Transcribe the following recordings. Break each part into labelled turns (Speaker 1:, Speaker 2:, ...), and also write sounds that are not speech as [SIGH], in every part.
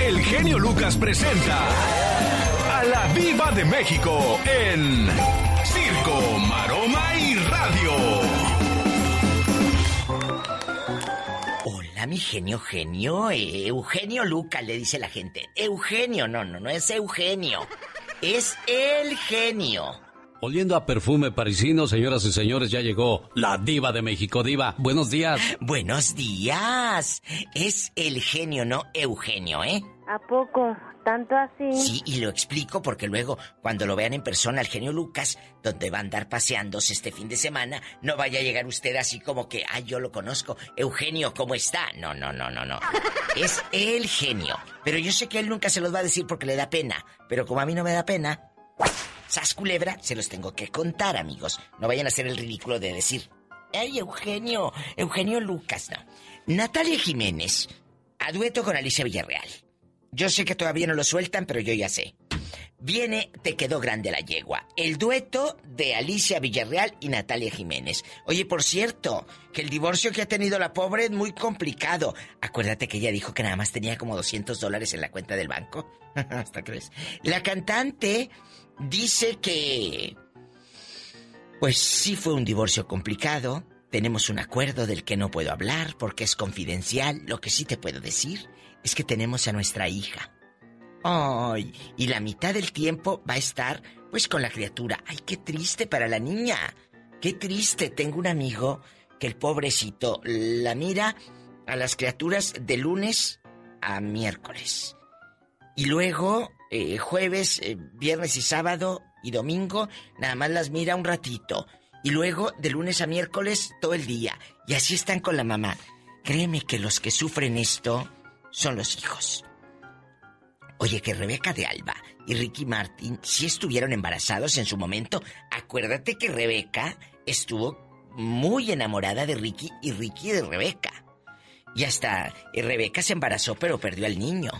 Speaker 1: El genio Lucas presenta a la Viva de México en Circo, Maroma y Radio.
Speaker 2: Hola, mi genio, genio. Eugenio Lucas, le dice la gente. Eugenio, no, no, no es Eugenio. Es el genio.
Speaker 3: Oliendo a perfume parisino, señoras y señores, ya llegó la diva de México. Diva, buenos días. [LAUGHS]
Speaker 2: Buenos días. Es el genio, no Eugenio, ¿eh?
Speaker 4: ¿A poco? ¿Tanto así?
Speaker 2: Sí, y lo explico porque luego, cuando lo vean en persona al genio Lucas, donde va a andar paseándose este fin de semana, no vaya a llegar usted así como que, ay, yo lo conozco. Eugenio, ¿cómo está? No, no, no, no, no. [LAUGHS] Es el genio. Pero yo sé que él nunca se los va a decir porque le da pena. Pero como a mí no me da pena, Sas culebra, se los tengo que contar, amigos. No vayan a hacer el ridículo de decir, ¡ay, Eugenio! Eugenio Lucas, no. Natalia Jiménez, a dueto con Alicia Villarreal. Yo sé que todavía no lo sueltan, pero yo ya sé. Viene Te quedó grande la yegua. El dueto de Alicia Villarreal y Natalia Jiménez. Oye, por cierto, que el divorcio que ha tenido la pobre es muy complicado. Acuérdate que ella dijo que nada más tenía como 200 dólares en la cuenta del banco. [LAUGHS] Hasta crees. La cantante dice que... Pues sí fue un divorcio complicado. Tenemos un acuerdo del que no puedo hablar porque es confidencial. Lo que sí te puedo decir es que tenemos a nuestra hija. Ay, y la mitad del tiempo va a estar pues con la criatura. Ay, qué triste para la niña. Qué triste. Tengo un amigo que el pobrecito la mira a las criaturas de lunes a miércoles. Y luego eh, jueves, eh, viernes y sábado y domingo, nada más las mira un ratito. Y luego de lunes a miércoles todo el día. Y así están con la mamá. Créeme que los que sufren esto son los hijos. Oye, que Rebeca de Alba y Ricky Martin si estuvieron embarazados en su momento. Acuérdate que Rebeca estuvo muy enamorada de Ricky y Ricky de Rebeca. Y hasta eh, Rebeca se embarazó pero perdió al niño.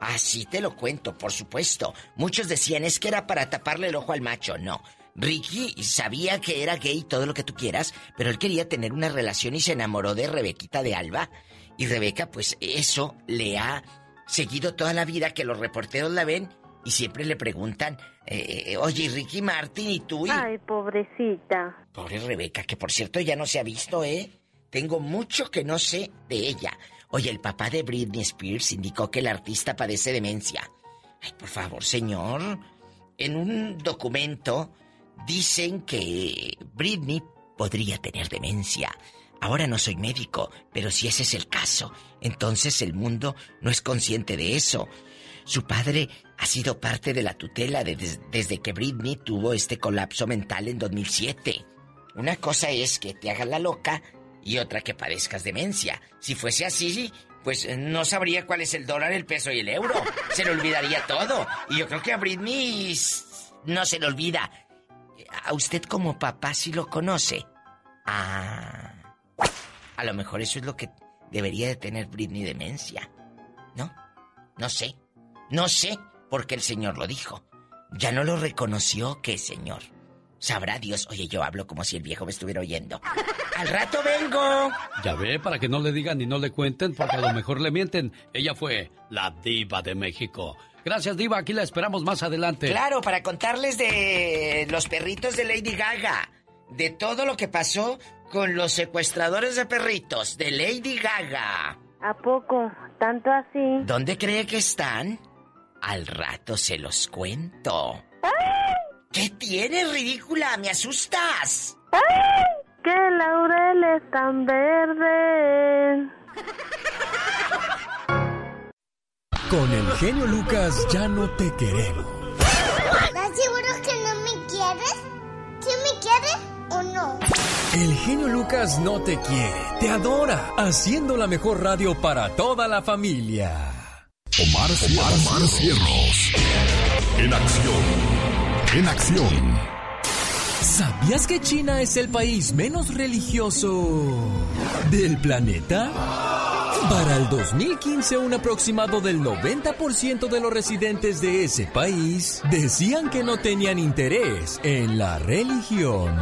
Speaker 2: Así te lo cuento, por supuesto. Muchos decían es que era para taparle el ojo al macho. No. Ricky sabía que era gay todo lo que tú quieras, pero él quería tener una relación y se enamoró de Rebequita de Alba. Y Rebeca, pues eso le ha seguido toda la vida que los reporteros la ven y siempre le preguntan, eh, oye, Ricky Martin y tú.
Speaker 4: Ay, pobrecita.
Speaker 2: Pobre Rebeca, que por cierto ya no se ha visto, ¿eh? Tengo mucho que no sé de ella. Oye, el papá de Britney Spears indicó que el artista padece demencia. Ay, por favor, señor. En un documento dicen que Britney podría tener demencia. Ahora no soy médico, pero si ese es el caso, entonces el mundo no es consciente de eso. Su padre ha sido parte de la tutela desde que Britney tuvo este colapso mental en 2007. Una cosa es que te hagas la loca y otra que padezcas demencia. Si fuese así, pues eh, no sabría cuál es el dólar, el peso y el euro. Se le olvidaría todo. Y yo creo que a Britney no se le olvida. A usted como papá sí lo conoce. Ah. A lo mejor eso es lo que debería de tener Britney demencia. ¿No? No sé. No sé porque el Señor lo dijo. Ya no lo reconoció, ¿qué Señor? Sabrá Dios. Oye, yo hablo como si el viejo me estuviera oyendo. [LAUGHS] ¡Al rato vengo!
Speaker 3: Ya ve, para que no le digan ni no le cuenten, porque a lo mejor le mienten. Ella fue la diva de México. Gracias, diva. Aquí la esperamos más adelante.
Speaker 2: Claro, para contarles de los perritos de Lady Gaga. De todo lo que pasó con los secuestradores de perritos de Lady Gaga.
Speaker 4: ¿A poco? ¿Tanto así?
Speaker 2: ¿Dónde cree que están? Al rato se los cuento. ¿Qué tienes, ridícula? ¡Me asustas!
Speaker 4: ¡Ay! ¡Qué laureles tan verdes!
Speaker 5: Con el genio Lucas ya no te queremos.
Speaker 6: ¿Estás seguro que no me quieres? ¿Sí me quieres o no?
Speaker 5: El genio Lucas no te quiere, te adora, haciendo la mejor radio para toda la familia.
Speaker 1: Omar, Omar, Omar Cierros. En acción en acción.
Speaker 5: ¿Sabías que China es el país menos religioso del planeta? Para el 2015, un aproximado del 90% de los residentes de ese país decían que no tenían interés en la religión.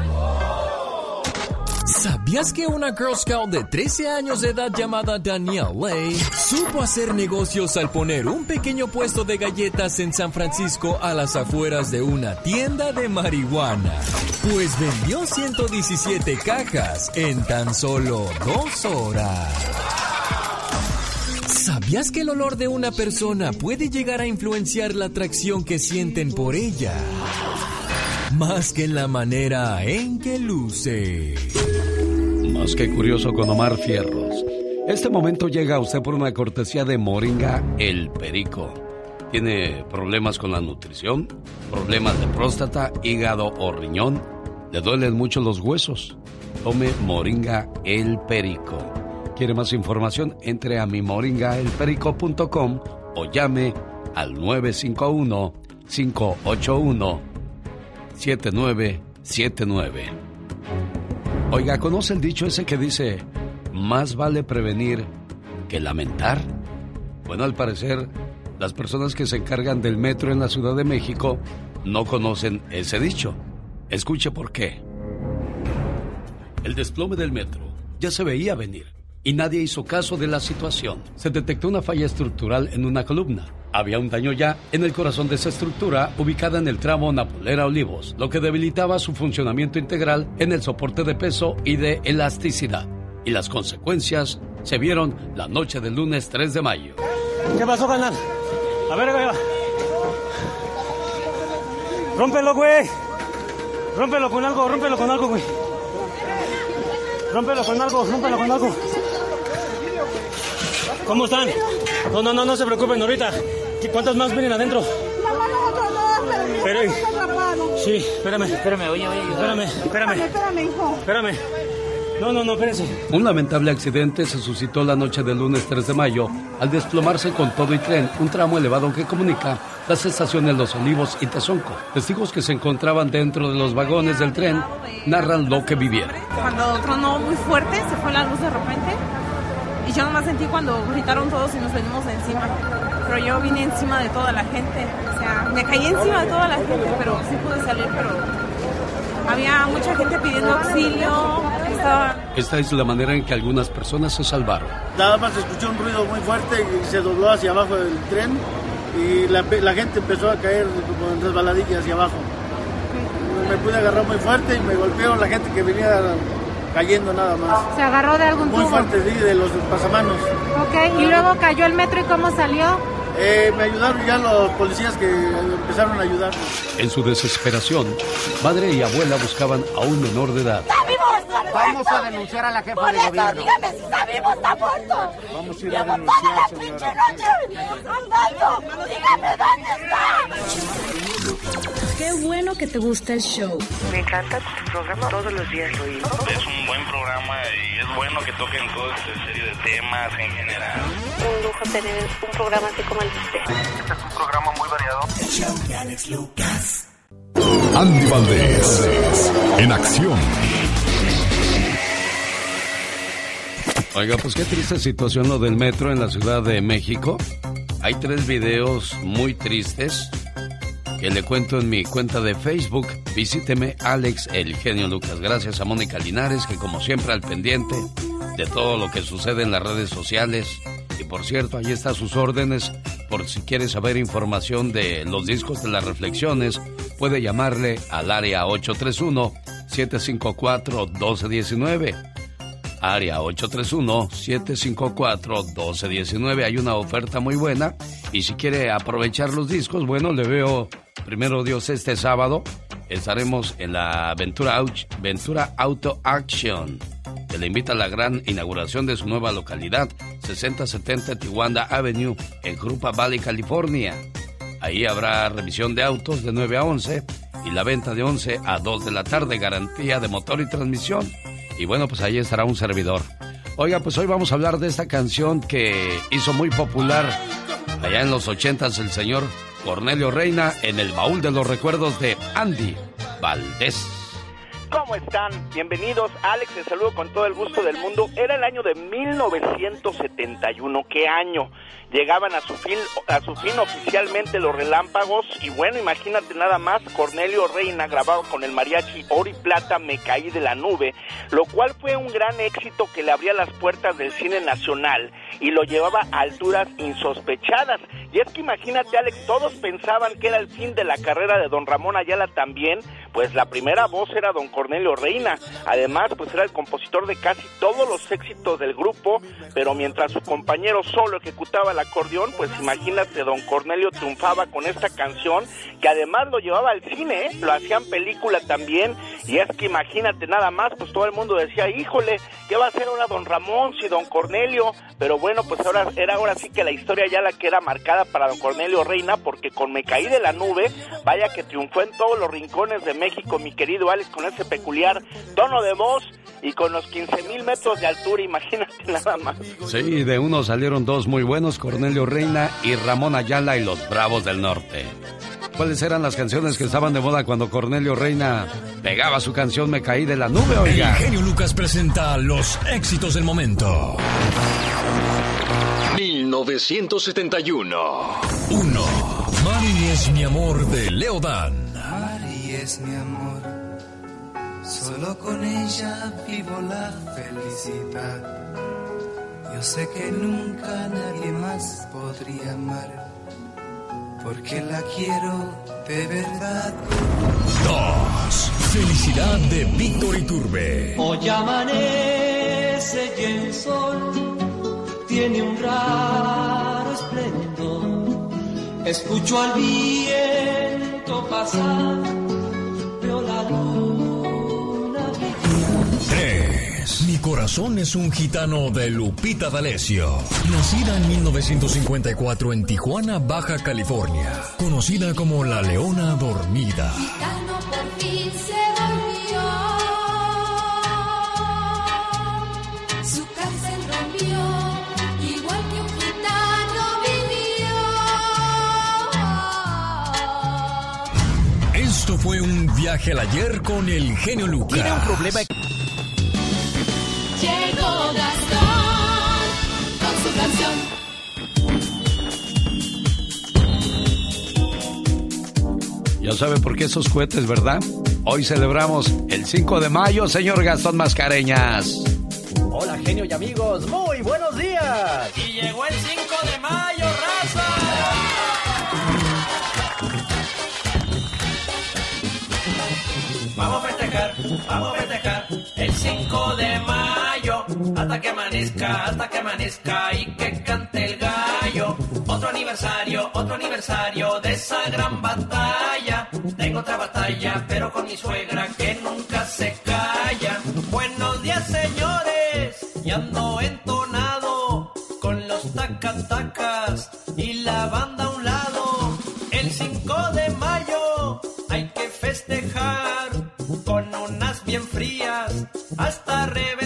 Speaker 5: ¿Sabías que una Girl Scout de 13 años de edad llamada Danielle Lay supo hacer negocios al poner un pequeño puesto de galletas en San Francisco a las afueras de una tienda de marihuana? Pues vendió 117 cajas en tan solo dos horas. ¿Sabías que el olor de una persona puede llegar a influenciar la atracción que sienten por ella? Más que en la manera en que luce.
Speaker 3: Más que curioso con Omar Fierros. Este momento llega a usted por una cortesía de Moringa El Perico. ¿Tiene problemas con la nutrición? ¿Problemas de próstata, hígado o riñón? ¿Le duelen mucho los huesos? Tome Moringa El Perico. ¿Quiere más información? Entre a mi moringaelperico.com o llame al 951-581-7979. Oiga, ¿conoce el dicho ese que dice, más vale prevenir que lamentar? Bueno, al parecer, las personas que se encargan del metro en la Ciudad de México no conocen ese dicho. Escuche por qué. El desplome del metro ya se veía venir y nadie hizo caso de la situación. Se detectó una falla estructural en una columna. Había un daño ya en el corazón de esa estructura ubicada en el tramo Napolera-Olivos, lo que debilitaba su funcionamiento integral en el soporte de peso y de elasticidad. Y las consecuencias se vieron la noche del lunes 3 de mayo.
Speaker 7: ¿Qué pasó, canal? A ver, güey. Rómpelo, güey. Rómpelo con algo, rómpelo con algo, güey. Rómpelo con algo, rómpelo con algo. ¿Cómo están? No, no, no, no se preocupen ahorita. ¿Cuántas más vienen adentro? Esperen. Sí, espérame. Espérame, oye, oye. Espérame, espérame. Espérame, hijo. Espérame. No, no, no, espérense.
Speaker 3: Un lamentable accidente se suscitó la noche del lunes 3 de mayo al desplomarse con todo y tren un tramo elevado que comunica las estaciones Los Olivos y Tezonco. Testigos que se encontraban dentro de los vagones del tren narran lo que vivieron.
Speaker 8: Cuando tronó muy fuerte, se fue la luz de repente y yo nomás sentí cuando gritaron todos y nos venimos encima. Pero yo vine encima de toda la gente, o sea, me caí encima de toda la gente, pero sí pude salir, pero había mucha gente pidiendo auxilio. Estaba...
Speaker 3: Esta es la manera en que algunas personas se salvaron.
Speaker 9: Nada más escuchó un ruido muy fuerte y se dobló hacia abajo del tren y la, la gente empezó a caer como en resbaladilla hacia abajo. Me pude agarrar muy fuerte y me golpearon la gente que venía cayendo nada más.
Speaker 10: ¿Se agarró de algún
Speaker 9: Muy fuerte, sí, de los pasamanos.
Speaker 10: Ok, y luego cayó el metro y cómo salió?
Speaker 9: Eh, me ayudaron ya los policías que empezaron a ayudar.
Speaker 3: En su desesperación, madre y abuela buscaban a un menor de edad.
Speaker 11: Vamos a denunciar a la jefa de gobierno.
Speaker 12: Dígame si está vivo, está muerto.
Speaker 9: Vamos a ir a denunciar, señora.
Speaker 12: andando. Dígame dónde está.
Speaker 13: Qué bueno que te gusta el show.
Speaker 14: Me encanta tu programa, todos los días lo oigo.
Speaker 15: Es un buen programa y es bueno que toquen toda esta serie de temas en general.
Speaker 14: Un lujo tener un programa así como el de usted.
Speaker 15: Este es un programa muy variado.
Speaker 16: El show de Alex Lucas. Andy Valdés, en acción.
Speaker 3: Oiga, pues qué triste situación lo del metro en la Ciudad de México. Hay tres videos muy tristes que le cuento en mi cuenta de Facebook. Visíteme Alex El Genio Lucas. Gracias a Mónica Linares, que como siempre al pendiente de todo lo que sucede en las redes sociales. Y por cierto, ahí está sus órdenes. Por si quiere saber información de los discos de las reflexiones, puede llamarle al área 831-754-1219. Área 831-754-1219. Hay una oferta muy buena. Y si quiere aprovechar los discos, bueno, le veo primero Dios este sábado. Estaremos en la Ventura, Ventura Auto Action. Que le invita a la gran inauguración de su nueva localidad, 6070 Tijuana Avenue, en Grupa Valley, California. Ahí habrá revisión de autos de 9 a 11 y la venta de 11 a 2 de la tarde, garantía de motor y transmisión. Y bueno, pues ahí estará un servidor. Oiga, pues hoy vamos a hablar de esta canción que hizo muy popular allá en los ochentas el señor Cornelio Reina en el baúl de los recuerdos de Andy Valdés.
Speaker 17: ¿Cómo están? Bienvenidos. Alex, te saludo con todo el gusto del mundo. Era el año de 1971. ¿Qué año? Llegaban a su fin, a su fin oficialmente los relámpagos y bueno, imagínate nada más, Cornelio Reina grababa con el mariachi Oro y Plata Me caí de la nube, lo cual fue un gran éxito que le abría las puertas del cine nacional y lo llevaba a alturas insospechadas. Y es que imagínate, Alex, todos pensaban que era el fin de la carrera de don Ramón Ayala también, pues la primera voz era don Cornelio Reina. Además, pues era el compositor de casi todos los éxitos del grupo, pero mientras su compañero solo ejecutaba el acordeón, pues imagínate, don Cornelio triunfaba con esta canción, que además lo llevaba al cine, ¿eh? lo hacían película también, y es que imagínate nada más, pues todo el mundo decía, híjole, ¿qué va a hacer ahora don Ramón si don Cornelio? Pero bueno, pues ahora era ahora sí que la historia ya la que era marcada para don Cornelio Reina, porque con Me caí de la nube, vaya que triunfó en todos los rincones de México, mi querido Alex, con ese peculiar tono de voz y con los 15 mil metros de altura, imagínate nada más.
Speaker 3: Sí, de uno salieron dos muy buenos, Cornelio Reina y Ramón Ayala y los Bravos del Norte. ¿Cuáles eran las canciones que estaban de moda cuando Cornelio Reina pegaba su canción Me caí de la nube, oiga?
Speaker 5: El genio Lucas presenta los éxitos del momento. 1971. 1. Mari es mi amor de Leodan.
Speaker 18: Mari es mi amor. Solo con ella vivo la felicidad sé que nunca nadie más podría amar, porque la quiero de verdad.
Speaker 5: 2. Felicidad de Víctor Iturbe.
Speaker 19: Hoy amanece y el sol tiene un raro esplendor. Escucho al viento pasar, veo la luna.
Speaker 5: 3. Mi corazón es un gitano de Lupita D'Alessio. Nacida en 1954 en Tijuana, Baja California. Conocida como la leona dormida.
Speaker 20: Gitano por se durmió. Su cárcel rompió. Igual que un gitano vivió.
Speaker 5: Esto fue un viaje al ayer con el genio Lucas.
Speaker 9: Tiene un problema.
Speaker 20: Gastón con su canción.
Speaker 3: Ya sabe por qué esos cohetes, ¿verdad? Hoy celebramos el 5 de mayo, señor Gastón Mascareñas.
Speaker 9: Hola, genio y amigos, muy buenos días.
Speaker 21: Y llegó el 5 de mayo, raza. Vamos a festejar, vamos a festejar el 5 de mayo. Hasta que amanezca, hasta que amanezca y que cante el gallo. Otro aniversario, otro aniversario de esa gran batalla. Tengo otra batalla, pero con mi suegra que nunca se calla. Buenos días, señores. Y ando entonado con los tacatacas y la banda a un lado. El 5 de mayo hay que festejar con unas bien frías hasta reventar.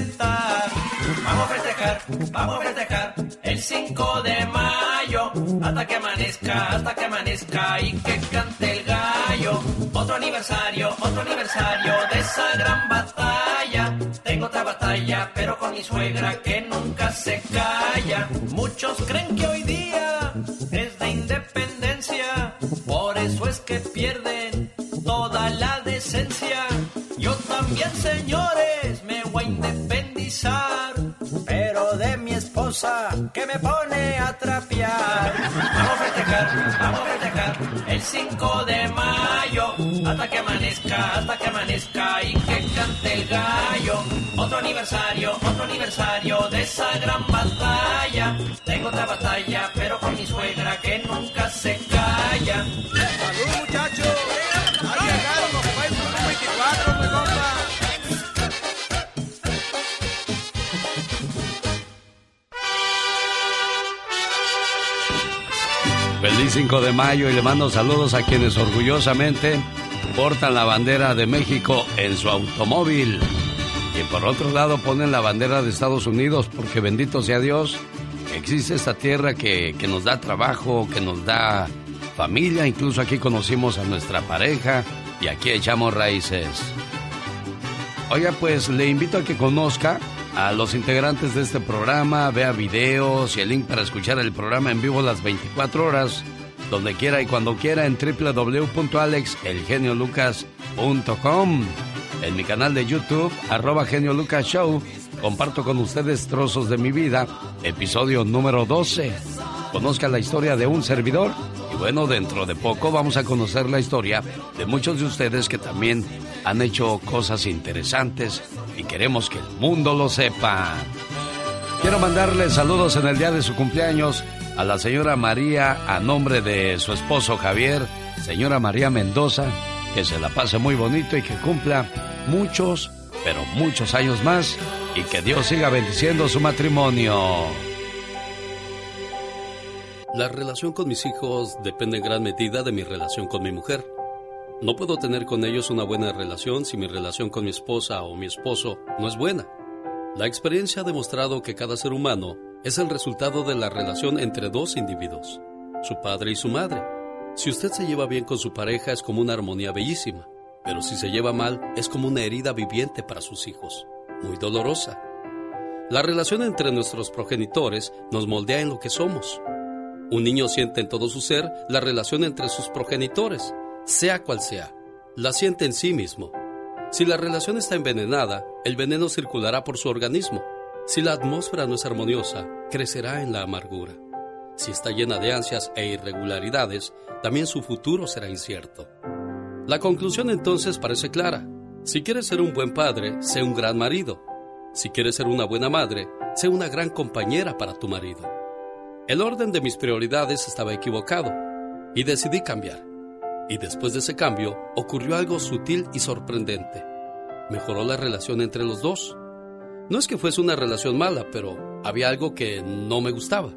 Speaker 21: Vamos a festejar, el 5 de mayo hasta que amanezca, hasta que amanezca y que cante el gallo. Otro aniversario, otro aniversario de esa gran batalla. Tengo otra batalla, pero con mi suegra que nunca se calla. Muchos creen que hoy día es de independencia, por eso es que pierden toda la decencia. Yo también, señores, que me pone a trapear. Vamos a festejar, vamos a festejar el 5 de mayo, hasta que amanezca, hasta que amanezca y que cante el gallo. Otro aniversario, otro aniversario de esa gran batalla. Tengo otra batalla, pero con mi suegra que nunca se calla.
Speaker 9: ¡Salud,
Speaker 3: Feliz 5 de mayo y le mando saludos a quienes orgullosamente portan la bandera de México en su automóvil. Y por otro lado ponen la bandera de Estados Unidos porque bendito sea Dios, existe esta tierra que, que nos da trabajo, que nos da familia, incluso aquí conocimos a nuestra pareja y aquí echamos raíces. Oiga, pues le invito a que conozca a los integrantes de este programa, vea videos y el link para escuchar el programa en vivo las 24 horas, donde quiera y cuando quiera en www.alexelgeniolucas.com. En mi canal de YouTube, arroba Genio Lucas Show, comparto con ustedes trozos de mi vida, episodio número 12. Conozca la historia de un servidor y bueno, dentro de poco vamos a conocer la historia de muchos de ustedes que también han hecho cosas interesantes y queremos que el mundo lo sepa. Quiero mandarle saludos en el día de su cumpleaños a la señora María a nombre de su esposo Javier, señora María Mendoza, que se la pase muy bonito y que cumpla muchos, pero muchos años más y que Dios siga bendiciendo su matrimonio.
Speaker 22: La relación con mis hijos depende en gran medida de mi relación con mi mujer. No puedo tener con ellos una buena relación si mi relación con mi esposa o mi esposo no es buena. La experiencia ha demostrado que cada ser humano es el resultado de la relación entre dos individuos, su padre y su madre. Si usted se lleva bien con su pareja es como una armonía bellísima, pero si se lleva mal es como una herida viviente para sus hijos, muy dolorosa. La relación entre nuestros progenitores nos moldea en lo que somos. Un niño siente en todo su ser la relación entre sus progenitores, sea cual sea. La siente en sí mismo. Si la relación está envenenada, el veneno circulará por su organismo. Si la atmósfera no es armoniosa, crecerá en la amargura. Si está llena de ansias e irregularidades, también su futuro será incierto. La conclusión entonces parece clara. Si quieres ser un buen padre, sé un gran marido. Si quieres ser una buena madre, sé una gran compañera para tu marido. El orden de mis prioridades estaba equivocado y decidí cambiar. Y después de ese cambio ocurrió algo sutil y sorprendente. Mejoró la relación entre los dos. No es que fuese una relación mala, pero había algo que no me gustaba.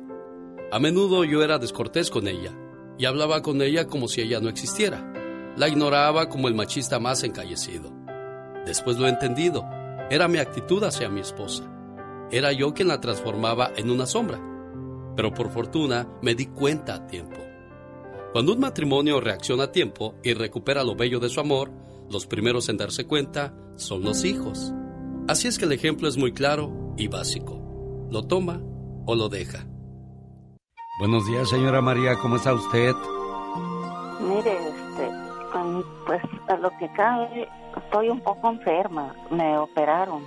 Speaker 22: A menudo yo era descortés con ella y hablaba con ella como si ella no existiera. La ignoraba como el machista más encallecido. Después lo he entendido. Era mi actitud hacia mi esposa. Era yo quien la transformaba en una sombra. Pero por fortuna me di cuenta a tiempo. Cuando un matrimonio reacciona a tiempo y recupera lo bello de su amor, los primeros en darse cuenta son los hijos. Así es que el ejemplo es muy claro y básico. Lo toma o lo deja.
Speaker 3: Buenos días, señora María, ¿cómo está usted?
Speaker 23: Mire, este, con- pues a lo que cabe, estoy un poco enferma. Me operaron.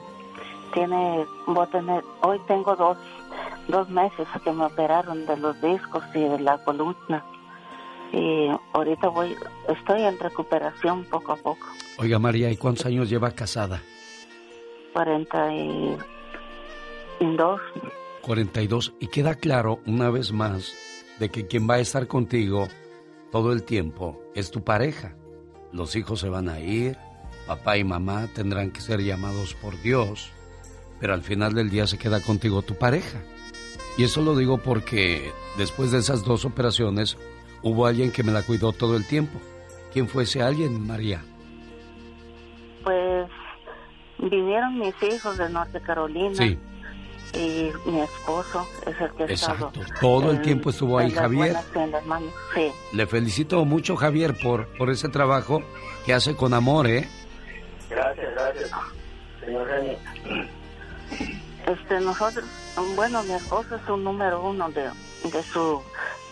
Speaker 23: Tiene, voy a tener, hoy tengo dos, dos meses que me operaron de los discos y de la columna. Y ahorita voy, estoy en recuperación poco a poco.
Speaker 3: Oiga, María, ¿y cuántos años lleva casada?
Speaker 23: 42.
Speaker 3: 42. Y queda claro, una vez más, de que quien va a estar contigo todo el tiempo es tu pareja. Los hijos se van a ir, papá y mamá tendrán que ser llamados por Dios, pero al final del día se queda contigo tu pareja. Y eso lo digo porque después de esas dos operaciones hubo alguien que me la cuidó todo el tiempo. ¿Quién fue ese alguien, María?
Speaker 23: Pues vinieron mis hijos de Norte Carolina.
Speaker 3: Sí.
Speaker 23: Y mi esposo es el que estado
Speaker 3: Exacto. Todo el tiempo estuvo ahí,
Speaker 23: en las
Speaker 3: Javier.
Speaker 23: buenas y en las malas. Sí.
Speaker 3: Le felicito mucho, Javier, por, por ese trabajo que hace con amor, ¿eh?
Speaker 23: Gracias, gracias, señor Genio. Este, nosotros, bueno, mi esposo es un número uno de, de su,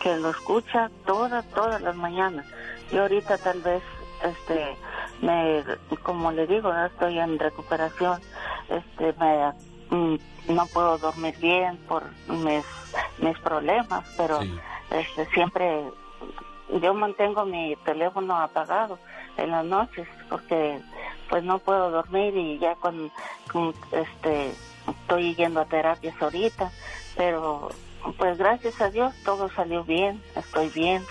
Speaker 23: que lo escucha todas, todas las mañanas. Y ahorita tal vez, este, me, como le digo, estoy en recuperación, este, me, mm, no puedo dormir bien por mis, mis problemas, pero este, siempre yo mantengo mi teléfono apagado en las noches porque pues no puedo dormir y ya con, con, este estoy yendo a terapias ahorita pero pues gracias a Dios todo salió bien estoy bien.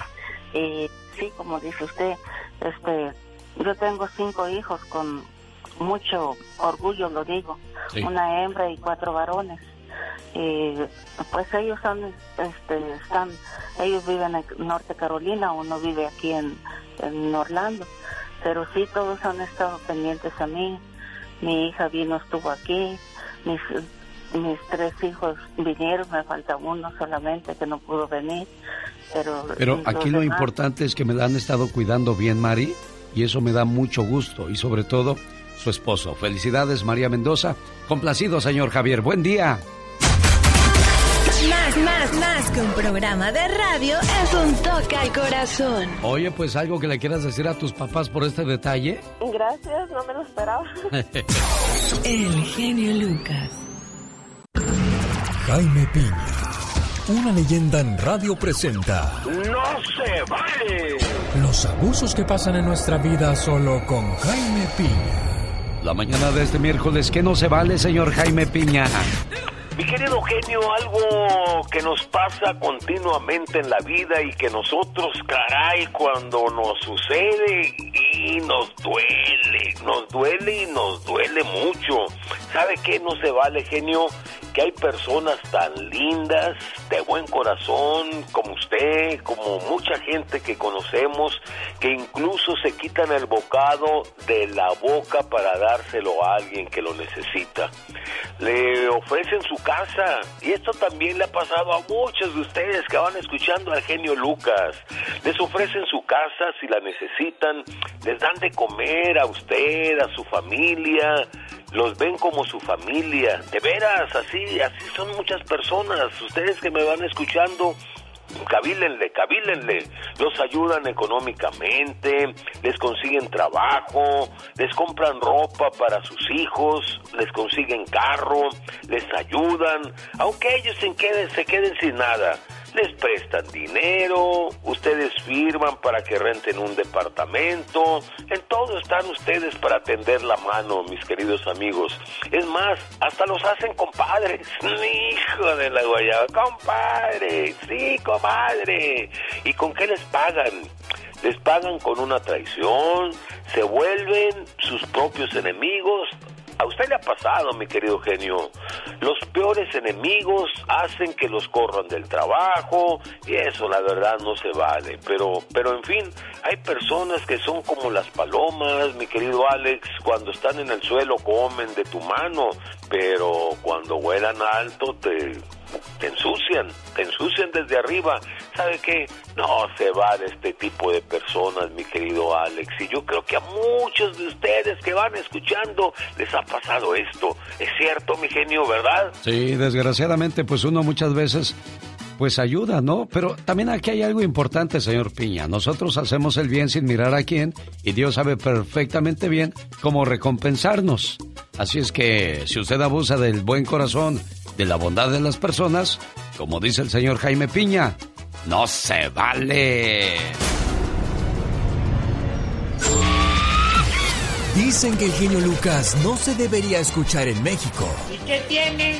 Speaker 23: Y sí como dice usted este yo tengo cinco hijos con mucho orgullo lo digo.
Speaker 12: Sí.
Speaker 23: una hembra y cuatro varones. Y pues ellos son este están ellos viven en Norte Carolina uno vive aquí en, en Orlando. Pero sí todos han estado pendientes a mí. Mi hija vino estuvo aquí. Mis mis tres hijos vinieron me falta uno solamente que no pudo venir pero
Speaker 3: Pero aquí lo
Speaker 23: demás-
Speaker 3: importante es que me la han estado cuidando bien, Mari, y eso me da mucho gusto. Y sobre todo, su esposo. Felicidades, María Mendoza. Complacido, señor Javier. Buen día.
Speaker 24: Más, más, más que un programa de radio es un toque al corazón.
Speaker 3: Oye, pues algo que le quieras decir a tus papás por este detalle.
Speaker 25: Gracias, no me lo esperaba. [LAUGHS]
Speaker 24: El genio Lucas.
Speaker 16: Jaime Piña, una leyenda en radio presenta
Speaker 26: ¡No se vale!
Speaker 16: los abusos que pasan en nuestra vida solo con Jaime Piña.
Speaker 3: La mañana de este miércoles, ¿qué no se vale, señor Jaime Piña?
Speaker 26: Mi querido genio, algo que nos pasa continuamente en la vida y que nosotros, caray, cuando nos sucede y nos duele, nos duele y nos duele mucho. ¿Sabe qué no se vale, genio? Que hay personas tan lindas, de buen corazón, como usted, como mucha gente que conocemos, que incluso se quitan el bocado de la boca para dárselo a alguien que lo necesita. Le ofrecen su casa y esto también le ha pasado a muchos de ustedes que van escuchando al genio Lucas. Les ofrecen su casa si la necesitan, les dan de comer a usted, a su familia, los ven como su familia. De veras, así, así son muchas personas. Ustedes que me van escuchando, Cabílenle, cabílenle, los ayudan económicamente, les consiguen trabajo, les compran ropa para sus hijos, les consiguen carro, les ayudan, aunque ellos se queden, se queden sin nada. Les prestan dinero, ustedes firman para que renten un departamento, en todo están ustedes para tender la mano, mis queridos amigos. Es más, hasta los hacen compadres. [LAUGHS] Hijo de la guayaba, compadre, sí, comadre. ¿Y con qué les pagan? Les pagan con una traición, se vuelven sus propios enemigos, a usted le ha pasado, mi querido genio. Los peores enemigos hacen que los corran del trabajo y eso la verdad no se vale. Pero, pero en fin, hay personas que son como las palomas, mi querido Alex, cuando están en el suelo comen de tu mano, pero cuando vuelan alto te, te ensucian, te ensucian desde arriba. ¿Sabe qué? No se vale este tipo de personas, mi querido Alex. Y yo creo que a muchos de ustedes que van escuchando les ha pasado esto. Es cierto, mi genio, ¿verdad?
Speaker 3: Sí, desgraciadamente, pues uno muchas veces pues ayuda, ¿no? Pero también aquí hay algo importante, señor Piña. Nosotros hacemos el bien sin mirar a quién y Dios sabe perfectamente bien cómo recompensarnos. Así es que si usted abusa del buen corazón, de la bondad de las personas, como dice el señor Jaime Piña, no se vale.
Speaker 5: Dicen que el genio Lucas no se debería escuchar en México.
Speaker 25: ¿Y qué tiene?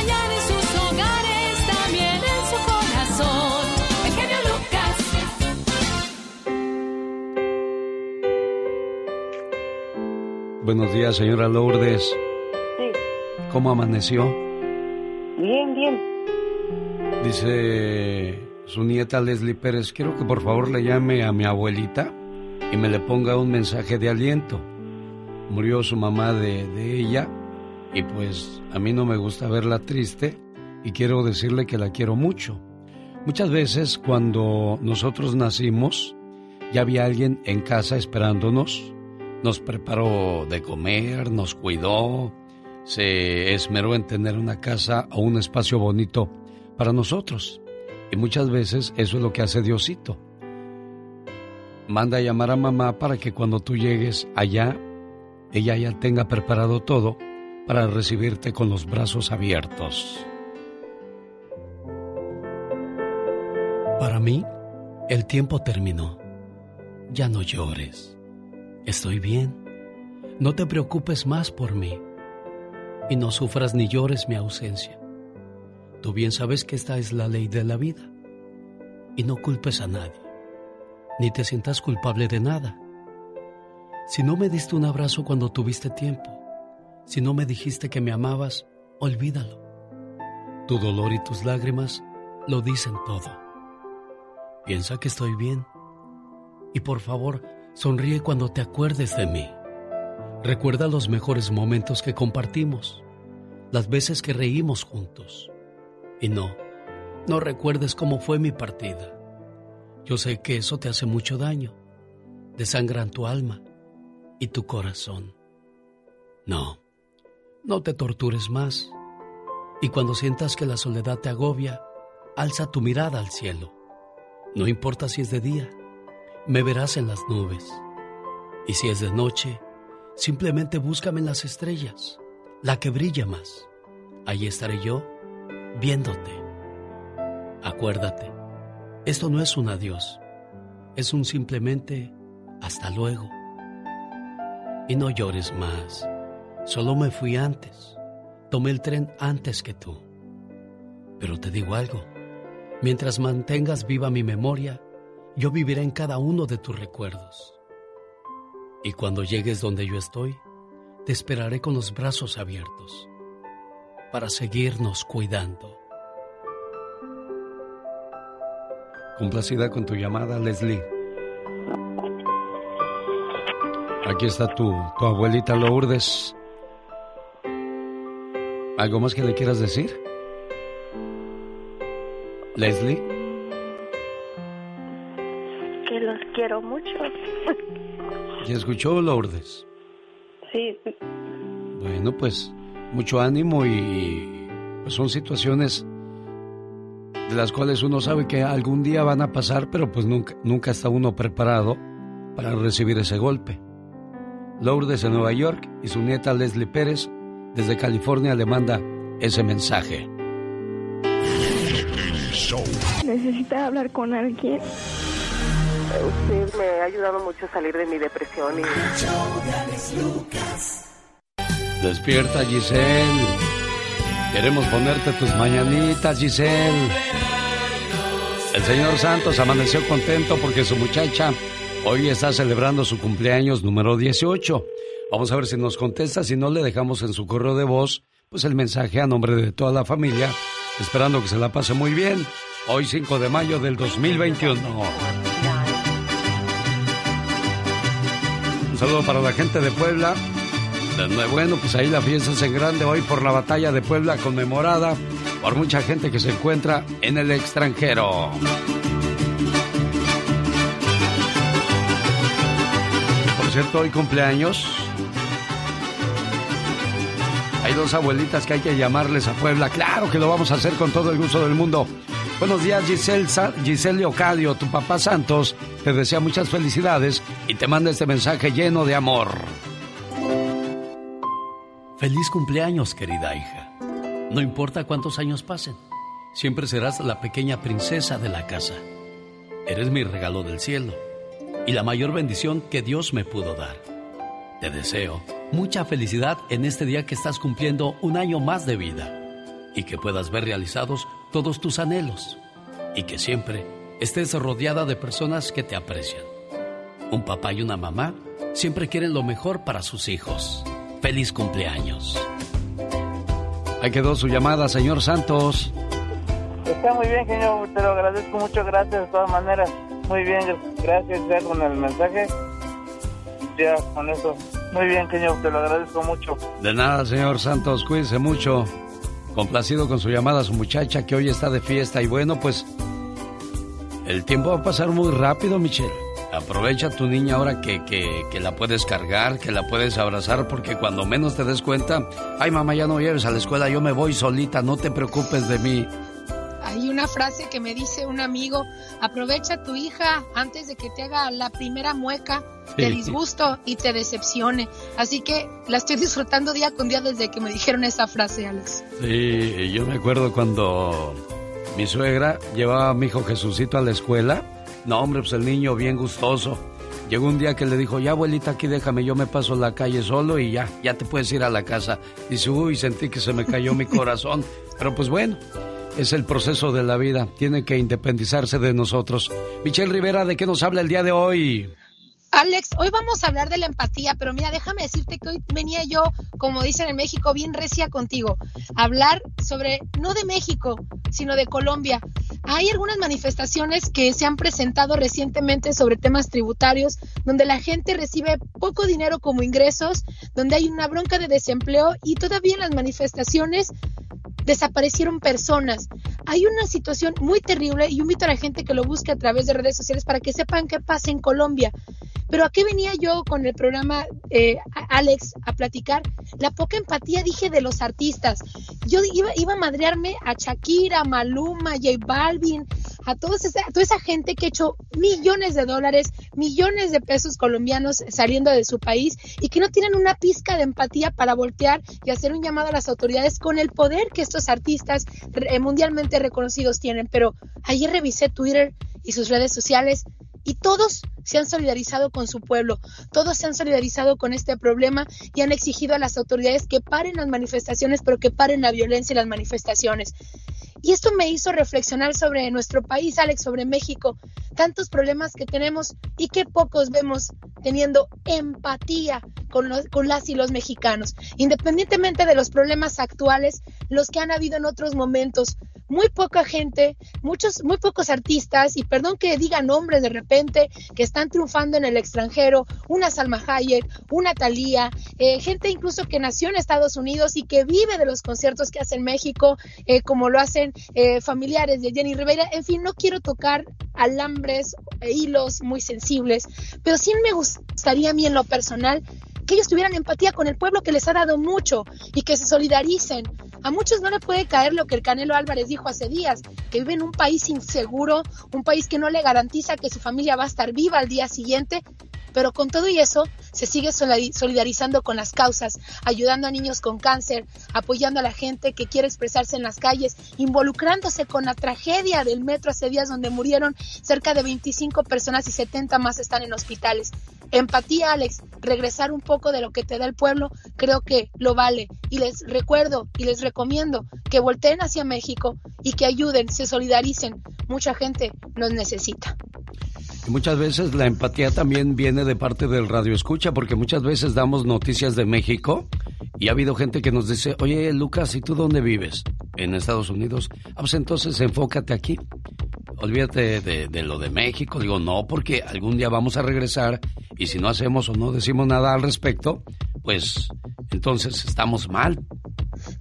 Speaker 3: Buenos días, señora Lourdes.
Speaker 27: Sí,
Speaker 3: ¿Cómo amaneció?
Speaker 27: bien, bien.
Speaker 3: Dice su nieta Leslie Pérez, quiero que por favor le llame a mi abuelita y me le ponga un mensaje de aliento. Murió su mamá de, de ella y pues a mí no me gusta verla triste y quiero decirle que la quiero mucho. Muchas veces cuando nosotros nacimos ya había alguien en casa esperándonos, nos preparó de comer, nos cuidó, se esmeró en tener una casa o un espacio bonito para nosotros. Y muchas veces eso es lo que hace Diosito. Manda a llamar a mamá para que cuando tú llegues allá, ella ya tenga preparado todo para recibirte con los brazos abiertos. Para mí, el tiempo terminó. Ya no llores. Estoy bien. No te preocupes más por mí. Y no sufras ni llores mi ausencia. Tú bien sabes que esta es la ley de la vida. Y no culpes a nadie. Ni te sientas culpable de nada. Si no me diste un abrazo cuando tuviste tiempo, si no me dijiste que me amabas, olvídalo. Tu dolor y tus lágrimas
Speaker 22: lo dicen todo. Piensa que estoy bien. Y por favor, sonríe cuando te acuerdes de mí. Recuerda los mejores momentos que compartimos, las veces que reímos juntos. Y no, no recuerdes cómo fue mi partida. Yo sé que eso te hace mucho daño, desangran tu alma y tu corazón. No, no te tortures más. Y cuando sientas que la soledad te agobia, alza tu mirada al cielo. No importa si es de día, me verás en las nubes. Y si es de noche, simplemente búscame en las estrellas, la que brilla más. Allí estaré yo, viéndote. Acuérdate, esto no es un adiós, es un simplemente hasta luego. Y no llores más, solo me fui antes, tomé el tren antes que tú. Pero te digo algo, mientras mantengas viva mi memoria, yo viviré en cada uno de tus recuerdos. Y cuando llegues donde yo estoy, te esperaré con los brazos abiertos para seguirnos cuidando.
Speaker 3: Complacida con tu llamada, Leslie. Aquí está tu, tu abuelita Lourdes. ¿Algo más que le quieras decir? Leslie.
Speaker 23: Los quiero mucho. [LAUGHS]
Speaker 3: ¿Ya escuchó Lourdes?
Speaker 23: Sí.
Speaker 3: Bueno, pues mucho ánimo y pues, son situaciones de las cuales uno sabe que algún día van a pasar, pero pues nunca, nunca está uno preparado para recibir ese golpe. Lourdes de Nueva York y su nieta Leslie Pérez desde California le manda ese mensaje.
Speaker 28: Necesita hablar con alguien.
Speaker 14: Usted me ha ayudado mucho a salir de mi depresión y...
Speaker 3: Despierta, Giselle. Queremos ponerte tus mañanitas, Giselle. El señor Santos amaneció contento porque su muchacha hoy está celebrando su cumpleaños número 18. Vamos a ver si nos contesta, si no le dejamos en su correo de voz, pues el mensaje a nombre de toda la familia, esperando que se la pase muy bien. Hoy 5 de mayo del 2021. Saludo para la gente de Puebla. Bueno, pues ahí la fiesta es en grande hoy por la batalla de Puebla conmemorada por mucha gente que se encuentra en el extranjero. Por cierto, hoy cumpleaños. Hay dos abuelitas que hay que llamarles a Puebla. Claro que lo vamos a hacer con todo el gusto del mundo. Buenos días, Giselle, Giselle Leocadio. Tu papá Santos te desea muchas felicidades y te manda este mensaje lleno de amor.
Speaker 22: Feliz cumpleaños, querida hija. No importa cuántos años pasen, siempre serás la pequeña princesa de la casa. Eres mi regalo del cielo y la mayor bendición que Dios me pudo dar. Te deseo mucha felicidad en este día que estás cumpliendo un año más de vida y que puedas ver realizados todos tus anhelos y que siempre estés rodeada de personas que te aprecian. Un papá y una mamá siempre quieren lo mejor para sus hijos. Feliz cumpleaños.
Speaker 3: Ahí quedó su llamada, señor Santos.
Speaker 29: Está muy bien, señor. Te lo agradezco mucho. Gracias de todas maneras. Muy bien, gracias ya con el mensaje. Ya con eso. Muy bien, señor. Te lo agradezco mucho.
Speaker 3: De nada, señor Santos. Cuídense mucho. Complacido con su llamada su muchacha que hoy está de fiesta. Y bueno, pues el tiempo va a pasar muy rápido, Michelle. Aprovecha a tu niña ahora que, que, que, la puedes cargar, que la puedes abrazar, porque cuando menos te des cuenta, ay mamá, ya no lleves a la escuela, yo me voy solita, no te preocupes de mí.
Speaker 30: Hay una frase que me dice un amigo, aprovecha a tu hija antes de que te haga la primera mueca de disgusto y te decepcione. Así que la estoy disfrutando día con día desde que me dijeron esa frase, Alex.
Speaker 3: Sí, yo me acuerdo cuando mi suegra llevaba a mi hijo Jesucito a la escuela no, hombre, pues el niño bien gustoso. Llegó un día que le dijo, ya abuelita, aquí déjame, yo me paso la calle solo y ya, ya te puedes ir a la casa. Dice, uy, sentí que se me cayó mi [LAUGHS] corazón. Pero pues bueno, es el proceso de la vida, tiene que independizarse de nosotros. Michelle Rivera, ¿de qué nos habla el día de hoy?
Speaker 30: Alex, hoy vamos a hablar de la empatía, pero mira, déjame decirte que hoy venía yo, como dicen en México, bien recia contigo, hablar sobre, no de México, sino de Colombia. Hay algunas manifestaciones que se han presentado recientemente sobre temas tributarios, donde la gente recibe poco dinero como ingresos, donde hay una bronca de desempleo y todavía en las manifestaciones desaparecieron personas. Hay una situación muy terrible y invito a la gente que lo busque a través de redes sociales para que sepan qué pasa en Colombia. Pero ¿a qué venía yo con el programa eh, Alex a platicar? La poca empatía, dije, de los artistas. Yo iba, iba a madrearme a Shakira, Maluma, J Balvin, a, todos esa, a toda esa gente que ha hecho millones de dólares, millones de pesos colombianos saliendo de su país y que no tienen una pizca de empatía para voltear y hacer un llamado a las autoridades con el poder que estos artistas eh, mundialmente reconocidos tienen. Pero ayer revisé Twitter y sus redes sociales y todos se han solidarizado con su pueblo, todos se han solidarizado con este problema y han exigido a las autoridades que paren las manifestaciones, pero que paren la violencia y las manifestaciones. Y esto me hizo reflexionar sobre nuestro país, Alex, sobre México, tantos problemas que tenemos y que pocos vemos teniendo empatía con, los, con las y los mexicanos, independientemente de los problemas actuales, los que han habido en otros momentos, muy poca gente, muchos, muy pocos artistas, y perdón que diga nombres de repente, que están triunfando en el extranjero, una Salma Hayek, una Thalía, eh, gente incluso que nació en Estados Unidos y que vive de los conciertos que hace en México, eh, como lo hacen eh, familiares de Jenny Rivera. En fin, no quiero tocar alambres e hilos muy sensibles, pero sí me gustaría a mí en lo personal que ellos tuvieran empatía con el pueblo que les ha dado mucho y que se solidaricen. A muchos no le puede caer lo que el Canelo Álvarez dijo hace días, que vive en un país inseguro, un país que no le garantiza que su familia va a estar viva al día siguiente, pero con todo y eso se sigue solidarizando con las causas, ayudando a niños con cáncer, apoyando a la gente que quiere expresarse en las calles, involucrándose con la tragedia del metro hace días donde murieron cerca de 25 personas y 70 más están en hospitales. Empatía, Alex, regresar un poco de lo que te da el pueblo, creo que lo vale. Y les recuerdo y les recomiendo que volteen hacia México y que ayuden, se solidaricen. Mucha gente nos necesita.
Speaker 3: Muchas veces la empatía también viene de parte del radio escucha, porque muchas veces damos noticias de México y ha habido gente que nos dice, oye Lucas, ¿y tú dónde vives? En Estados Unidos. Ah, pues entonces enfócate aquí olvídate de, lo de México. Digo, no, porque algún día vamos a regresar y si no hacemos o no decimos nada al respecto, pues entonces estamos mal.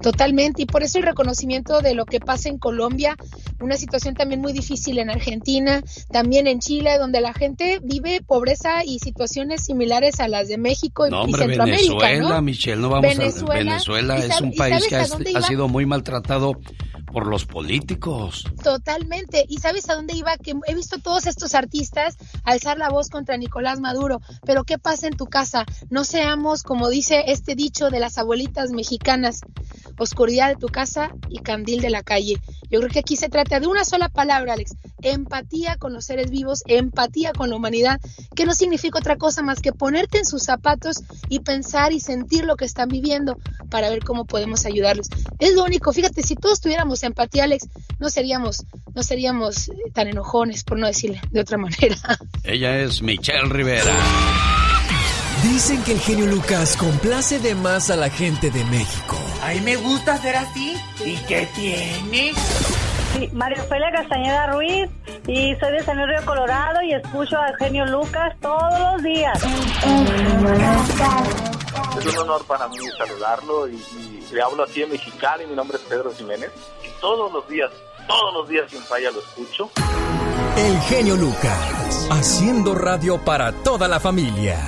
Speaker 30: Totalmente, y por eso el reconocimiento de lo que pasa en Colombia, una situación también muy difícil en Argentina, también en Chile, donde la gente vive pobreza y situaciones similares a las de México y,
Speaker 3: no, hombre,
Speaker 30: Centroamérica.
Speaker 3: Venezuela, Michelle, no vamos a Venezuela es un país que ha sido muy maltratado por los políticos.
Speaker 30: Totalmente. ¿Y sabes a dónde iba? Que he visto todos estos artistas alzar la voz contra Nicolás Maduro. Pero ¿qué pasa en tu casa? No seamos, como dice este dicho de las abuelitas mexicanas, oscuridad de tu casa y candil de la calle. Yo creo que aquí se trata de una sola palabra, Alex. Empatía con los seres vivos, empatía con la humanidad, que no significa otra cosa más que ponerte en sus zapatos y pensar y sentir lo que están viviendo para ver cómo podemos ayudarlos. Es lo único. Fíjate, si todos tuviéramos empatía, Alex, no seríamos, no seríamos eh, tan enojones, por no decirle de otra manera. [LAUGHS]
Speaker 3: Ella es Michelle Rivera.
Speaker 5: Dicen que el genio Lucas complace de más a la gente de México.
Speaker 11: A mí me gusta ser así. ¿Y qué tiene?
Speaker 31: Sí, María Ofelia Castañeda Ruiz y soy de San Río Colorado y escucho al genio Lucas todos los días.
Speaker 32: Es un honor para mí saludarlo y, le hablo aquí en Mexicali. Mi nombre es Pedro Jiménez y todos los días, todos los días sin falla lo escucho.
Speaker 5: El genio Lucas, haciendo radio para toda la familia.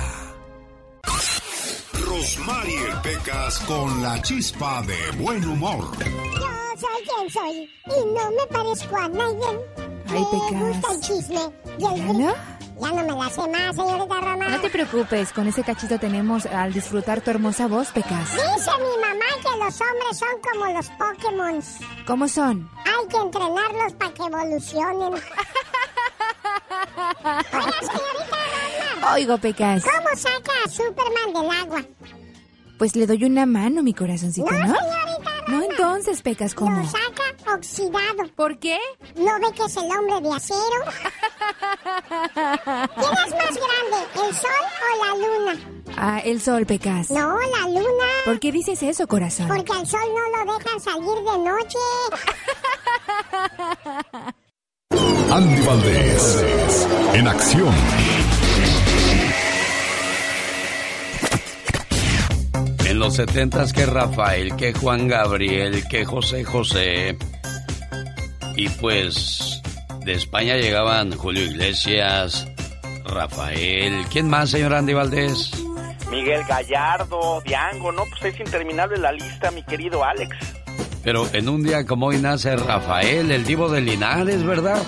Speaker 16: Rosmarie Pecas con la chispa de buen humor.
Speaker 6: Yo soy quien soy y no me parezco a nadie.
Speaker 33: Ay, Pecas.
Speaker 6: Me gusta el chisme y.
Speaker 33: Ya no
Speaker 6: me la sé más, señorita Roma.
Speaker 33: No te preocupes, con ese cachito tenemos al disfrutar tu hermosa voz, Pecas.
Speaker 6: Dice mi mamá que los hombres son como los Pokémon.
Speaker 33: ¿Cómo son?
Speaker 6: Hay que entrenarlos para que evolucionen. [LAUGHS] Oiga, señorita Roma.
Speaker 33: Oigo, Pecas.
Speaker 6: ¿Cómo saca a Superman del agua?
Speaker 33: Pues le doy una mano, mi corazoncito, ¿no?
Speaker 6: No, señorita
Speaker 33: No, entonces, Pecas, ¿cómo?
Speaker 6: Lo saca oxidado.
Speaker 33: ¿Por qué?
Speaker 6: ¿No ve que es el hombre de acero? [LAUGHS] ¿Quién es más grande, el sol o la luna?
Speaker 33: Ah, el sol, Pecas.
Speaker 6: No, la luna.
Speaker 33: ¿Por qué dices eso, corazón?
Speaker 6: Porque al sol no lo dejan salir de noche.
Speaker 1: Andy Valdés, en acción.
Speaker 3: En los setentas que Rafael, que Juan Gabriel, que José José. Y pues de España llegaban Julio Iglesias, Rafael. ¿Quién más, señor Andy Valdés?
Speaker 17: Miguel Gallardo, Diango, no, pues es interminable la lista, mi querido Alex.
Speaker 3: Pero en un día como hoy nace Rafael, el divo de Linares, ¿verdad?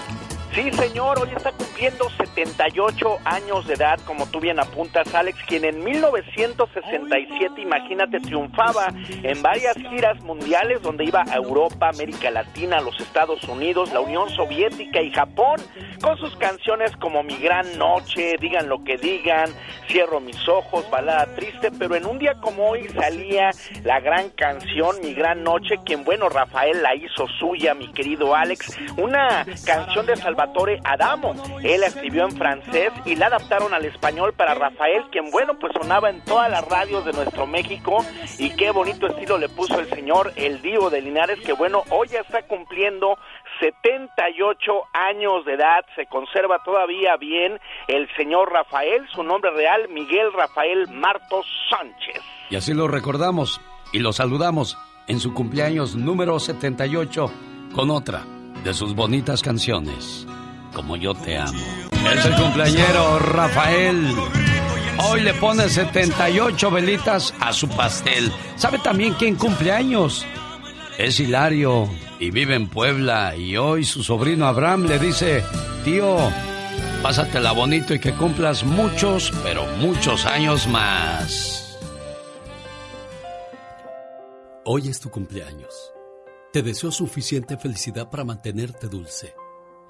Speaker 17: Sí, señor, hoy está cumpliendo 78 años de edad, como tú bien apuntas, Alex, quien en 1967, imagínate, triunfaba en varias giras mundiales donde iba a Europa, América Latina, los Estados Unidos, la Unión Soviética y Japón, con sus canciones como Mi Gran Noche, Digan lo que digan, Cierro mis ojos, Balada Triste, pero en un día como hoy salía la gran canción Mi Gran Noche, quien, bueno, Rafael la hizo suya, mi querido Alex, una canción de Salvador Adamo. Él la en francés y la adaptaron al español para Rafael, quien bueno, pues sonaba en todas las radios de nuestro México. Y qué bonito estilo le puso el señor El Divo de Linares, que bueno, hoy ya está cumpliendo 78 años de edad, se conserva todavía bien el señor Rafael, su nombre real Miguel Rafael Martos Sánchez.
Speaker 3: Y así lo recordamos y lo saludamos en su cumpleaños número 78 con otra de sus bonitas canciones, como yo te amo. Es el cumpleañero Rafael. Hoy le pone 78 velitas a su pastel. ¿Sabe también quién cumpleaños? Es Hilario y vive en Puebla y hoy su sobrino Abraham le dice, tío, pásatela bonito y que cumplas muchos, pero muchos años más.
Speaker 22: Hoy es tu cumpleaños. Te deseo suficiente felicidad para mantenerte dulce,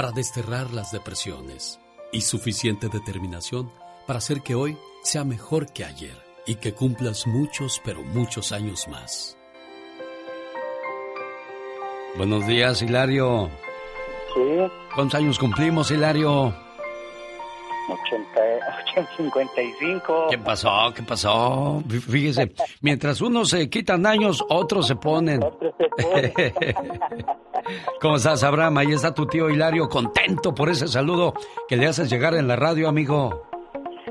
Speaker 22: para desterrar las depresiones y suficiente determinación para hacer que hoy sea mejor que ayer y que cumplas muchos, pero muchos años más.
Speaker 3: Buenos días, Hilario.
Speaker 29: Sí.
Speaker 3: ¿Cuántos años cumplimos, Hilario?
Speaker 29: 80, 55.
Speaker 3: ¿Qué pasó? ¿Qué pasó? Fíjese, mientras unos se quitan años, otros se ponen. ¿Cómo estás, Abraham? Ahí está tu tío Hilario, contento por ese saludo que le haces llegar en la radio, amigo.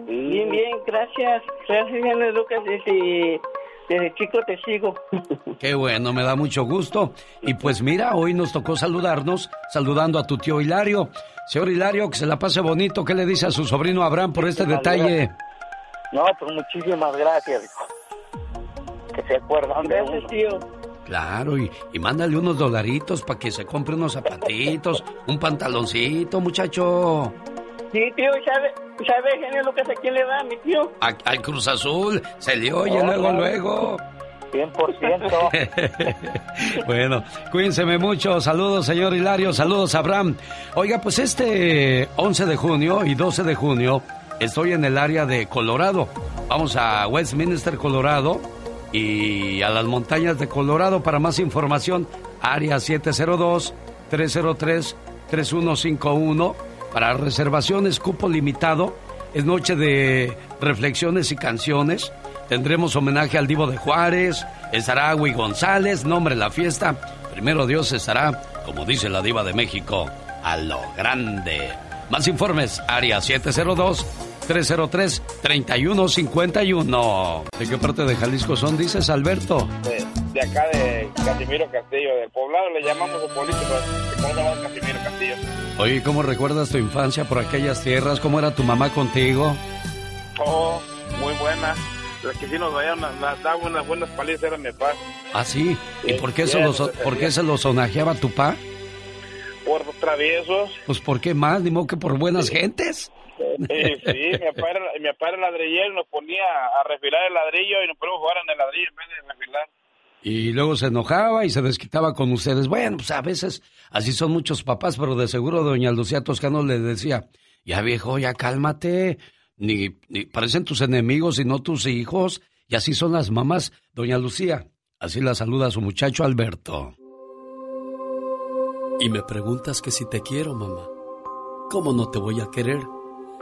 Speaker 29: Bien, bien, gracias. Gracias, Lucas. Desde, desde chico te sigo.
Speaker 3: Qué bueno, me da mucho gusto. Y pues mira, hoy nos tocó saludarnos, saludando a tu tío Hilario. Señor Hilario, que se la pase bonito. ¿Qué le dice a su sobrino Abraham por este detalle?
Speaker 29: No, pues muchísimas gracias. Que se acuerdan de uno. tío.
Speaker 3: Claro, y, y mándale unos dolaritos para que se compre unos zapatitos, un pantaloncito, muchacho.
Speaker 29: Sí, tío, ¿sabe, sabe genio lo que a quién le da, mi tío?
Speaker 3: al Cruz Azul, se le oye luego, luego.
Speaker 29: 100%. [LAUGHS]
Speaker 3: bueno, cuídense mucho. Saludos, señor Hilario. Saludos, Abraham. Oiga, pues este 11 de junio y 12 de junio estoy en el área de Colorado. Vamos a Westminster, Colorado y a las montañas de Colorado. Para más información, área 702-303-3151. Para reservaciones, cupo limitado. Es noche de reflexiones y canciones. Tendremos homenaje al Divo de Juárez, estará Agui González, nombre la fiesta. Primero Dios estará, como dice la Diva de México, a lo grande. Más informes, área 702-303-3151. ¿De qué parte de Jalisco son, dices, Alberto?
Speaker 34: De, acá de Casimiro Castillo, del poblado le llamamos el político, ¿cómo se llama Casimiro Castillo?
Speaker 3: Oye, ¿cómo recuerdas tu infancia por aquellas tierras? ¿Cómo era tu mamá contigo?
Speaker 34: Oh, muy buena la que sí nos daban, daban unas buenas palizas era mi papá.
Speaker 3: ¿Ah, sí? ¿Y por qué, se, los, por qué se los sonajeaba tu pa?
Speaker 34: Por traviesos.
Speaker 3: Pues ¿por qué más? Ni modo que por buenas gentes.
Speaker 34: Sí, sí, mi papá era, mi papá era ladrillero, nos ponía a refilar el ladrillo y nos poníamos a jugar en el ladrillo en vez de refilar.
Speaker 3: Y luego se enojaba y se desquitaba con ustedes. Bueno, pues a veces así son muchos papás, pero de seguro doña Lucía Toscano le decía, ya viejo, ya cálmate, ni, ni parecen tus enemigos y no tus hijos. Y así son las mamás, doña Lucía. Así la saluda su muchacho Alberto.
Speaker 22: Y me preguntas que si te quiero, mamá. ¿Cómo no te voy a querer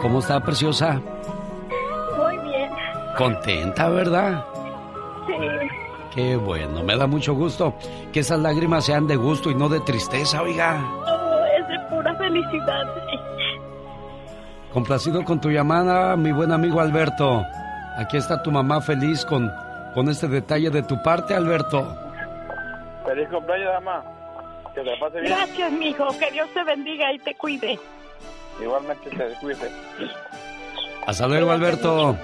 Speaker 3: ¿Cómo está, preciosa?
Speaker 6: Muy bien.
Speaker 3: Contenta, ¿verdad?
Speaker 6: Sí.
Speaker 3: Qué bueno, me da mucho gusto que esas lágrimas sean de gusto y no de tristeza, oiga.
Speaker 6: No, es de pura felicidad.
Speaker 3: Complacido con tu llamada, mi buen amigo Alberto. Aquí está tu mamá feliz con, con este detalle de tu parte, Alberto.
Speaker 35: Feliz cumpleaños, mamá. Que te pase bien.
Speaker 6: Gracias, mijo. Que Dios te bendiga y te cuide.
Speaker 35: Igualmente te cuide.
Speaker 3: Hasta luego, Alberto.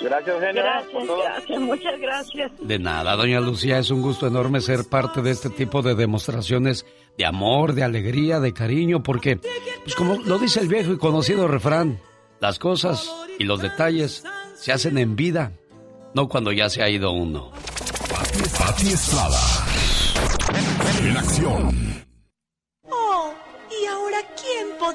Speaker 35: Gracias, genio.
Speaker 6: Gracias, gracias, muchas gracias.
Speaker 3: De nada, doña Lucía, es un gusto enorme ser parte de este tipo de demostraciones de amor, de alegría, de cariño, porque, pues como lo dice el viejo y conocido refrán, las cosas y los detalles se hacen en vida, no cuando ya se ha ido uno.
Speaker 16: Pati Estrada. En acción.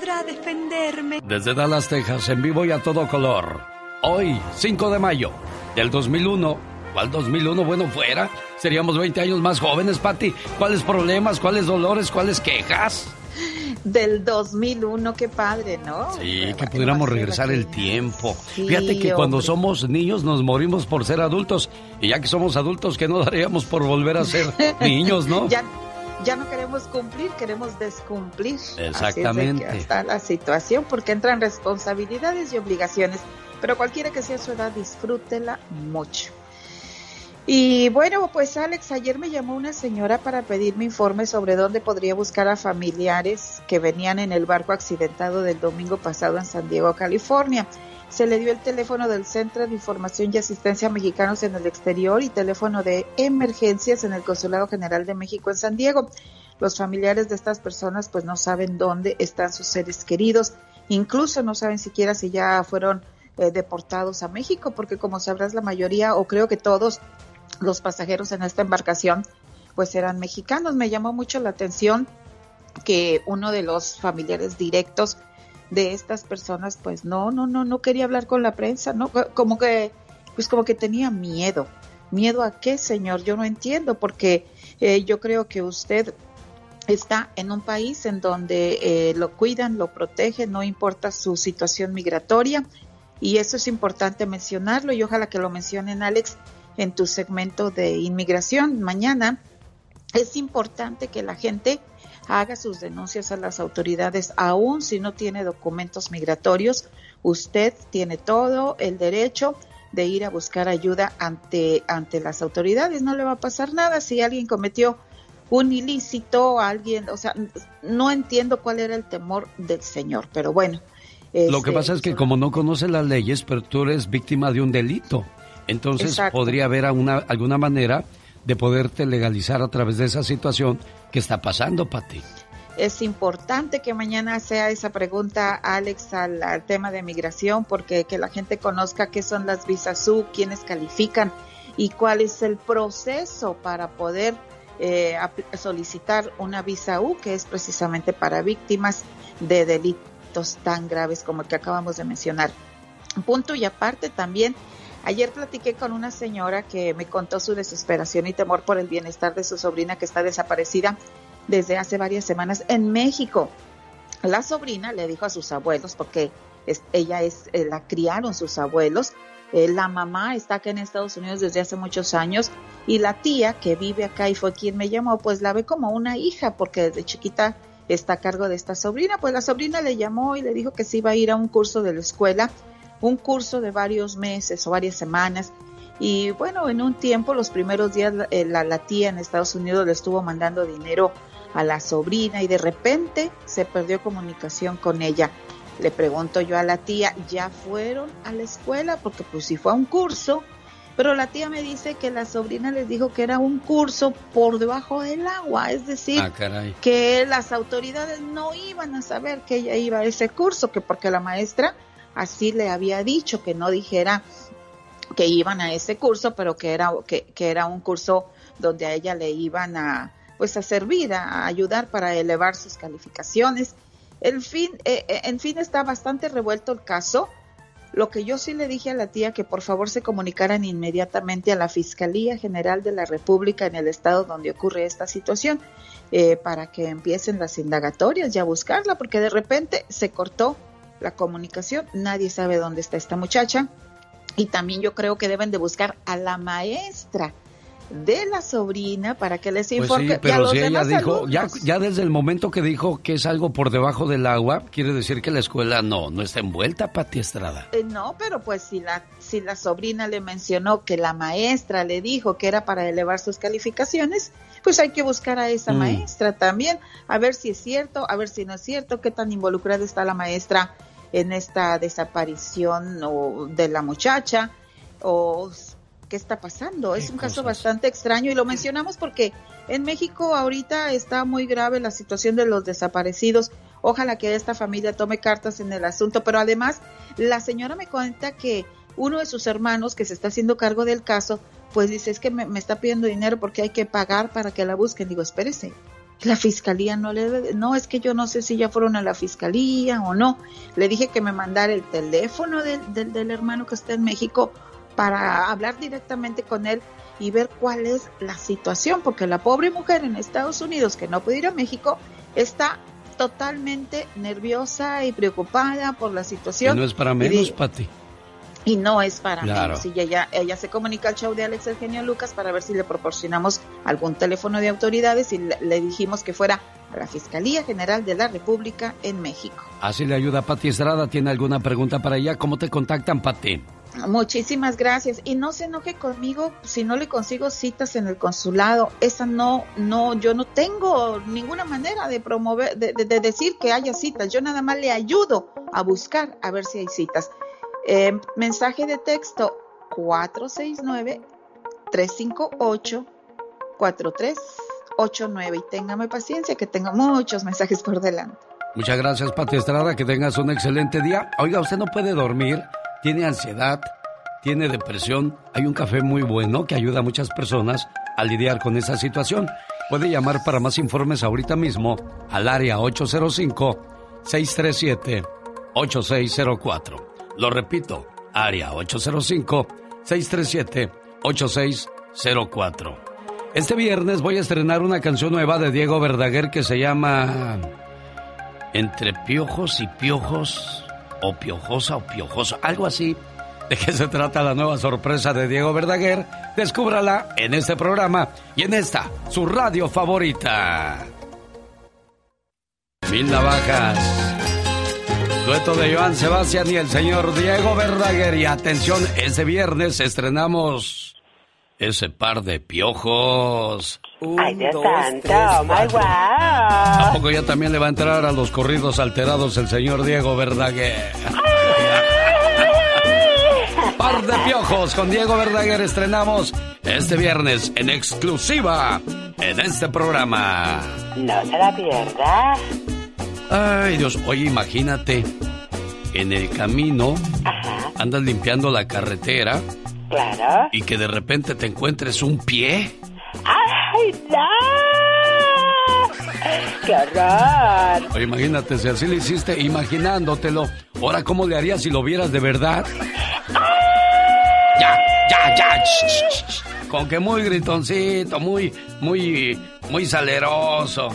Speaker 36: Podrá defenderme?
Speaker 3: Desde Dallas, Texas, en vivo y a todo color. Hoy, 5 de mayo del 2001. ¿Cuál 2001? Bueno, fuera. Seríamos 20 años más jóvenes, Pati. ¿Cuáles problemas, cuáles dolores, cuáles quejas?
Speaker 37: Del 2001, qué padre, ¿no?
Speaker 3: Sí, que pudiéramos regresar el tiempo.
Speaker 37: Sí,
Speaker 3: Fíjate que cuando somos niños nos morimos por ser adultos. Y ya que somos adultos, que no daríamos por volver a ser [LAUGHS] niños, no?
Speaker 37: ya, ya no queremos cumplir, queremos descumplir.
Speaker 3: Exactamente.
Speaker 37: Así es de que está la situación, porque entran responsabilidades y obligaciones. Pero cualquiera que sea su edad, disfrútela mucho. Y bueno, pues Alex, ayer me llamó una señora para pedirme informe sobre dónde podría buscar a familiares que venían en el barco accidentado del domingo pasado en San Diego, California. Se le dio el teléfono del Centro de Información y Asistencia a Mexicanos en el Exterior y teléfono de emergencias en el Consulado General de México en San Diego. Los familiares de estas personas pues no saben dónde están sus seres queridos, incluso no saben siquiera si ya fueron eh, deportados a México, porque como sabrás la mayoría o creo que todos los pasajeros en esta embarcación pues eran mexicanos. Me llamó mucho la atención que uno de los familiares directos de estas personas pues no, no, no, no quería hablar con la prensa, no, como que, pues como que tenía miedo. ¿Miedo a qué, señor? Yo no entiendo porque eh, yo creo que usted está en un país en donde eh, lo cuidan, lo protegen, no importa su situación migratoria y eso es importante mencionarlo y ojalá que lo mencionen Alex en tu segmento de inmigración mañana. Es importante que la gente haga sus denuncias a las autoridades, aun si no tiene documentos migratorios. Usted tiene todo el derecho de ir a buscar ayuda ante, ante las autoridades. No le va a pasar nada si alguien cometió un ilícito, alguien, o sea, no entiendo cuál era el temor del señor, pero bueno.
Speaker 3: Lo que
Speaker 37: este,
Speaker 3: pasa es que como no conoces las leyes, pero tú eres víctima de un delito. Entonces
Speaker 37: Exacto.
Speaker 3: podría haber una, alguna manera de poderte legalizar a través de esa situación que está pasando, Pati.
Speaker 37: Es importante que mañana sea esa pregunta, Alex, al, al tema de migración, porque que la gente conozca qué son las visas U, quiénes califican y cuál es el proceso para poder eh, solicitar una visa U, que es precisamente para víctimas de delitos tan graves como el que acabamos de mencionar. Punto y aparte también, ayer platiqué con una señora que me contó su desesperación y temor por el bienestar de su sobrina que está desaparecida desde hace varias semanas en México. La sobrina le dijo a sus abuelos, porque ella es, eh, la criaron sus abuelos, eh, la mamá está acá en Estados Unidos desde hace muchos años y la tía que vive acá y fue quien me llamó, pues la ve como una hija porque desde chiquita está a cargo de esta sobrina. Pues la sobrina le llamó y le dijo que se iba a ir a un curso de la escuela, un curso de varios meses o varias semanas Y bueno, en un tiempo, los primeros días, eh, la, la tía en Estados Unidos le estuvo mandando dinero a la sobrina y de repente se perdió comunicación con ella. Le pregunto yo a la tía, ¿ya fueron a la escuela? Porque pues si fue a un curso, pero la tía me dice que la sobrina les dijo que era un curso por debajo del agua, es decir,
Speaker 3: Ah,
Speaker 37: que las autoridades no iban a saber que ella iba a ese curso, que porque la maestra así le había dicho que no dijera que iban a ese curso, pero que era que, era un curso donde a ella le iban a pues a servir, a ayudar para elevar sus calificaciones. En fin, eh, eh, en fin está bastante revuelto el caso. Lo que yo sí le dije a la tía que por favor se comunicaran inmediatamente a la Fiscalía General de la República en el estado donde ocurre esta situación eh, para que empiecen las indagatorias y a buscarla porque de repente se cortó la comunicación, nadie sabe dónde está esta muchacha y también yo creo que deben de buscar a la maestra de la sobrina para que les
Speaker 3: Pues
Speaker 37: informe.
Speaker 3: sí, pero si ella dijo, ya, ya desde el momento que dijo que es algo por debajo del agua, quiere decir que la escuela no, no está envuelta, Pati Estrada.
Speaker 37: Eh, no, pero pues si la, si la sobrina le mencionó que la maestra le dijo que era para elevar sus calificaciones, pues hay que buscar a esa
Speaker 3: Mm.
Speaker 37: maestra también, a ver si es cierto, a ver si no es cierto, qué tan involucrada está la maestra en esta desaparición o de la muchacha o qué está pasando. Es un caso bastante extraño y lo mencionamos porque en México ahorita está muy grave la situación de los desaparecidos. Ojalá que esta familia tome cartas en el asunto, pero además la señora me cuenta que uno de sus hermanos que se está haciendo cargo del caso, pues dice, es que me, me está pidiendo dinero porque hay que pagar para que la busquen. Digo, espérese, la fiscalía no le debe, no, es que yo no sé si ya fueron a la fiscalía o no. Le dije que me mandara el teléfono del, del, del hermano que está en México para hablar directamente con él y ver cuál es la situación, porque la pobre mujer en Estados Unidos que no puede ir a México está totalmente nerviosa y preocupada por la
Speaker 3: Que
Speaker 37: situación.
Speaker 3: no es para menos, Pati.
Speaker 37: Y no es para
Speaker 3: Claro.
Speaker 37: menos. Y ella, ella se comunica al show de Alex Eugenio Lucas para ver si le proporcionamos algún teléfono de autoridades y le, le dijimos que fuera a la Fiscalía General de la República en México.
Speaker 3: Así le ayuda Pati Estrada. ¿Tiene alguna pregunta para ella? ¿Cómo te contactan, Pati?
Speaker 37: Muchísimas gracias. Y no se enoje conmigo si no le consigo citas en el consulado. Esa no, no, yo no tengo ninguna manera de promover, de, de- de decir que haya citas. Yo nada más le ayudo a buscar a ver si hay citas. Eh, mensaje de texto 469-358-4389. Y téngame paciencia que tengo muchos mensajes por delante.
Speaker 3: Muchas gracias, Pati Estrada. Que tengas un excelente día. Oiga, ¿usted no puede dormir? ¿Tiene ansiedad? ¿Tiene depresión? Hay un café muy bueno que ayuda a muchas personas a lidiar con esa situación. Puede llamar para más informes ahorita mismo al área 805-637-8604. Lo repito, área 805-637-8604. Este viernes voy a estrenar una canción nueva de Diego Verdaguer que se llama Entre piojos y piojos o piojosa o piojoso, algo así. ¿De qué se trata la nueva sorpresa de Diego Verdaguer? Descúbrala en este programa y en esta, su radio favorita. Mil navajas. Dueto de Joan Sebastián y el señor Diego Verdaguer. Y atención, este viernes estrenamos ese par de piojos.
Speaker 38: Ay, Dios santo, oh my wow.
Speaker 3: ¿A poco ya también le va a entrar a los corridos alterados el señor Diego Verdaguer? [LAUGHS] Par de piojos con Diego Verdaguer estrenamos este viernes en exclusiva en este programa.
Speaker 38: No se la pierda.
Speaker 3: Ay Dios, oye imagínate, en el camino andas limpiando la carretera
Speaker 38: Claro.
Speaker 3: y que de repente te encuentres un pie.
Speaker 38: ¡Ay, no! ¡Qué horror!
Speaker 3: Oye, imagínate, si así lo hiciste imaginándotelo, ahora cómo le harías si lo vieras de verdad. Ya, ya, ya. sh, sh, sh. Con que muy gritoncito, muy, muy, muy saleroso.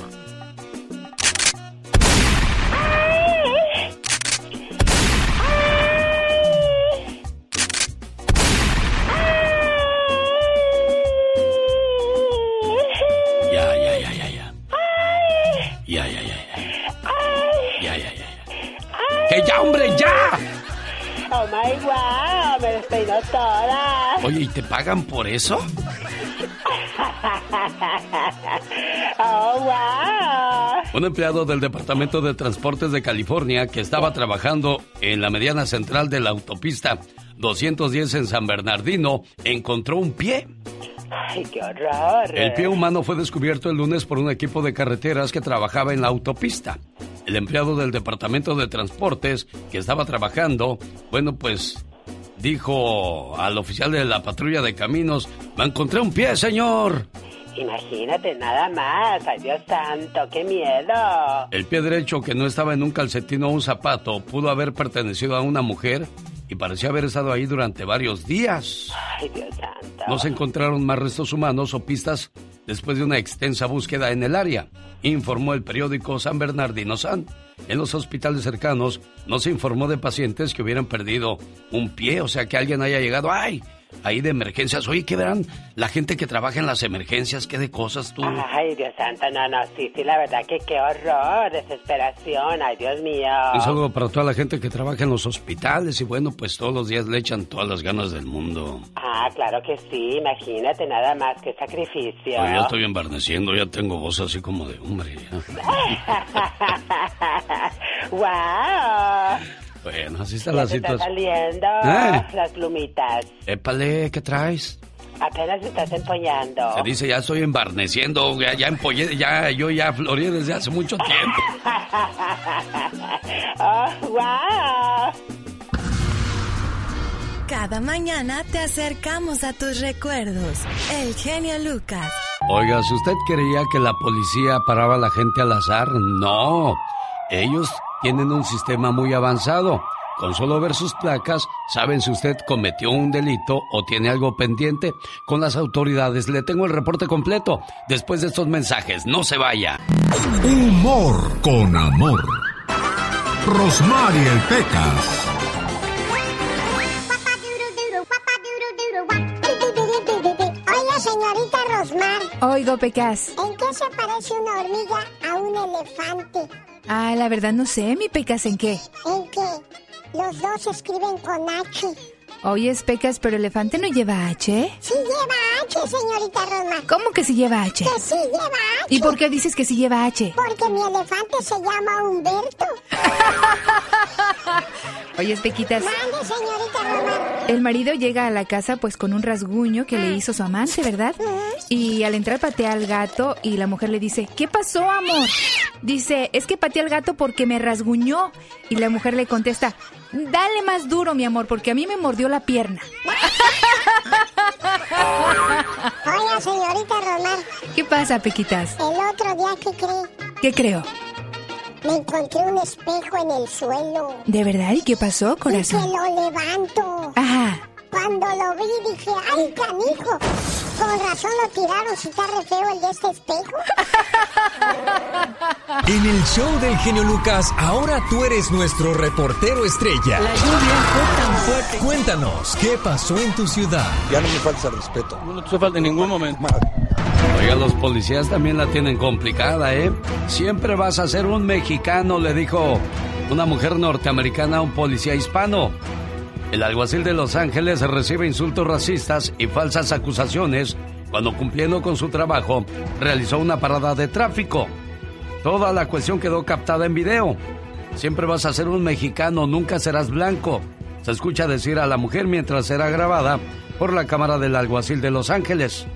Speaker 3: Ya, ya, ya. ¡Que ya, hombre, ya!
Speaker 38: ¡Oh my wow! Me despeinó todas.
Speaker 3: Oye, ¿y te pagan por eso? [LAUGHS]
Speaker 38: oh, wow.
Speaker 3: Un empleado del Departamento de Transportes de California que estaba trabajando en la mediana central de la autopista 210 en San Bernardino encontró un pie.
Speaker 38: Ay, qué horror.
Speaker 3: El pie humano fue descubierto el lunes por un equipo de carreteras que trabajaba en la autopista. El empleado del Departamento de Transportes que estaba trabajando, bueno, pues dijo al oficial de la patrulla de caminos, me encontré un pie, señor.
Speaker 38: Imagínate nada más. Ay, Dios santo, qué miedo.
Speaker 3: El pie derecho que no estaba en un calcetín o un zapato pudo haber pertenecido a una mujer y parecía haber estado ahí durante varios días.
Speaker 38: Ay, Dios santo.
Speaker 3: No se encontraron más restos humanos o pistas después de una extensa búsqueda en el área, informó el periódico San Bernardino San. En los hospitales cercanos no se informó de pacientes que hubieran perdido un pie, o sea que alguien haya llegado, ¡ay! Ahí de emergencias. Oye, ¿qué verán la gente que trabaja en las emergencias? ¿Qué de cosas tú?
Speaker 38: Ay, Dios santo, no, no, sí, sí, la verdad que qué horror, desesperación, ay, Dios mío.
Speaker 3: Un saludo para toda la gente que trabaja en los hospitales y bueno, pues todos los días le echan todas las ganas del mundo.
Speaker 38: Ah, claro que sí, imagínate nada más, qué sacrificio.
Speaker 3: Oye, ya estoy embarneciendo, ya tengo voz así como de hombre.
Speaker 38: ¡Wow! [LAUGHS]
Speaker 3: Bueno, así está la
Speaker 38: Está
Speaker 3: situación.
Speaker 38: saliendo
Speaker 3: ¿Eh?
Speaker 38: las plumitas.
Speaker 3: Épale, ¿qué traes?
Speaker 38: Apenas estás empollando.
Speaker 3: Se dice, ya estoy embarneciendo, ya, ya empollé, ya, yo ya floreé desde hace mucho tiempo. [LAUGHS]
Speaker 38: ¡Oh, wow!
Speaker 12: Cada mañana te acercamos a tus recuerdos. El genio Lucas.
Speaker 3: Oiga, si usted creía que la policía paraba a la gente al azar, no. Ellos tienen un sistema muy avanzado. Con solo ver sus placas, saben si usted cometió un delito o tiene algo pendiente con las autoridades. Le tengo el reporte completo después de estos mensajes. No se vaya.
Speaker 16: Humor con amor. Rosmarie el Pecas.
Speaker 6: Oiga, señorita Rosmar,
Speaker 33: Oigo, Pecas.
Speaker 6: ¿en qué se parece una hormiga a un elefante?
Speaker 33: Ah, la verdad no sé, mi Pecas, ¿en qué?
Speaker 6: En que los dos escriben con H.
Speaker 33: Oyes, Pecas, pero elefante no lleva H.
Speaker 6: Sí lleva H, señorita Rosmar.
Speaker 33: ¿Cómo que sí lleva H?
Speaker 6: Que sí lleva H.
Speaker 33: ¿Y por qué dices que sí lleva H?
Speaker 6: Porque mi elefante se llama Humberto. [LAUGHS]
Speaker 33: Oyes, Pequitas,
Speaker 6: Mande, señorita Rosmar.
Speaker 33: el marido llega a la casa pues con un rasguño que le hizo su amante, ¿verdad? Y al entrar patea al gato y la mujer le dice, ¿qué pasó, amor? Dice, es que pateé al gato porque me rasguñó. Y la mujer le contesta, dale más duro, mi amor, porque a mí me mordió la pierna.
Speaker 6: Oiga, señorita Rosmar,
Speaker 33: ¿Qué pasa, Pequitas?
Speaker 6: el otro día que cree,
Speaker 33: ¿Qué creo?
Speaker 6: me encontré un espejo en el suelo.
Speaker 33: ¿De verdad? ¿Y qué pasó,
Speaker 6: Y que
Speaker 33: corazón?
Speaker 6: lo levanto.
Speaker 33: Ajá.
Speaker 6: Cuando lo vi dije, ¡ay, canijo! Con razón lo tiraron si está re feo el de este espejo. [LAUGHS]
Speaker 5: En el show del genio Lucas, ahora tú eres nuestro reportero estrella.
Speaker 39: La lluvia fue tan fuerte.
Speaker 5: Cuéntanos, ¿qué pasó en tu ciudad?
Speaker 40: Ya no me falta respeto.
Speaker 22: No te falta en ningún momento.
Speaker 3: Oiga, los policías también la tienen complicada, ¿eh? Siempre vas a ser un mexicano, le dijo una mujer norteamericana a un policía hispano. El alguacil de Los Ángeles recibe insultos racistas y falsas acusaciones cuando cumpliendo con su trabajo realizó una parada de tráfico. Toda la cuestión quedó captada en video. Siempre vas a ser un mexicano, nunca serás blanco. Se escucha decir a la mujer mientras será grabada por la cámara del alguacil de Los Ángeles.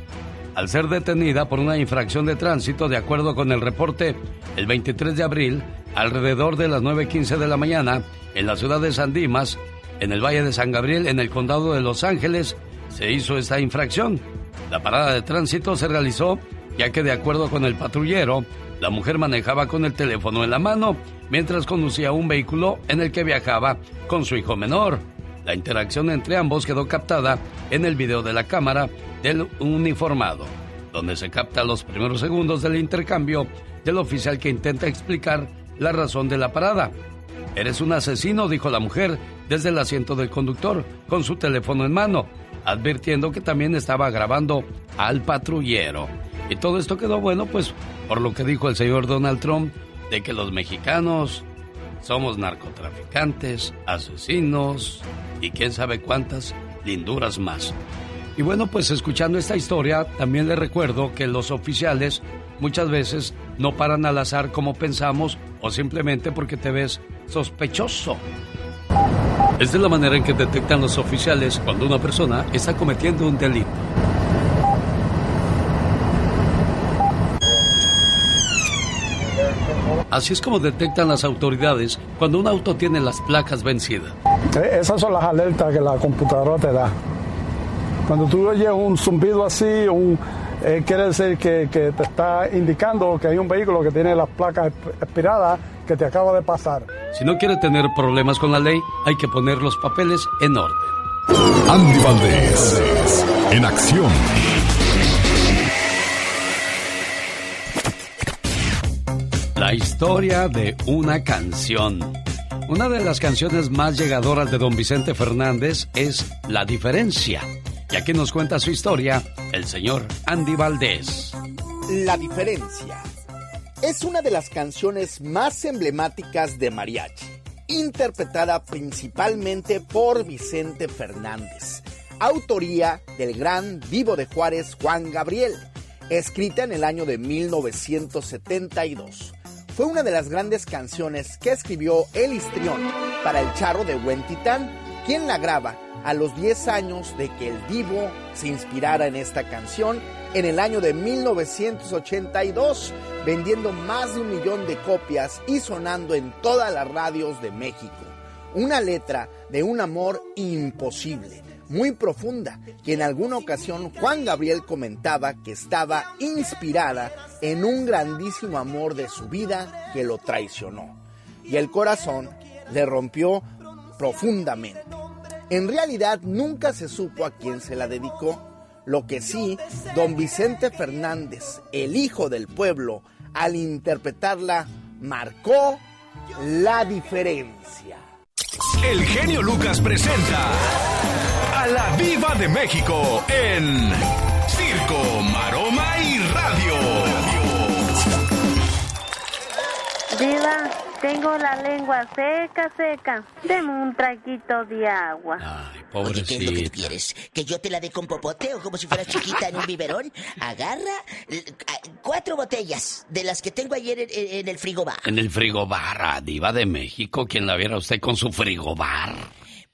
Speaker 3: Al ser detenida por una infracción de tránsito, de acuerdo con el reporte, el 23 de abril, alrededor de las 9.15 de la mañana, en la ciudad de San Dimas, en el Valle de San Gabriel, en el condado de Los Ángeles, se hizo esta infracción. La parada de tránsito se realizó ya que de acuerdo con el patrullero, la mujer manejaba con el teléfono en la mano mientras conducía un vehículo en el que viajaba con su hijo menor. La interacción entre ambos quedó captada en el video de la cámara del uniformado, donde se capta los primeros segundos del intercambio del oficial que intenta explicar la razón de la parada. Eres un asesino, dijo la mujer desde el asiento del conductor, con su teléfono en mano, advirtiendo que también estaba grabando al patrullero. Y todo esto quedó bueno, pues, por lo que dijo el señor Donald Trump, de que los mexicanos somos narcotraficantes, asesinos y quién sabe cuántas linduras más. Y bueno, pues escuchando esta historia, también le recuerdo que los oficiales muchas veces no paran al azar como pensamos o simplemente porque te ves sospechoso. Es la manera en que detectan los oficiales cuando una persona está cometiendo un delito. Así es como detectan las autoridades cuando un auto tiene las placas vencidas.
Speaker 40: Eh, Esas son las alertas que la computadora te da. Cuando tú oyes un zumbido así, un, eh, quiere decir que, que te está indicando que hay un vehículo que tiene las placas exp- expiradas que te acaba de pasar.
Speaker 3: Si no quiere tener problemas con la ley, hay que poner los papeles en orden.
Speaker 16: Andy Valdés, en acción.
Speaker 3: La historia de una canción. Una de las canciones más llegadoras de don Vicente Fernández es La diferencia. Y aquí nos cuenta su historia el señor Andy Valdés.
Speaker 41: La diferencia es una de las canciones más emblemáticas de mariachi, interpretada principalmente por Vicente Fernández, autoría del gran vivo de Juárez Juan Gabriel, escrita en el año de 1972. Fue una de las grandes canciones que escribió el histrión para el charro de Huentitán, quien la graba a los 10 años de que el divo se inspirara en esta canción en el año de 1982, vendiendo más de un millón de copias y sonando en todas las radios de México. Una letra de un amor imposible, muy profunda, que en alguna ocasión Juan Gabriel comentaba que estaba inspirada en un grandísimo amor de su vida que lo traicionó. Y el corazón le rompió profundamente. En realidad nunca se supo a quién se la dedicó. Lo que sí, don Vicente Fernández, el hijo del pueblo, al interpretarla, marcó la diferencia.
Speaker 1: El genio Lucas presenta a la Viva de México en Circo, Maroma y Radio.
Speaker 31: Diva, tengo la lengua seca, seca. Deme un traguito de agua.
Speaker 2: Oye, ¿qué es lo que
Speaker 3: Pobrecita.
Speaker 2: tú quieres? ¿Que yo te la dé con popote o como si fuera chiquita en un biberón? Agarra cuatro botellas de las que tengo ayer en, en- en el frigobar.
Speaker 3: En el frigobar, a Diva de México, quien la viera usted con su frigobar.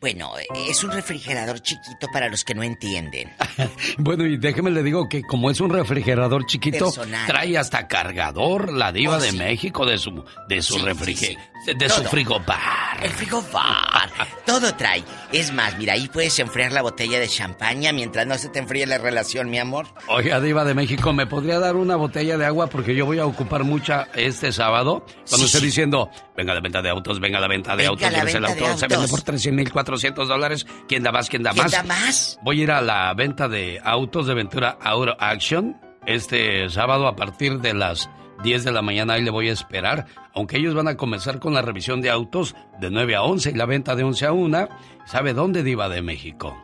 Speaker 2: Bueno, es un refrigerador chiquito para los que no entienden. [LAUGHS]
Speaker 3: Bueno, y déjeme le digo que como es un refrigerador chiquito,
Speaker 2: Personal.
Speaker 3: trae hasta cargador la Diva
Speaker 2: Oh,
Speaker 3: de
Speaker 2: sí.
Speaker 3: México de su de su
Speaker 2: Sí,
Speaker 3: refrige-
Speaker 2: sí,
Speaker 3: de su frigobar.
Speaker 2: El frigobar. Todo trae. Es más, mira, ahí puedes enfriar la botella de champaña mientras no se te enfríe la relación, mi amor.
Speaker 3: Oiga, Diva de México, ¿me podría dar una botella de agua? Porque yo voy a ocupar mucha este sábado. Cuando
Speaker 2: Sí,
Speaker 3: esté
Speaker 2: sí.
Speaker 3: diciendo, venga la venta de autos, venga la venta de
Speaker 2: Venga
Speaker 3: autos,
Speaker 2: la
Speaker 3: el
Speaker 2: venta de
Speaker 3: auto, se vende por 13,400 dólares. ¿Quién da más? ¿Quién da
Speaker 2: ¿Quién
Speaker 3: más?
Speaker 2: da más?
Speaker 3: Voy a ir a la venta de autos de Ventura Auto Action este sábado a partir de las 10 de la mañana. Ahí le voy a esperar. Aunque ellos van a comenzar con la revisión de autos de 9 a 11 y la venta de 11 a 1. ¿Sabe dónde, Diva de México?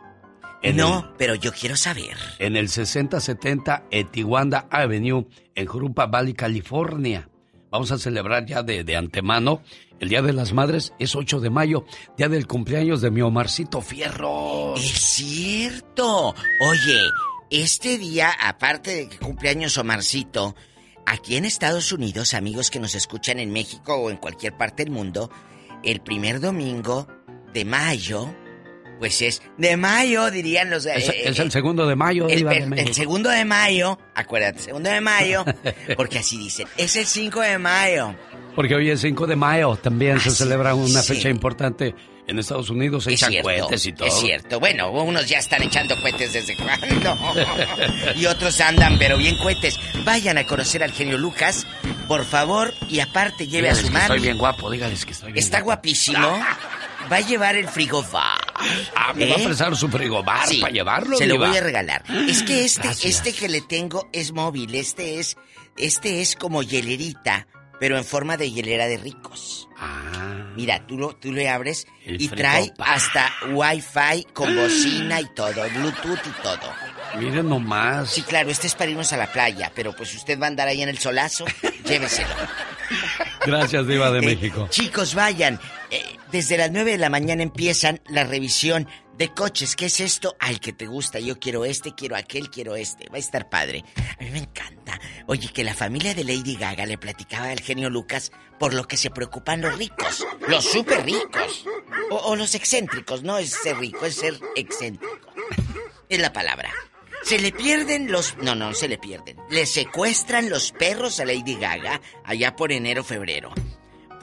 Speaker 2: no, pero yo quiero saber.
Speaker 3: En el 6070 Etiwanda Avenue, en Jurupa Valley, California. Vamos a celebrar ya de, de antemano. El Día de las Madres es 8 de mayo, día del cumpleaños de mi Omarcito Fierro.
Speaker 2: Es cierto. Oye, este día, aparte de que cumpleaños Omarcito, aquí en Estados Unidos, amigos que nos escuchan en México o en cualquier parte del mundo, el primer domingo de mayo, pues es de mayo, dirían los...
Speaker 3: Es,
Speaker 2: eh,
Speaker 3: es el segundo de mayo,
Speaker 2: el,
Speaker 3: de
Speaker 2: el- segundo de mayo, acuérdate, segundo de mayo, [LAUGHS] porque así dicen, es el 5 de mayo.
Speaker 3: Porque hoy es 5 de mayo, también se celebra una
Speaker 2: sí.
Speaker 3: fecha importante en Estados Unidos, se
Speaker 2: Es
Speaker 3: echan
Speaker 2: cierto,
Speaker 3: cohetes y todo.
Speaker 2: Es cierto. Bueno, unos ya están echando cohetes desde cuándo. [LAUGHS] y otros andan, pero bien cohetes. Vayan a conocer al genio Lucas, por favor, y aparte lleve a su mami.
Speaker 3: estoy bien guapo, dígales que estoy bien
Speaker 2: Está
Speaker 3: guapo.
Speaker 2: guapísimo. Va a llevar el frigobar.
Speaker 3: Ah, me va a
Speaker 2: ¿Eh?
Speaker 3: prestar su frigobar
Speaker 2: Sí,
Speaker 3: para llevarlo,
Speaker 2: Se lo voy a regalar. Es que este,
Speaker 3: Gracias.
Speaker 2: este que le tengo es móvil. Este es, este es como hielerita, pero en forma de hielera de ricos. Mira, tú lo, tú le abres
Speaker 3: Ah.
Speaker 2: Y trae hasta wifi con bocina y todo, bluetooth y todo.
Speaker 3: Miren nomás.
Speaker 2: Sí, claro, este es para irnos a la playa, pero pues usted va a andar ahí en el solazo, [LAUGHS] lléveselo.
Speaker 3: Gracias, Diva de
Speaker 2: Eh,
Speaker 3: México.
Speaker 2: Chicos, vayan. Eh, desde las 9 de la mañana empiezan la revisión de coches. ¿Qué es esto? Al que te gusta. Yo quiero este, quiero aquel, quiero este. Va a estar padre. A mí me encanta. Oye, que la familia de Lady Gaga le platicaba al genio Lucas por lo que se preocupan los ricos. Los súper ricos. O, o los excéntricos. No es ser rico, es ser excéntrico. Es la palabra. Se le pierden los... No, no, se le pierden. Le secuestran los perros a Lady Gaga allá por enero, febrero.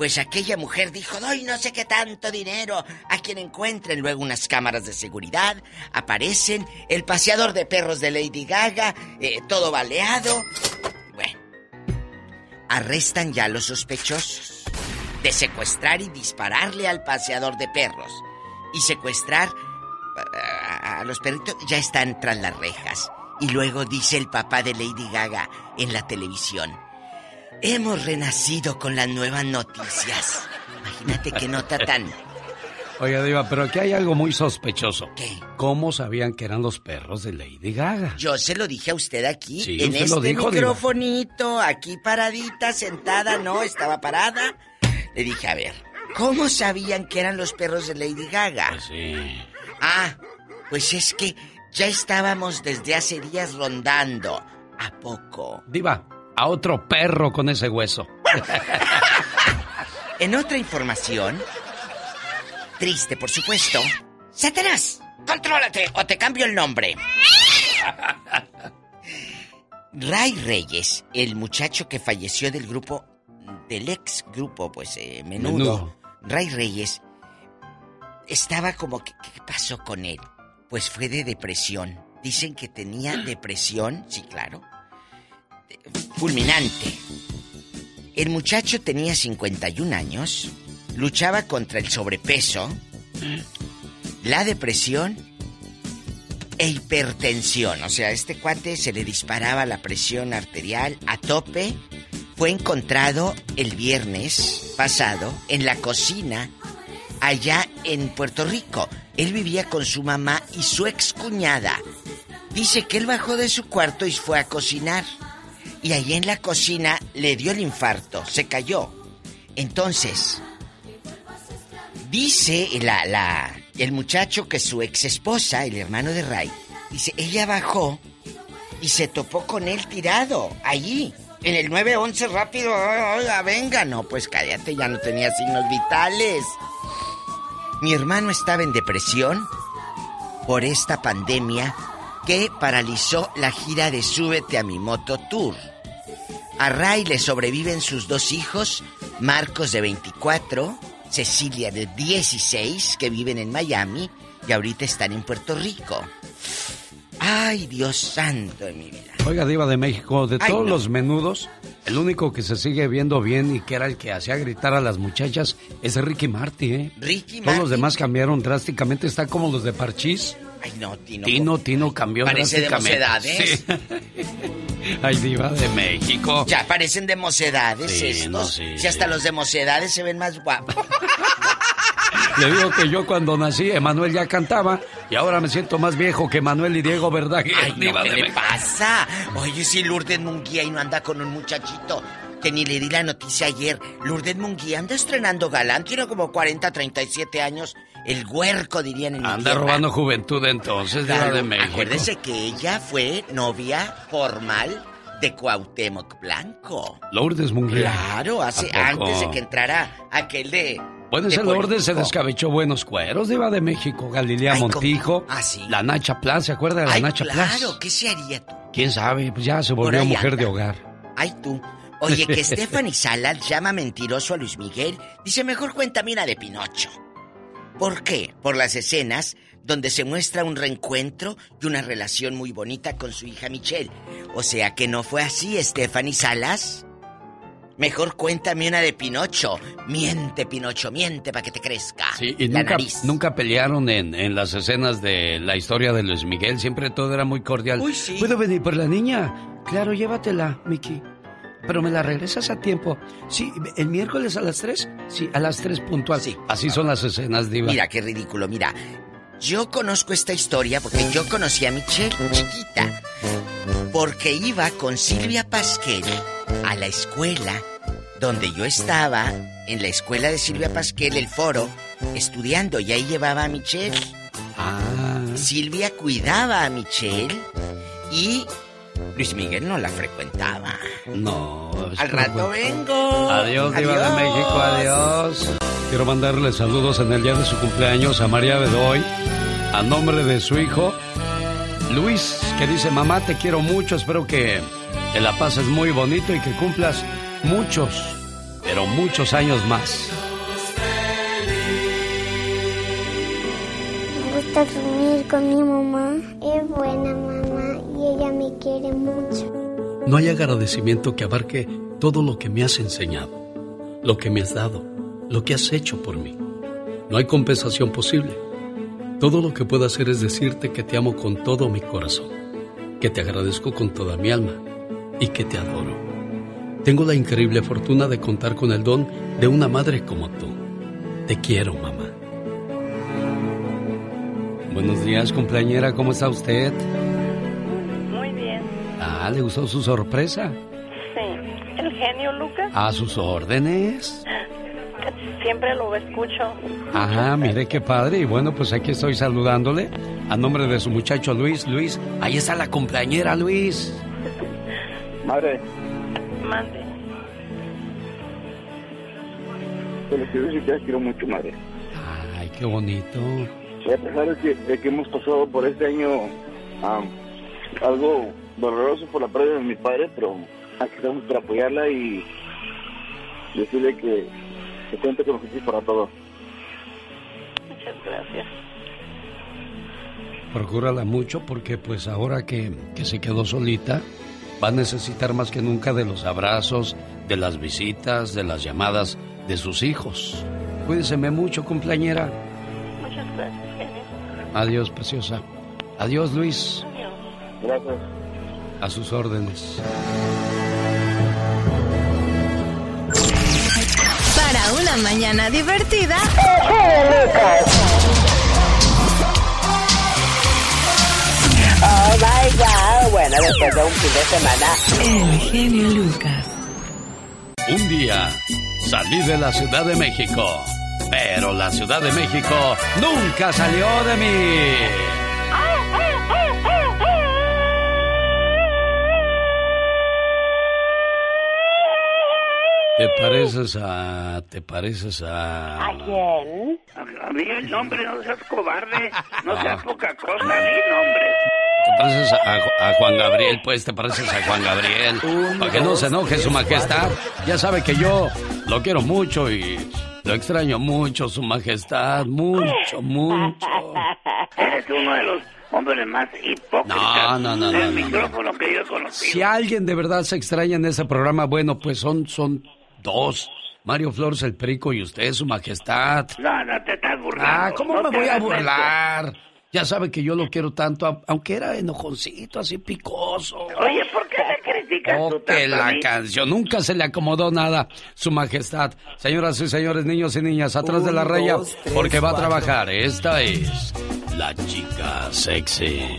Speaker 2: Pues aquella mujer dijo, doy no sé qué tanto dinero a quien encuentren. Luego unas cámaras de seguridad aparecen, el paseador de perros de Lady Gaga, eh, todo baleado. Bueno, arrestan ya a los sospechosos de secuestrar y dispararle al paseador de perros. Y secuestrar a, a los perritos ya están tras las rejas. Y luego dice el papá de Lady Gaga en la televisión. Hemos renacido con las nuevas noticias. Imagínate qué nota tan...
Speaker 3: Oiga, Diva, pero aquí hay algo muy sospechoso. ¿Qué? ¿Cómo sabían que eran los perros de Lady Gaga?
Speaker 2: Yo se lo dije a usted aquí,
Speaker 3: Sí,
Speaker 2: en
Speaker 3: usted
Speaker 2: este
Speaker 3: lo dijo, Diva.
Speaker 2: microfonito, aquí paradita, sentada, no, estaba parada. Le dije, a ver, ¿cómo sabían que eran los perros de Lady Gaga?
Speaker 3: Pues sí.
Speaker 2: Ah, pues es que ya estábamos desde hace días rondando. ¿A poco?
Speaker 3: Diva, a otro perro con ese hueso. [LAUGHS]
Speaker 2: En otra información, triste por supuesto, Satanás, contrólate o te cambio el nombre. [LAUGHS] Ray Reyes, el muchacho que falleció del grupo, del ex grupo, pues, eh, menudo.
Speaker 3: Menudo.
Speaker 2: Ray Reyes, estaba como, que- ¿qué pasó con él? Pues fue de depresión. Dicen que tenía depresión, sí, claro. Fulminante. El muchacho tenía 51 años, luchaba contra el sobrepeso, la depresión e hipertensión. O sea, este cuate se le disparaba la presión arterial a tope. Fue encontrado el viernes pasado en la cocina allá en Puerto Rico. Él vivía con su mamá y su excuñada. Dice que él bajó de su cuarto y fue a cocinar. Y allí en la cocina le dio el infarto, se cayó. Entonces, dice la, el muchacho que su ex esposa, el hermano de Ray, dice, ella bajó y se topó con él tirado, allí, en el 911 rápido, oiga, venga, no, pues cállate, ya no tenía signos vitales. Mi hermano estaba en depresión por esta pandemia que paralizó la gira de Súbete a mi moto tour. A Ray le sobreviven sus dos hijos, Marcos de 24, Cecilia de 16, que viven en Miami y ahorita están en Puerto Rico. Ay, Dios santo de mi vida.
Speaker 3: Oiga, Diva de México, de
Speaker 2: Ay,
Speaker 3: todos
Speaker 2: no.
Speaker 3: los menudos, el único que se sigue viendo bien y que era el que hacía gritar a las muchachas es Ricky Marty, ¿eh?
Speaker 2: Ricky
Speaker 3: Todos los demás cambiaron drásticamente, está como los de Parchís.
Speaker 2: Ay, no, Tino.
Speaker 3: Tino, Tino cambió
Speaker 2: Parece de mocedades.
Speaker 3: Sí. [LAUGHS] Ay, Diva de México.
Speaker 2: Ya parecen de mocedades
Speaker 3: Sí,
Speaker 2: estos.
Speaker 3: no, sí,
Speaker 2: si hasta los de mocedades se ven más guapos. [LAUGHS]
Speaker 3: Le digo que yo cuando nací, Emanuel ya cantaba y ahora me siento más viejo que Manuel y Diego Verdaguer.
Speaker 2: Ay, [LAUGHS] no,
Speaker 3: Diva
Speaker 2: ¿qué
Speaker 3: de
Speaker 2: le
Speaker 3: México.
Speaker 2: pasa? Oye, si Lourdes Munguía y no anda con un muchachito que ni le di la noticia ayer. Lourdes Munguía anda estrenando galán, tiene como 40, 37 años. El huerco, dirían en
Speaker 3: Anda robando juventud entonces,
Speaker 2: Claro,
Speaker 3: de México.
Speaker 2: Acuérdese que ella fue novia formal de Cuauhtémoc Blanco.
Speaker 3: Lourdes Munguía.
Speaker 2: Claro, hace, antes de que entrara aquel de...
Speaker 3: Bueno,
Speaker 2: de
Speaker 3: ese Lourdes se descabechó buenos cueros, Diva de México. Galilea
Speaker 2: Ay.
Speaker 3: Montijo.
Speaker 2: Ah, sí.
Speaker 3: La Nacha Plas, ¿se acuerda de la
Speaker 2: Ay,
Speaker 3: Nacha Plas?
Speaker 2: claro, ¿qué se haría tú?
Speaker 3: ¿Quién sabe? Pues ya se volvió mujer
Speaker 2: anda.
Speaker 3: de hogar.
Speaker 2: Ay, tú. Oye, que [LAUGHS] Stephanie Salas llama mentiroso a Luis Miguel. Dice, mejor cuéntame una de Pinocho. ¿Por qué? Por las escenas donde se muestra un reencuentro y una relación muy bonita con su hija Michelle. O sea que no fue así, Stephanie Salas. Mejor cuéntame una de Pinocho. Miente, Pinocho, miente para que te crezca.
Speaker 3: Sí, y
Speaker 2: la
Speaker 3: nunca,
Speaker 2: nariz.
Speaker 3: nunca pelearon en, en las escenas de la historia de Luis Miguel. Siempre todo era muy cordial.
Speaker 2: Uy, sí.
Speaker 3: ¿Puedo venir por la niña? Claro, llévatela, Mickey. Pero me la regresas a tiempo. Sí, el miércoles a las tres. Sí, a las tres puntual.
Speaker 2: Sí.
Speaker 3: Así son las escenas, Diva.
Speaker 2: Mira, qué ridículo. Mira, yo conozco esta historia porque yo conocí a Michelle chiquita. Porque iba con Silvia Pasquel a la escuela donde yo estaba, en la escuela de Silvia Pasquel, el foro, estudiando. Y ahí llevaba a Michelle.
Speaker 3: Ah.
Speaker 2: Silvia cuidaba a Michelle y Luis Miguel no la frecuentaba.
Speaker 3: No.
Speaker 2: Al rato vengo.
Speaker 3: Adiós, Diva de México, adiós. Quiero mandarle saludos en el día de su cumpleaños a María Bedoy, a nombre de su hijo, Luis, que dice, mamá, te quiero mucho, espero que te la pases muy bonito y que cumplas muchos, pero muchos años más.
Speaker 6: Dormir con mi mamá. Es buena mamá y ella me quiere mucho.
Speaker 22: No hay agradecimiento que abarque todo lo que me has enseñado, lo que me has dado, lo que has hecho por mí. No hay compensación posible. Todo lo que puedo hacer es decirte que te amo con todo mi corazón, que te agradezco con toda mi alma y que te adoro. Tengo la increíble fortuna de contar con el don de una madre como tú. Te quiero, mamá.
Speaker 3: Buenos días, cumpleañera, ¿cómo está usted?
Speaker 42: Muy bien.
Speaker 3: Ah, ¿le gustó su sorpresa?
Speaker 42: Sí. El genio Lucas.
Speaker 3: A sus órdenes.
Speaker 42: Siempre lo escucho.
Speaker 3: Ajá, mire qué padre. Y bueno, pues aquí estoy saludándole a nombre de su muchacho Luis. Luis, ahí está la cumpleañera, Luis.
Speaker 35: Madre,
Speaker 42: Mande.
Speaker 35: te lo quiero decir que quiero mucho, madre.
Speaker 3: Ay, qué bonito.
Speaker 35: Y a pesar de que, de que hemos pasado por este año algo doloroso por la pérdida de mi padre, pero aquí estamos para apoyarla y decirle que, que cuente con nosotros para todo.
Speaker 42: Muchas gracias.
Speaker 3: Procúrala mucho porque pues ahora que, que se quedó solita, va a necesitar más que nunca de los abrazos, de las visitas, de las llamadas de sus hijos. Cuídeseme mucho, cumpleañera. Adiós, preciosa. Adiós, Luis.
Speaker 35: Gracias.
Speaker 3: A sus órdenes.
Speaker 24: Para una mañana divertida.
Speaker 38: Oh my god. Bueno, después de un fin de semana.
Speaker 24: El genio Lucas.
Speaker 3: Un día salí de la Ciudad de México, pero la Ciudad de México nunca salió de mí. ¿Te pareces a... te pareces a...
Speaker 38: ¿A quién?
Speaker 26: A mí el nombre, no seas cobarde, no seas [LAUGHS] poca cosa, ni nombre.
Speaker 3: Te pareces a, a Juan Gabriel, pues te pareces a Juan Gabriel. Para que no se enoje su majestad. Ya sabe que yo lo quiero mucho y lo extraño mucho, su majestad. Mucho, mucho.
Speaker 26: Eres uno de los hombres más hipócritas
Speaker 3: No, no, no,
Speaker 26: del
Speaker 3: no, no.
Speaker 26: micrófono que yo he conocido.
Speaker 3: Si alguien de verdad se extraña en ese programa, bueno, pues son, son dos. Mario Flores, el perico y usted, su majestad.
Speaker 26: No, no te estás burlando.
Speaker 3: Ah, ¿cómo me voy a burlar? Ya sabe que yo lo quiero tanto, aunque era enojoncito, así picoso.
Speaker 26: Oye, ¿por qué
Speaker 3: Oh,
Speaker 26: tú
Speaker 3: que la canción. Nunca se le acomodó nada, Su Majestad. Señoras y señores, niños y niñas, atrás de la raya,
Speaker 26: dos, tres,
Speaker 3: porque va a trabajar. Esta es la chica sexy.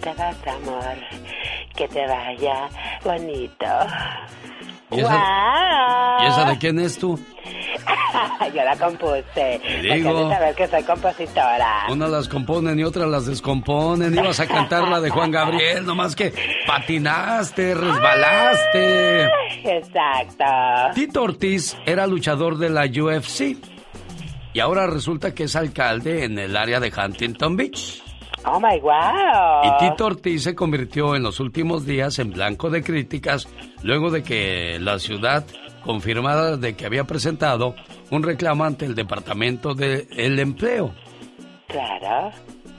Speaker 38: Te vas, amor. Que te vaya bonito.
Speaker 3: ¿Y esa. ¿Y esa de quién es tú? [LAUGHS]
Speaker 38: Yo la compuse. Porque
Speaker 3: digo.
Speaker 38: saber que soy compositora.
Speaker 3: Unas las componen y otras las descomponen. Ibas a cantar la de Juan Gabriel, nomás que patinaste, resbalaste.
Speaker 38: Exacto.
Speaker 3: Tito Ortiz era luchador de la UFC y ahora resulta que es alcalde en el área de Huntington Beach.
Speaker 38: Oh my wow.
Speaker 3: Y Tito Ortiz se convirtió en los últimos días en blanco de críticas luego de que la ciudad confirmara de que había presentado un reclamo ante el Departamento del Empleo.
Speaker 38: Claro.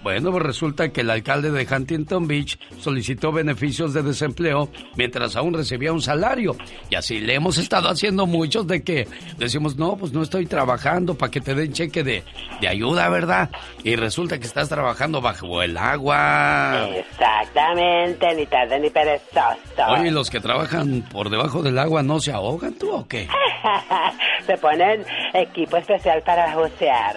Speaker 3: Bueno, pues resulta que el alcalde de Huntington Beach solicitó beneficios de desempleo mientras aún recibía un salario. Y así le hemos estado haciendo muchos de que decimos, no, pues no estoy trabajando para que te den cheque de, de ayuda, ¿verdad? Y resulta que estás trabajando bajo el agua.
Speaker 38: Exactamente, ni tarde ni perezoso.
Speaker 3: Oye, ¿y los que trabajan por debajo del agua no se ahogan tú o qué? [LAUGHS]
Speaker 38: Se ponen equipo especial para bucear.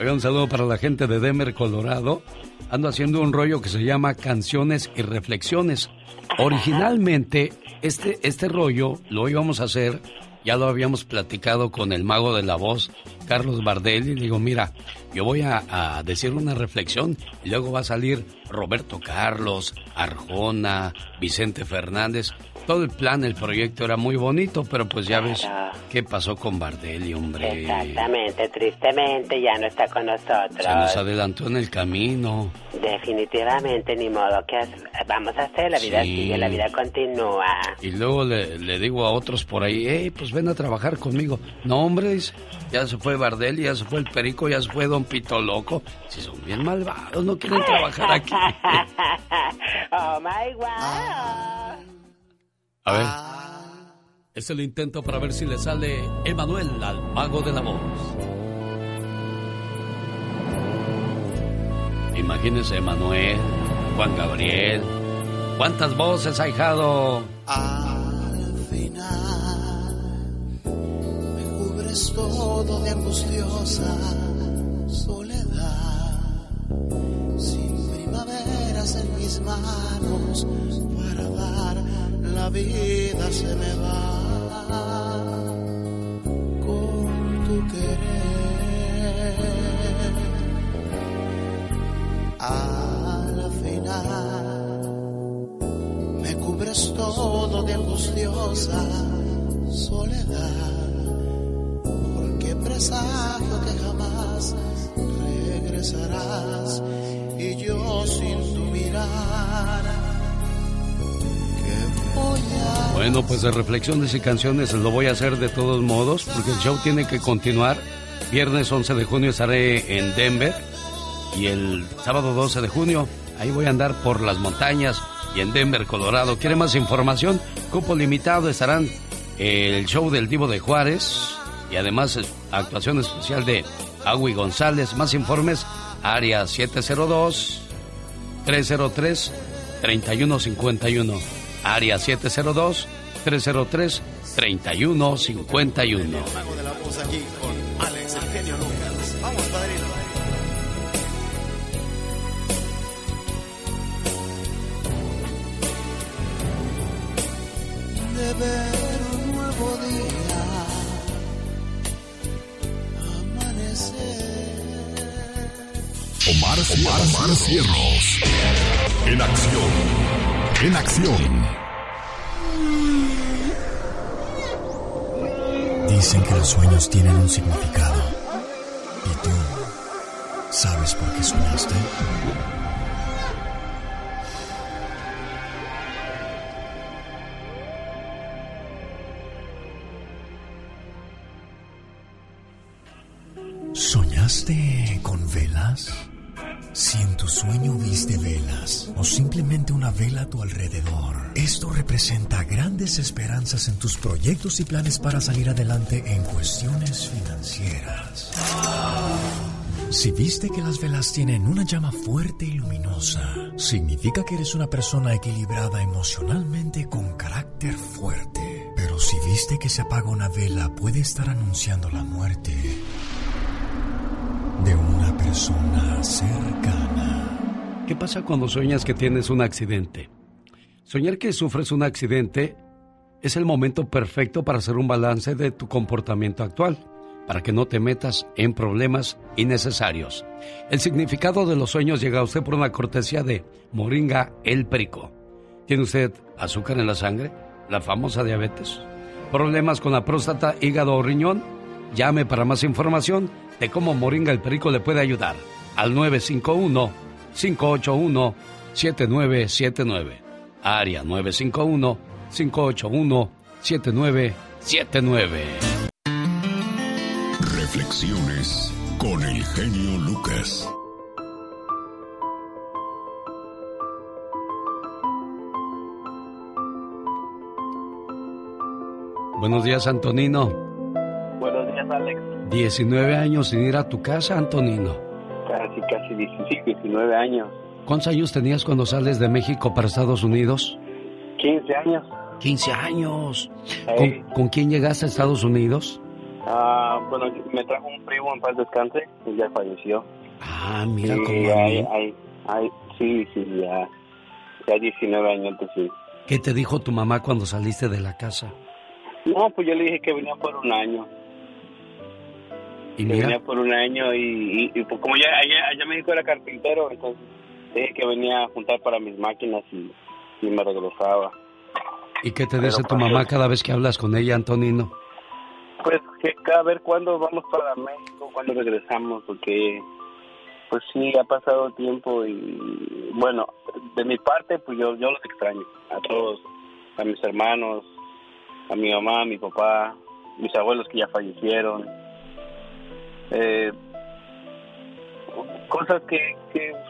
Speaker 3: Oiga, un saludo para la gente de Denver, Colorado. Ando haciendo un rollo que se llama Canciones y Reflexiones. Originalmente, este, este rollo lo íbamos a hacer ya lo habíamos platicado con el mago de la voz, Carlos Bardelli. Le digo, mira, yo voy a, a decir una reflexión y luego va a salir Roberto Carlos, Arjona, Vicente Fernández todo el plan, el proyecto era muy bonito, pero pues ya ves qué pasó con Bardelli, hombre.
Speaker 38: Exactamente, tristemente ya no está con nosotros.
Speaker 3: Se nos adelantó en el camino.
Speaker 38: Definitivamente, ni modo que vamos a hacer, la vida sigue, la vida continúa.
Speaker 3: Y luego le, le, digo a otros por ahí, hey, pues ven a trabajar conmigo. No, hombre, ya se fue Bardelli, ya se fue el Perico, ya se fue Don Pito Loco. Si son bien malvados, no quieren trabajar aquí.
Speaker 38: Oh my God.
Speaker 3: A ver. Es el intento para ver si le sale Emanuel al mago de la voz. Imagínese Emanuel, Juan Gabriel. ¿Cuántas voces, ahijado?
Speaker 43: Al final me cubres todo de angustiosa manos para dar la vida se me va con tu querer. Al final me cubres todo de angustiosa soledad, porque presagio que jamás regresarás y yo sin tu mirar
Speaker 3: bueno, pues de reflexiones y canciones lo voy a hacer de todos modos, porque el show tiene que continuar. Viernes 11 de junio estaré en Denver y el sábado 12 de junio ahí voy a andar por las montañas y en Denver, Colorado. ¿Quiere más información? Cupo limitado estarán el show del Divo de Juárez y además actuación especial de Agui González. Más informes, área 702 303 3151 área 702-303-3151.
Speaker 43: Mago de la
Speaker 1: Omar, Omar. En acción. En acción.
Speaker 16: Dicen que los sueños tienen un significado. ¿Y tú sabes por qué soñaste? ¿Soñaste con velas? Si en tu sueño viste velas o simplemente una vela a tu alrededor, esto representa grandes esperanzas en tus proyectos y planes para salir adelante en cuestiones financieras. Si viste que las velas tienen una llama fuerte y luminosa, significa que eres una persona equilibrada emocionalmente con carácter fuerte. Pero si viste que se apaga una vela puede estar anunciando la muerte de una persona cercana.
Speaker 3: ¿Qué pasa cuando sueñas que tienes un accidente? Soñar que sufres un accidente es el momento perfecto para hacer un balance de tu comportamiento actual, para que no te metas en problemas innecesarios. El significado de los sueños llega a usted por una cortesía de Moringa El Perico. ¿Tiene usted azúcar en la sangre? ¿La famosa diabetes? ¿Problemas con la próstata, hígado o riñón? Llame para más información de cómo Moringa el Perico le puede ayudar al 951-581-7979. Área 951-581-7979.
Speaker 1: Reflexiones con el genio Lucas.
Speaker 3: Buenos días, Antonino.
Speaker 44: Buenos días, Alex.
Speaker 3: 19 años sin ir a tu casa, Antonino.
Speaker 44: Casi, casi 16, 19 años.
Speaker 3: ¿Cuántos años tenías cuando sales de México para Estados Unidos?
Speaker 44: 15 años.
Speaker 3: 15 años. ¿Con, ¿Con, quién llegaste a Estados Unidos?
Speaker 44: Ah, bueno, me trajo un primo en paz descanse y ya falleció.
Speaker 3: Ah, mira
Speaker 44: sí,
Speaker 3: cómo.
Speaker 44: Hay, hay, hay, sí, sí, ya. Ya 19 años, sí.
Speaker 3: ¿Qué te dijo tu mamá cuando saliste de la casa?
Speaker 44: No, pues yo le dije que venía por un año.
Speaker 3: Y
Speaker 44: que
Speaker 3: mira,
Speaker 44: venía por un año y, y, y, pues como ya allá, allá me dijo era carpintero, entonces dije que venía a juntar para mis máquinas y, y me regresaba.
Speaker 3: ¿y qué te dice tu mamá cada vez que hablas con ella, Antonino?
Speaker 44: Pues que a ver cuándo vamos para México, cuándo regresamos, porque pues sí, ha pasado tiempo y bueno, de mi parte pues yo, yo los extraño, a todos, a mis hermanos, a mi mamá, a mi papá, mis abuelos que ya fallecieron. Eh, cosas que,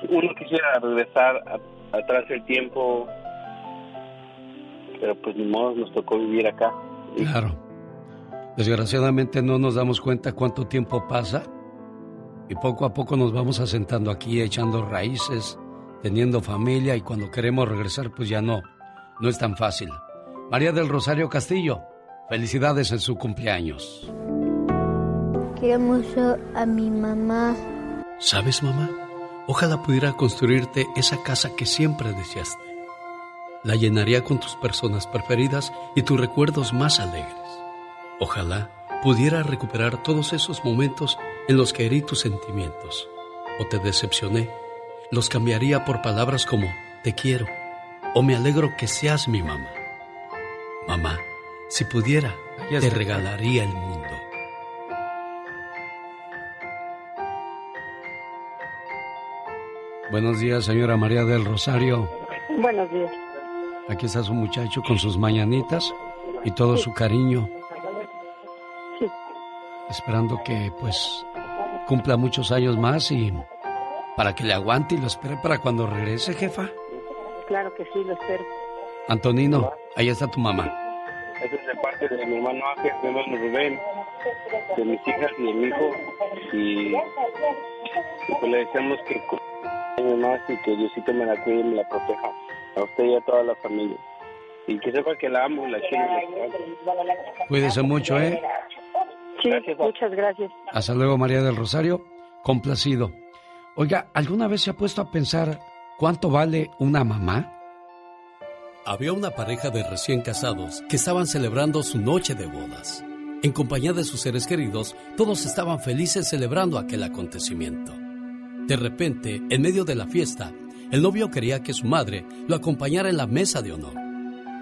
Speaker 44: uno quisiera regresar atrás el tiempo, pero pues ni modo, nos tocó vivir acá.
Speaker 3: Claro. Desgraciadamente no nos damos cuenta cuánto tiempo pasa y poco a poco nos vamos asentando aquí, echando raíces, teniendo familia y cuando queremos regresar pues ya no, no es tan fácil. María del Rosario Castillo, felicidades en su cumpleaños.
Speaker 45: Quiero mucho a mi mamá.
Speaker 22: ¿Sabes, mamá? Ojalá pudiera construirte esa casa que siempre deseaste. La llenaría con tus personas preferidas y tus recuerdos más alegres. Ojalá pudiera recuperar todos esos momentos en los que herí tus sentimientos o te decepcioné. Los cambiaría por palabras como te quiero o me alegro que seas mi mamá. Mamá, si pudiera,
Speaker 3: Ya
Speaker 22: te regalaría el mundo.
Speaker 3: Buenos días, señora María del Rosario.
Speaker 42: Buenos días.
Speaker 3: Aquí está su muchacho con sus mañanitas y todo su cariño,
Speaker 42: Sí.
Speaker 3: esperando que pues cumpla muchos años más y para que le aguante y lo espere para cuando regrese, jefa.
Speaker 42: Claro que sí, lo espero.
Speaker 3: Antonino, ahí está tu mamá.
Speaker 44: Eso es de parte de mi hermano Ángel, mi hermano Rubén, de mis hijas y de mi hijo. Y, y pues le deseamos que más y que Diosito me la cuide y me la proteja. A usted y a toda la familia. Y que sepa que la amo y la quiero.
Speaker 3: Cuídese mucho, ¿eh?
Speaker 42: Sí, muchas gracias.
Speaker 3: Hasta luego, María del Rosario. Complacido. Oiga, ¿alguna vez se ha puesto a pensar cuánto vale una mamá?
Speaker 22: Había una pareja de recién casados que estaban celebrando su noche de bodas. En compañía de sus seres queridos, todos estaban felices celebrando aquel acontecimiento. De repente, en medio de la fiesta, el novio quería que su madre lo acompañara en la mesa de honor,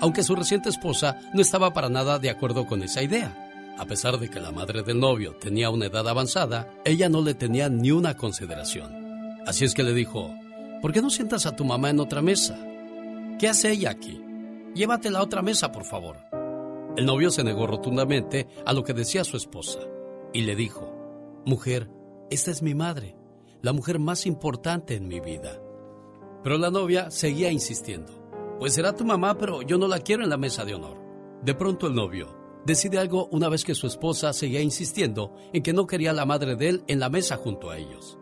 Speaker 22: aunque su reciente esposa no estaba para nada de acuerdo con esa idea. A pesar de que la madre del novio tenía una edad avanzada, ella no le tenía ni una consideración. Así es que le dijo, ¿por qué no sientas a tu mamá en otra mesa? ¿Qué hace ella aquí? Llévatela a otra mesa, por favor. El novio se negó rotundamente a lo que decía su esposa y le dijo, Mujer, esta es mi madre, la mujer más importante en mi vida. Pero la novia seguía insistiendo, Pues será tu mamá, pero yo no la quiero en la mesa de honor. De pronto el novio decide algo una vez que su esposa seguía insistiendo en que no quería a la madre de él en la mesa junto a ellos.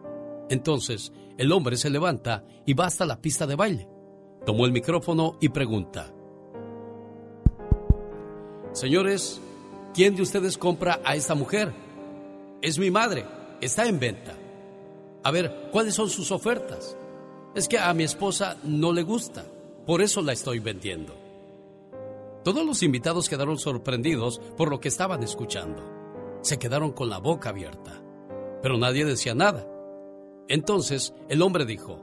Speaker 22: Entonces, el hombre se levanta y va hasta la pista de baile. Tomó el micrófono y pregunta, Señores, ¿quién de ustedes compra a esta mujer? Es mi madre, está en venta. A ver, ¿cuáles son sus ofertas? Es que a mi esposa no le gusta, por eso la estoy vendiendo. Todos los invitados quedaron sorprendidos por lo que estaban escuchando. Se quedaron con la boca abierta, pero nadie decía nada. Entonces el hombre dijo,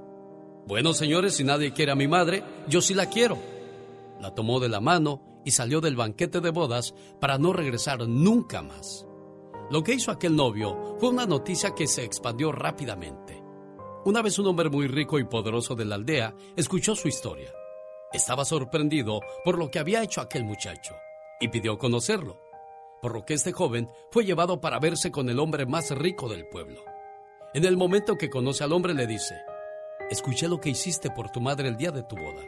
Speaker 22: Bueno señores, si nadie quiere a mi madre, yo sí la quiero. La tomó de la mano y salió del banquete de bodas para no regresar nunca más. Lo que hizo aquel novio fue una noticia que se expandió rápidamente. Una vez un hombre muy rico y poderoso de la aldea escuchó su historia. Estaba sorprendido por lo que había hecho aquel muchacho y pidió conocerlo, por lo que este joven fue llevado para verse con el hombre más rico del pueblo. En el momento que conoce al hombre le dice, escuché lo que hiciste por tu madre el día de tu boda.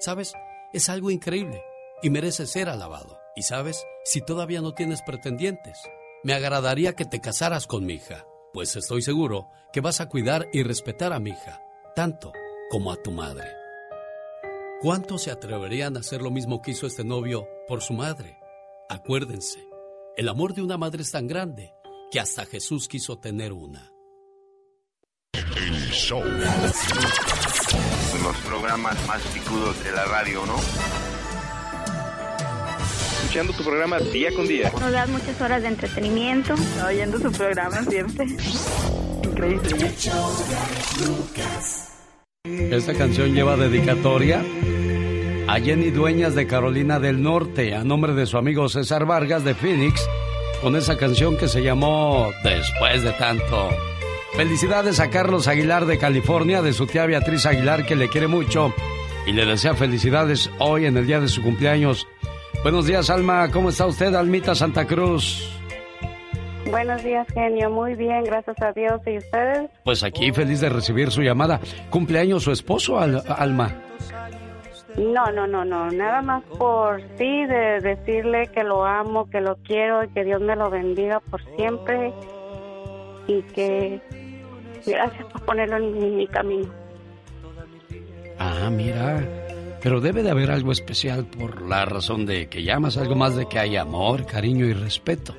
Speaker 22: ¿Sabes? Es algo increíble y merece ser alabado. Y sabes, si todavía no tienes pretendientes, me agradaría que te casaras con mi hija, pues estoy seguro que vas a cuidar y respetar a mi hija, tanto como a tu madre. ¿Cuántos se atreverían a hacer lo mismo que hizo este novio por su madre? Acuérdense, el amor de una madre es tan grande que hasta Jesús quiso tener una.
Speaker 1: El show.
Speaker 46: Los programas más picudos de la radio, ¿no?
Speaker 47: Escuchando tu programa día con día.
Speaker 31: Nos das muchas horas de entretenimiento.
Speaker 42: Oyendo su programa siempre. Increíble.
Speaker 3: Esta canción lleva dedicatoria a Jenny Dueñas de Carolina del Norte, a nombre de su amigo César Vargas de Phoenix, con esa canción que se llamó Después de tanto. Felicidades a Carlos Aguilar de California, de su tía Beatriz Aguilar, que le quiere mucho y le desea felicidades hoy en el día de su cumpleaños. Buenos días, Alma. ¿Cómo está usted, Almita Santa Cruz?
Speaker 42: Buenos días, genio. Muy bien, gracias a Dios. ¿Y ustedes?
Speaker 3: Pues aquí feliz de recibir su llamada. ¿Cumpleaños su esposo, Alma?
Speaker 42: No, no, no, no. Nada más por sí de decirle que lo amo, que lo quiero y que Dios me lo bendiga por siempre y que gracias por ponerlo en mi camino.
Speaker 3: Ah, mira. Pero debe de haber algo especial por la razón de que llamas, algo más de que hay amor, cariño y respeto.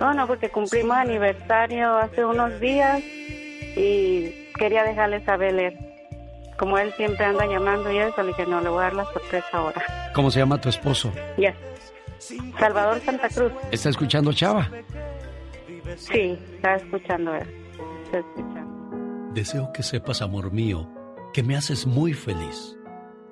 Speaker 42: No, no, porque cumplimos aniversario hace unos días y quería dejarle saberle. Como él siempre anda llamando y eso, le dije, no, le voy a dar la sorpresa ahora.
Speaker 3: ¿Cómo se llama tu esposo?
Speaker 42: Ya. Salvador Santa Cruz.
Speaker 3: ¿Está escuchando Chava?
Speaker 42: Sí, está escuchando él. Está escuchando.
Speaker 22: Deseo que sepas, amor mío, que me haces muy feliz.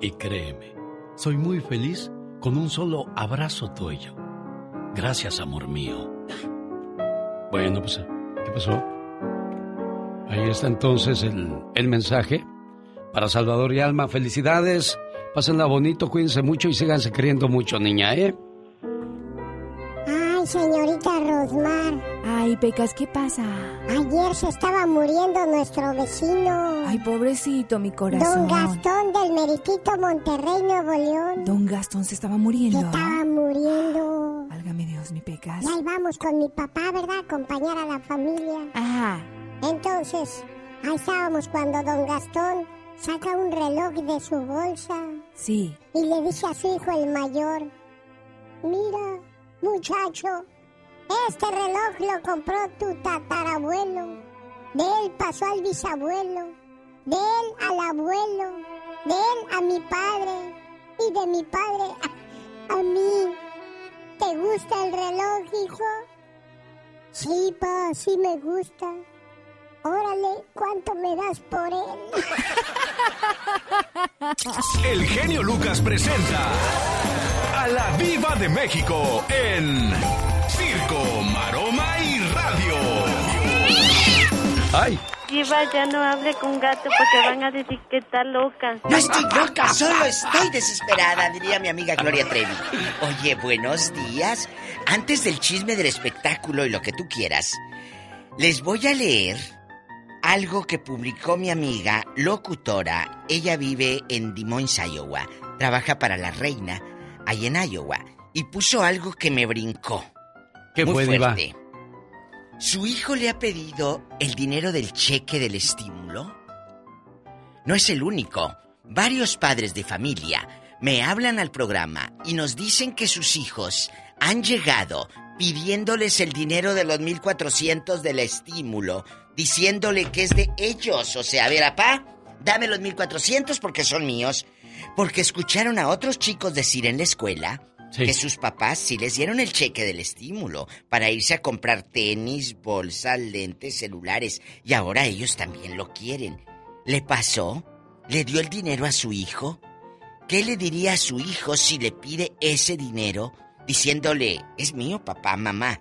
Speaker 22: Y créeme, soy muy feliz con un solo abrazo tuyo. Gracias, amor mío.
Speaker 3: Bueno, pues, ¿qué pasó? Ahí está entonces el, el mensaje para Salvador y Alma. Felicidades, pásenla bonito, cuídense mucho y síganse queriendo mucho, niña, ¿eh?
Speaker 6: Señorita Rosmar.
Speaker 48: Ay, Pecas, ¿qué pasa?
Speaker 6: Ayer se estaba muriendo nuestro vecino.
Speaker 48: Ay, pobrecito, mi corazón.
Speaker 6: Don Gastón del Meritito Monterrey, Nuevo León.
Speaker 48: Don Gastón se estaba muriendo. Se
Speaker 6: estaba muriendo.
Speaker 48: Válgame Dios, mi Pecas.
Speaker 6: Y ahí vamos con mi papá, ¿verdad? Acompañar a la familia.
Speaker 48: Ajá.
Speaker 6: Entonces, ahí estábamos cuando don Gastón saca un reloj de su bolsa.
Speaker 48: Sí.
Speaker 6: Y le dice a su hijo el mayor, mira, Muchacho, este reloj lo compró tu tatarabuelo. De él pasó al bisabuelo. De él al abuelo. De él a mi padre. Y de mi padre a, a mí. ¿Te gusta el reloj, hijo? Sí, pa, sí me gusta. Órale, ¿cuánto me das por él? [LAUGHS]
Speaker 1: El genio Lucas presenta a la Viva de México en Circo, Maroma y Radio.
Speaker 3: ¡Ay!
Speaker 42: Viva, ya no hable con gato porque van a decir que está loca.
Speaker 2: No estoy loca, solo estoy desesperada, diría mi amiga Gloria Trevi. Oye, buenos días. Antes del chisme del espectáculo y lo que tú quieras, les voy a leer algo que publicó mi amiga locutora. Ella vive en Des Moines, Iowa. Trabaja para la reina ahí en Iowa y puso algo que me brincó.
Speaker 3: ¿Qué
Speaker 2: muy
Speaker 3: fue,
Speaker 2: fuerte. ¿Su hijo le ha pedido el dinero del cheque del estímulo? No es el único. Varios padres de familia me hablan al programa y nos dicen que sus hijos han llegado pidiéndoles el dinero de los 1400 del estímulo, diciéndole que es de ellos. O sea, a ver, apá, dame los 1400 porque son míos. Porque escucharon a otros chicos decir en la escuela
Speaker 3: Sí.
Speaker 2: que sus papás sí les dieron el cheque del estímulo para irse a comprar tenis, bolsas, lentes, celulares y ahora ellos también lo quieren. ¿Le pasó? ¿Le dio el dinero a su hijo? ¿Qué le diría a su hijo si le pide ese dinero diciéndole, es mío papá, mamá?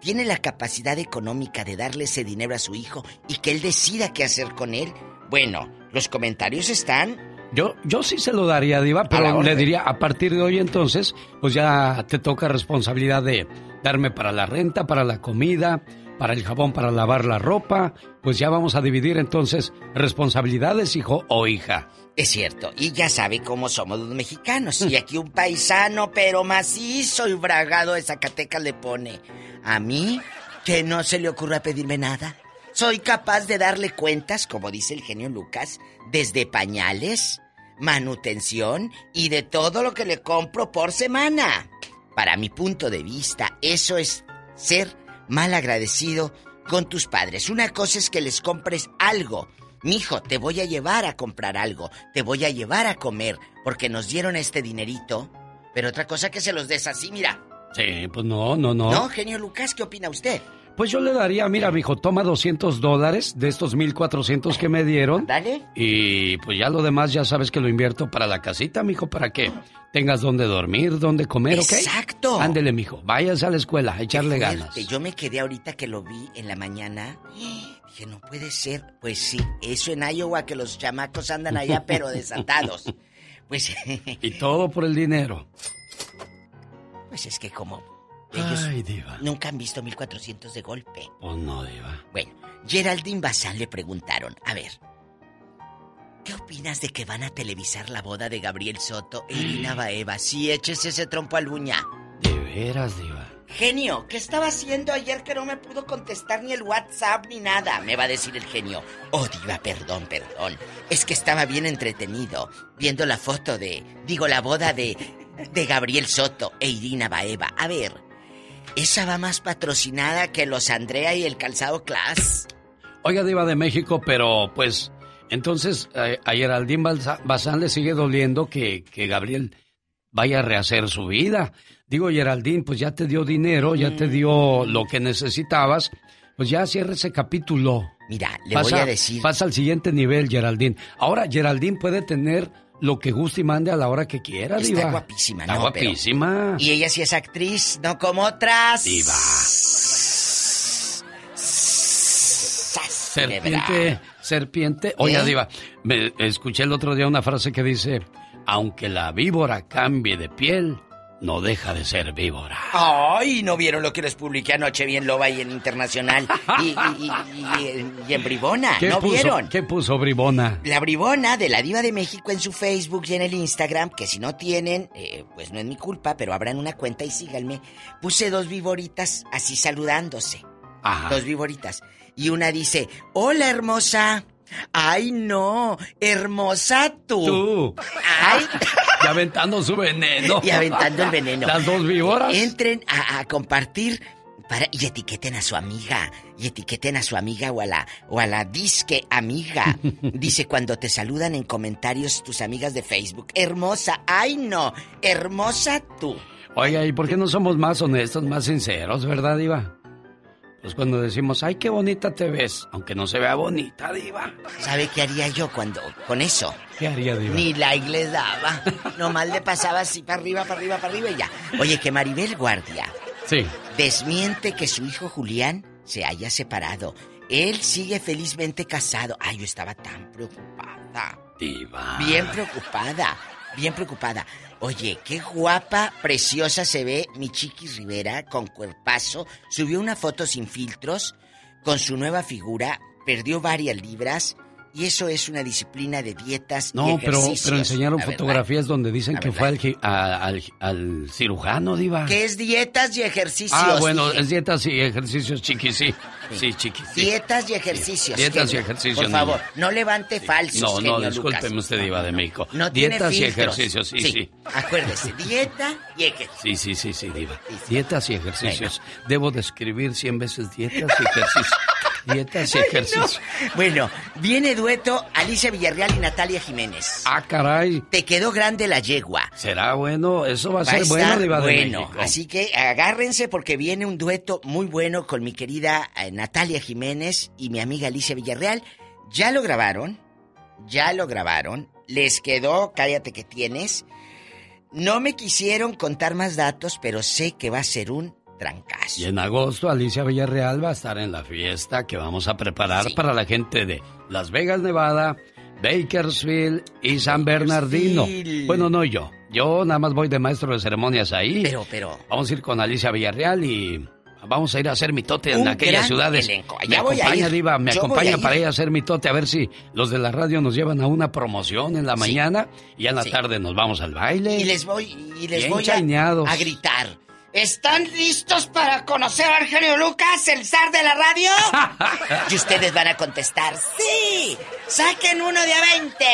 Speaker 2: ¿Tiene la capacidad económica de darle ese dinero a su hijo y que él decida qué hacer con él? Bueno, los comentarios están
Speaker 3: Yo, yo sí se lo daría, Diva, pero le diría, a partir de hoy entonces, pues ya te toca responsabilidad de darme para la renta, para la comida, para el jabón, para lavar la ropa. Pues ya vamos a dividir entonces responsabilidades, hijo o hija.
Speaker 2: Es cierto, y ya sabe cómo somos los mexicanos. Y aquí un paisano, pero macizo y bragado de Zacatecas le pone. A mí, que no se le ocurra pedirme nada. Soy capaz de darle cuentas, como dice el genio Lucas, desde pañales, manutención y de todo lo que le compro por semana. Para mi punto de vista, eso es ser mal agradecido con tus padres. Una cosa es que les compres algo. Mijo, te voy a llevar a comprar algo, te voy a llevar a comer, porque nos dieron este dinerito. Pero otra cosa que se los des así, mira.
Speaker 3: Sí, pues no, no, no.
Speaker 2: No, genio Lucas, ¿qué opina usted?
Speaker 3: Pues yo le daría, mira, mijo, toma 200 dólares de estos 1400 que me dieron.
Speaker 2: Dale.
Speaker 3: Y pues ya lo demás ya sabes que lo invierto para la casita, mijo, para que tengas donde dormir, donde comer, ¿ok?
Speaker 2: Exacto.
Speaker 3: Ándele, mijo, váyase a la escuela, a echarle ganas.
Speaker 2: Yo me quedé ahorita que lo vi en la mañana. Dije, no puede ser. Pues sí, eso en Iowa que los chamacos andan allá, pero [LAUGHS] desatados. Pues,
Speaker 3: Y todo por el dinero.
Speaker 2: pues es que como ellos
Speaker 3: Ay, diva.
Speaker 2: nunca han visto 1400 de golpe.
Speaker 3: Pues no, diva.
Speaker 2: Bueno, Geraldine Bazán le preguntaron, a ver, ¿qué opinas de que van a televisar la boda de Gabriel Soto e Irina [GASPS] Baeva? Sí, échese ese trompo al uña.
Speaker 3: De veras, diva.
Speaker 2: Genio, ¿qué estaba haciendo ayer que no me pudo contestar ni el WhatsApp ni nada? Me va a decir el genio. Oh, diva, perdón, perdón. Es que estaba bien entretenido viendo la foto de, digo, la boda de, de Gabriel Soto e Irina Baeva. A ver, esa va más patrocinada que los Andrea y el Calzado Class.
Speaker 3: Oiga, diva de México, pero pues... Entonces, a Geraldine Bazán le sigue doliendo que, que Gabriel vaya a rehacer su vida. Digo, Geraldine, pues ya te dio dinero, ya te dio lo que necesitabas. Pues ya cierra ese capítulo.
Speaker 2: Mira, le voy a decir-
Speaker 3: Pasa al siguiente nivel, Geraldine. Ahora, Geraldine puede tener lo que guste y mande a la hora que quiera,
Speaker 2: Está
Speaker 3: diva.
Speaker 2: guapísima,
Speaker 3: Está
Speaker 2: ¿no? Pero-
Speaker 3: guapísima.
Speaker 2: Y ella sí es actriz, no como otras.
Speaker 3: Diva. Serpiente, serpiente. Oiga,
Speaker 2: ¿Eh?
Speaker 3: Diva, me escuché el otro día una frase que dice: Aunque la víbora cambie de piel, no deja de ser víbora.
Speaker 2: Ay, ¿no vieron lo que les publiqué anoche bien Loba y en Internacional? Y, y- y- y- y en Bribona,
Speaker 3: ¿Qué
Speaker 2: ¿no
Speaker 3: puso,
Speaker 2: vieron?
Speaker 3: ¿Qué puso Bribona?
Speaker 2: La Bribona de la Diva de México en su Facebook y en el Instagram, que si no tienen, eh, pues no es mi culpa, pero abran una cuenta y síganme. Puse dos víboritas así saludándose.
Speaker 3: Ajá.
Speaker 2: Dos víboritas. Y una dice, hola hermosa. Ay, no, hermosa tú.
Speaker 3: Tú.
Speaker 2: Ay. [LAUGHS]
Speaker 3: Y aventando su veneno.
Speaker 2: Y aventando el veneno.
Speaker 3: Las dos víboras.
Speaker 2: Entren a, a compartir para, y etiqueten a su amiga. Y etiqueten a su amiga o a la, o a la disque amiga. [LAUGHS] Dice cuando te saludan en comentarios tus amigas de Facebook. Hermosa, ay no, hermosa tú.
Speaker 3: Oiga, ¿y por qué no somos más honestos, más sinceros, verdad, Diva? Pues cuando decimos, ay, qué bonita te ves, aunque no se vea bonita, Diva.
Speaker 2: ¿Sabe qué haría yo cuando, con eso?
Speaker 3: ¿Qué haría, Diva?
Speaker 2: Ni like le daba. Nomás le pasaba así para arriba, para arriba, para arriba y ya. Oye, que Maribel Guardia
Speaker 3: Sí.
Speaker 2: desmiente que su hijo Julián se haya separado. Él sigue felizmente casado. Ay, yo estaba tan preocupada.
Speaker 3: Diva.
Speaker 2: Bien preocupada, bien preocupada. Oye, qué guapa, preciosa se ve mi Chiquis Rivera con cuerpazo. Subió una foto sin filtros con su nueva figura, perdió varias libras y eso es una disciplina de dietas y
Speaker 3: No, pero,
Speaker 2: ejercicios.
Speaker 3: pero enseñaron
Speaker 2: verdad.
Speaker 3: fotografías donde dicen que
Speaker 2: verdad.
Speaker 3: fue al, a- al, al cirujano, Diva.
Speaker 2: ¿Qué es dietas y ejercicios?
Speaker 3: Ah, bueno,
Speaker 2: dije.
Speaker 3: es dietas y ejercicios, chiqui, sí. Sí, chiqui, sí.
Speaker 2: Dietas y ejercicios.
Speaker 3: Dietas y ejercicios,
Speaker 2: Por favor, no levante falsos,
Speaker 3: No, no, discúlpeme usted, Diva de México.
Speaker 2: No tiene
Speaker 3: Dietas y ejercicios, sí, sí.
Speaker 2: Acuérdese, dieta y ejercicio.
Speaker 3: Sí, sí, sí, sí, Diva. Dietas y ejercicios. Debo de escribir 100 veces dietas y ejercicios. Dietas y
Speaker 2: Ay, no. Bueno, viene dueto Alicia Villarreal y Natalia Jiménez.
Speaker 3: Ah, caray.
Speaker 2: Te quedó grande la yegua.
Speaker 3: ¿Será bueno? Eso va a
Speaker 2: Va
Speaker 3: ser bueno, Diva de
Speaker 2: bueno.
Speaker 3: México.
Speaker 2: Así que agárrense porque viene un dueto muy bueno con mi querida eh, Natalia Jiménez y mi amiga Alicia Villarreal. Ya lo grabaron, ya lo grabaron. Les quedó, cállate que tienes. No me quisieron contar más datos, pero sé que va a ser un trancazo.
Speaker 3: Y en agosto Alicia Villarreal va a estar en la fiesta que vamos a preparar para la gente de Las Vegas, Nevada, Bakersfield y San Bernardino. Bueno, no yo. Yo nada más voy de maestro de ceremonias ahí.
Speaker 2: Pero, pero.
Speaker 3: Vamos a ir con Alicia Villarreal y Vamos a ir a hacer mitote en aquellas ciudades.
Speaker 2: elenco.
Speaker 3: Me
Speaker 2: voy a
Speaker 3: acompaña,
Speaker 2: ir.
Speaker 3: Diva, me
Speaker 2: Yo
Speaker 3: acompaña para ir a hacer mitote, a ver si los de la radio nos llevan a una promoción en la mañana y en la tarde nos vamos al baile.
Speaker 2: Y les voy, y les
Speaker 3: Bien
Speaker 2: voy a gritar. ¿Están listos para conocer a Argenio Lucas, el zar de la radio? [LAUGHS] y ustedes van a contestar, ¡sí! ¡Saquen uno de a 20!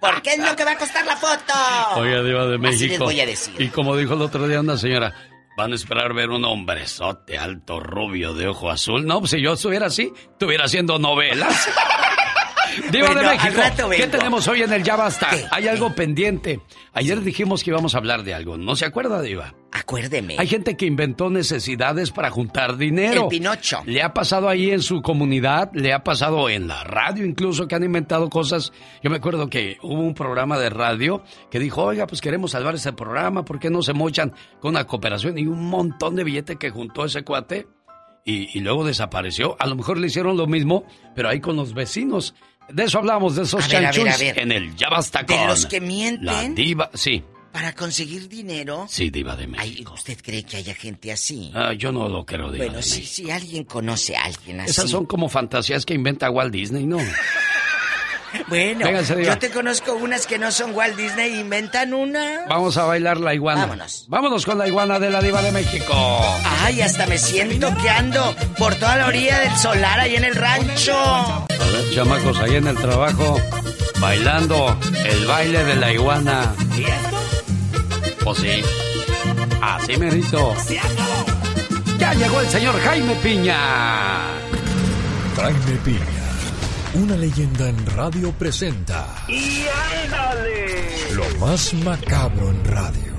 Speaker 2: Porque es lo que va a costar la foto.
Speaker 3: Oiga, Diva de México.
Speaker 2: Así les voy a decir.
Speaker 3: Y como dijo el otro día una señora, van a esperar ver un hombrezote alto, rubio, de ojo azul. No, pues si yo estuviera así, estuviera haciendo novelas. [LAUGHS] Diva
Speaker 2: Bueno,
Speaker 3: de México, ¿qué tenemos hoy en el Ya Basta? Hay algo pendiente. Ayer dijimos que íbamos a hablar de algo. ¿No se acuerda, Diva?
Speaker 2: Acuérdeme.
Speaker 3: Hay gente que inventó necesidades para juntar dinero.
Speaker 2: El Pinocho.
Speaker 3: Le ha pasado ahí en su comunidad, le ha pasado en la radio incluso que han inventado cosas. Yo me acuerdo que hubo un programa de radio que dijo, oiga, pues queremos salvar ese programa, ¿por qué no se mochan con una cooperación? Y un montón de billete que juntó ese cuate y, y luego desapareció. A lo mejor le hicieron lo mismo, pero ahí con los vecinos. De eso hablamos, de esos
Speaker 2: ver.
Speaker 3: en el Ya Basta
Speaker 2: De
Speaker 3: con
Speaker 2: los que mienten.
Speaker 3: La diva, sí,
Speaker 2: Para conseguir dinero.
Speaker 3: sí, diva de
Speaker 2: Ay,
Speaker 3: México.
Speaker 2: ¿Usted cree que haya gente así?
Speaker 3: Ah, yo no lo creo, diva
Speaker 2: bueno,
Speaker 3: de
Speaker 2: si,
Speaker 3: México.
Speaker 2: si alguien conoce a alguien así.
Speaker 3: Esas son como fantasías que inventa Walt Disney, ¿no? [LAUGHS]
Speaker 2: Bueno,
Speaker 3: Véngase,
Speaker 2: yo te conozco unas que no son Walt Disney, inventan una.
Speaker 3: Vamos a bailar la iguana.
Speaker 2: Vámonos.
Speaker 3: Vámonos con la iguana de la diva de México.
Speaker 2: Ay, hasta me siento que ando por toda la orilla del solar ahí en el rancho.
Speaker 3: A ver, chamacos, ahí en el trabajo, bailando el baile de la iguana. Pues sí. Así merito. Ya llegó el señor Jaime Piña.
Speaker 16: Jaime Piña, una leyenda en radio presenta
Speaker 26: ¡Y ándale!
Speaker 16: lo más macabro en radio.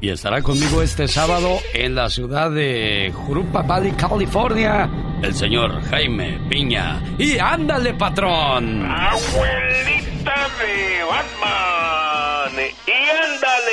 Speaker 3: Y estará conmigo este sábado en la ciudad de Jurupa Valley, California, el señor Jaime Piña. Y ándale, patrón.
Speaker 26: ¡Abuelita de Batman! ¡Y ándale!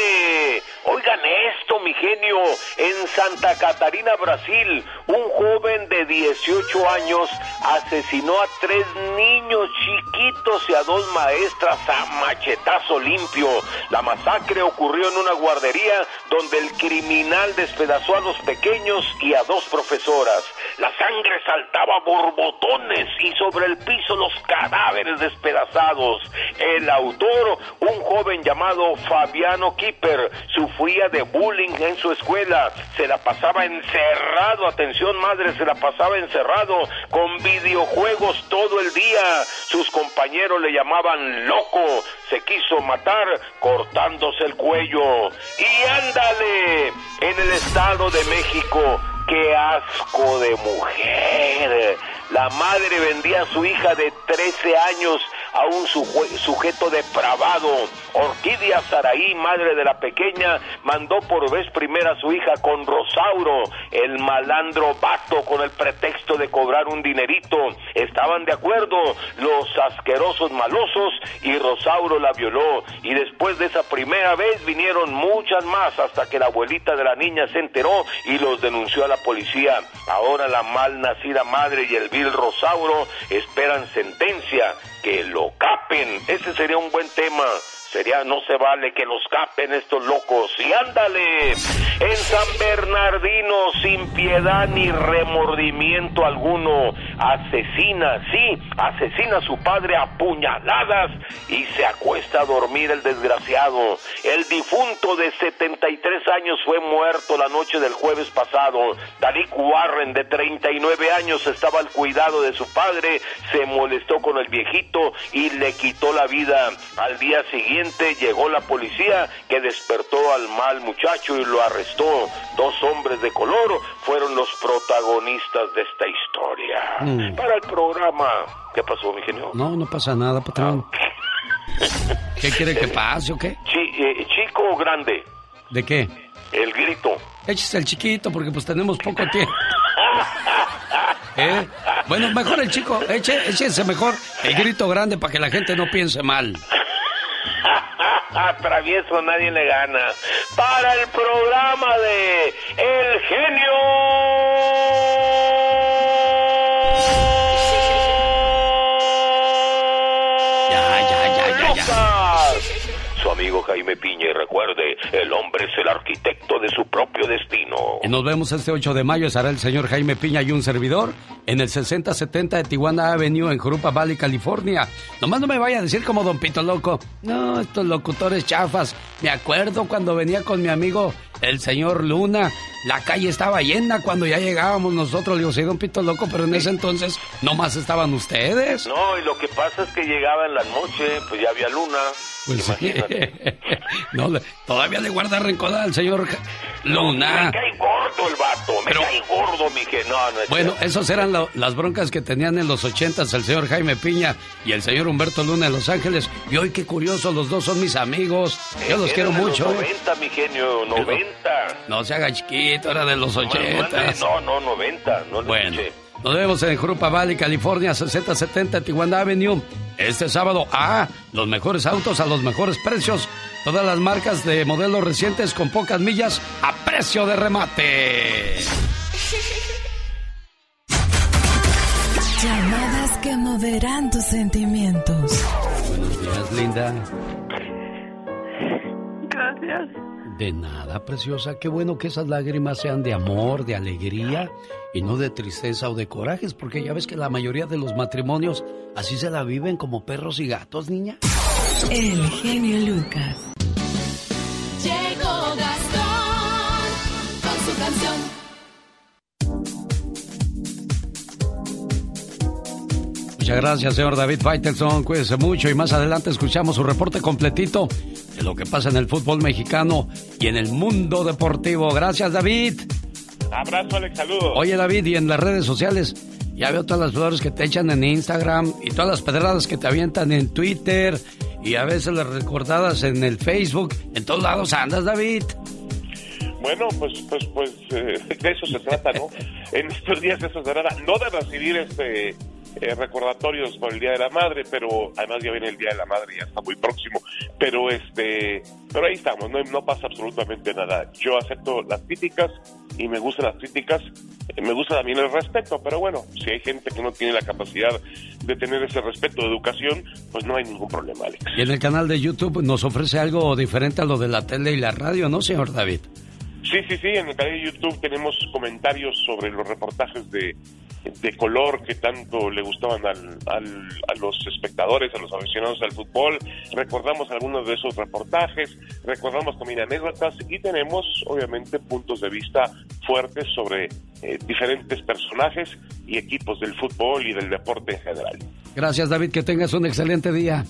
Speaker 26: Esto, mi genio. En Santa Catarina, Brasil, un joven de 18 años asesinó a tres niños chiquitos y a dos maestras a machetazo limpio. La masacre ocurrió en una guardería donde el criminal despedazó a los pequeños y a dos profesoras. La sangre saltaba a borbotones y sobre el piso los cadáveres despedazados. El autor, un joven llamado Fabiano Kipper, sufría de bullying en su escuela. Se la pasaba encerrado, atención madre, se la pasaba encerrado con videojuegos todo el día. Sus compañeros le llamaban loco. Se quiso matar cortándose el cuello. Y ándale, en el Estado de México, qué asco de mujer. La madre vendía a su hija de 13 años a un suje- sujeto depravado. Orquídea Saraí, madre de la pequeña, mandó por vez primera a su hija con Rosauro, el malandro vato, con el pretexto de cobrar un dinerito. Estaban de acuerdo los asquerosos malosos y Rosauro la violó. Y después de esa primera vez vinieron muchas más hasta que la abuelita de la niña se enteró y los denunció a la policía. Ahora la mal nacida madre y el vil Rosauro esperan sentencia, que lo capen. Ese sería un buen tema. Sería, no se vale que los capen estos locos. Y ándale, en San Bernardino, sin piedad ni remordimiento alguno, asesina, sí, asesina a su padre a puñaladas y se acuesta a dormir el desgraciado. El difunto de 73 años fue muerto la noche del jueves pasado. Dalik Warren, de 39 años, estaba al cuidado de su padre, se molestó con el viejito y le quitó la vida. Al día siguiente llegó la policía que despertó al mal muchacho y lo arrestó. Dos hombres de color fueron los protagonistas de esta historia.
Speaker 3: Mm.
Speaker 26: Para el programa. ¿Qué pasó, mi genio?
Speaker 3: No, no pasa nada, patrón. [LAUGHS] ¿Qué quiere que pase o qué?
Speaker 26: Chi- eh, chico o grande,
Speaker 3: ¿De qué?
Speaker 26: el grito.
Speaker 3: Échese el chiquito porque pues tenemos poco [LAUGHS] tiempo. ¿Eh? Bueno, mejor el chico, échese mejor el grito grande para que la gente no piense mal. [LAUGHS]
Speaker 26: Travieso nadie le gana. Para el programa de El Genio. Jaime Piña y recuerde, el hombre es el arquitecto de su propio destino.
Speaker 3: Nos vemos este 8 de mayo, estará el señor Jaime Piña y un servidor en el 6070 de Tijuana Avenue en Jurupa Valley, California. Nomás no me vaya a decir como Don Pito Loco, no, estos locutores chafas. Me acuerdo cuando venía con mi amigo el señor Luna, la calle estaba llena cuando ya llegábamos nosotros. Le digo, sí, Don Pito Loco, pero en ese entonces nomás estaban ustedes.
Speaker 26: No, y lo que pasa es que llegaba en la noche, pues ya había luna.
Speaker 3: Pues sí. no, todavía le guarda rencor al señor Luna.
Speaker 26: Me cae gordo el vato, me cae gordo, mi que no, no
Speaker 3: Bueno, esas eran las broncas que tenían en los ochentas el señor Jaime Piña y el señor Humberto Luna en Los Ángeles. Y hoy qué curioso, los dos son mis amigos. Yo los quiero mucho.
Speaker 26: Los 90, mi genio, 90.
Speaker 3: No se haga chiquito, era de los ochentas.
Speaker 26: No, no, 90, no
Speaker 3: Bueno. Nos vemos en Jurupa Valley, California, 6070 Tijuana Avenue. Este sábado, ah, los mejores autos a los mejores precios. Todas las marcas de modelos recientes con pocas millas a precio de remate. [LAUGHS]
Speaker 24: Llamadas que moverán tus sentimientos.
Speaker 3: Buenos días, linda.
Speaker 27: Gracias.
Speaker 3: De nada, preciosa. Qué bueno que esas lágrimas sean de amor, de alegría y no de tristeza o de corajes, porque ya ves que la mayoría de los matrimonios así se la viven como perros y gatos, niña.
Speaker 24: El genio Lucas.
Speaker 46: Llegó Gastón con su canción.
Speaker 3: Muchas gracias, señor David Faitelson. Cuídese mucho y más adelante escuchamos su reporte completito de lo que pasa en el fútbol mexicano y en el mundo deportivo. Gracias, David.
Speaker 49: Abrazo, Alex, saludos.
Speaker 3: Oye, David, y en las redes sociales, ya veo todas las flores que te echan en Instagram y todas las pedradas que te avientan en Twitter y a veces las recordadas en el Facebook. En todos lados andas, David.
Speaker 49: Bueno, pues, pues, pues, eh, [LAUGHS] de eso se trata, ¿no? en estos días de eso se trata, no de recibir este eh, recordatorios por el Día de la Madre, pero además ya viene el Día de la Madre, ya está muy próximo, pero este, pero ahí estamos, no, no pasa absolutamente nada. Yo acepto las críticas y me gustan las críticas, eh, me gusta también el respeto, pero bueno, si hay gente que no tiene la capacidad de tener ese respeto de educación, pues no hay ningún problema, Alex.
Speaker 3: Y en el canal de YouTube nos ofrece algo diferente a lo de la tele y la radio, ¿no, señor David?
Speaker 49: Sí, sí, sí, en el canal de YouTube tenemos comentarios sobre los reportajes de, de color que tanto le gustaban al, a los espectadores, a los aficionados al fútbol. Recordamos algunos de esos reportajes, recordamos también anécdotas y tenemos obviamente puntos de vista fuertes sobre eh, diferentes personajes y equipos del fútbol y del deporte en general.
Speaker 3: Gracias David, que tengas un excelente día.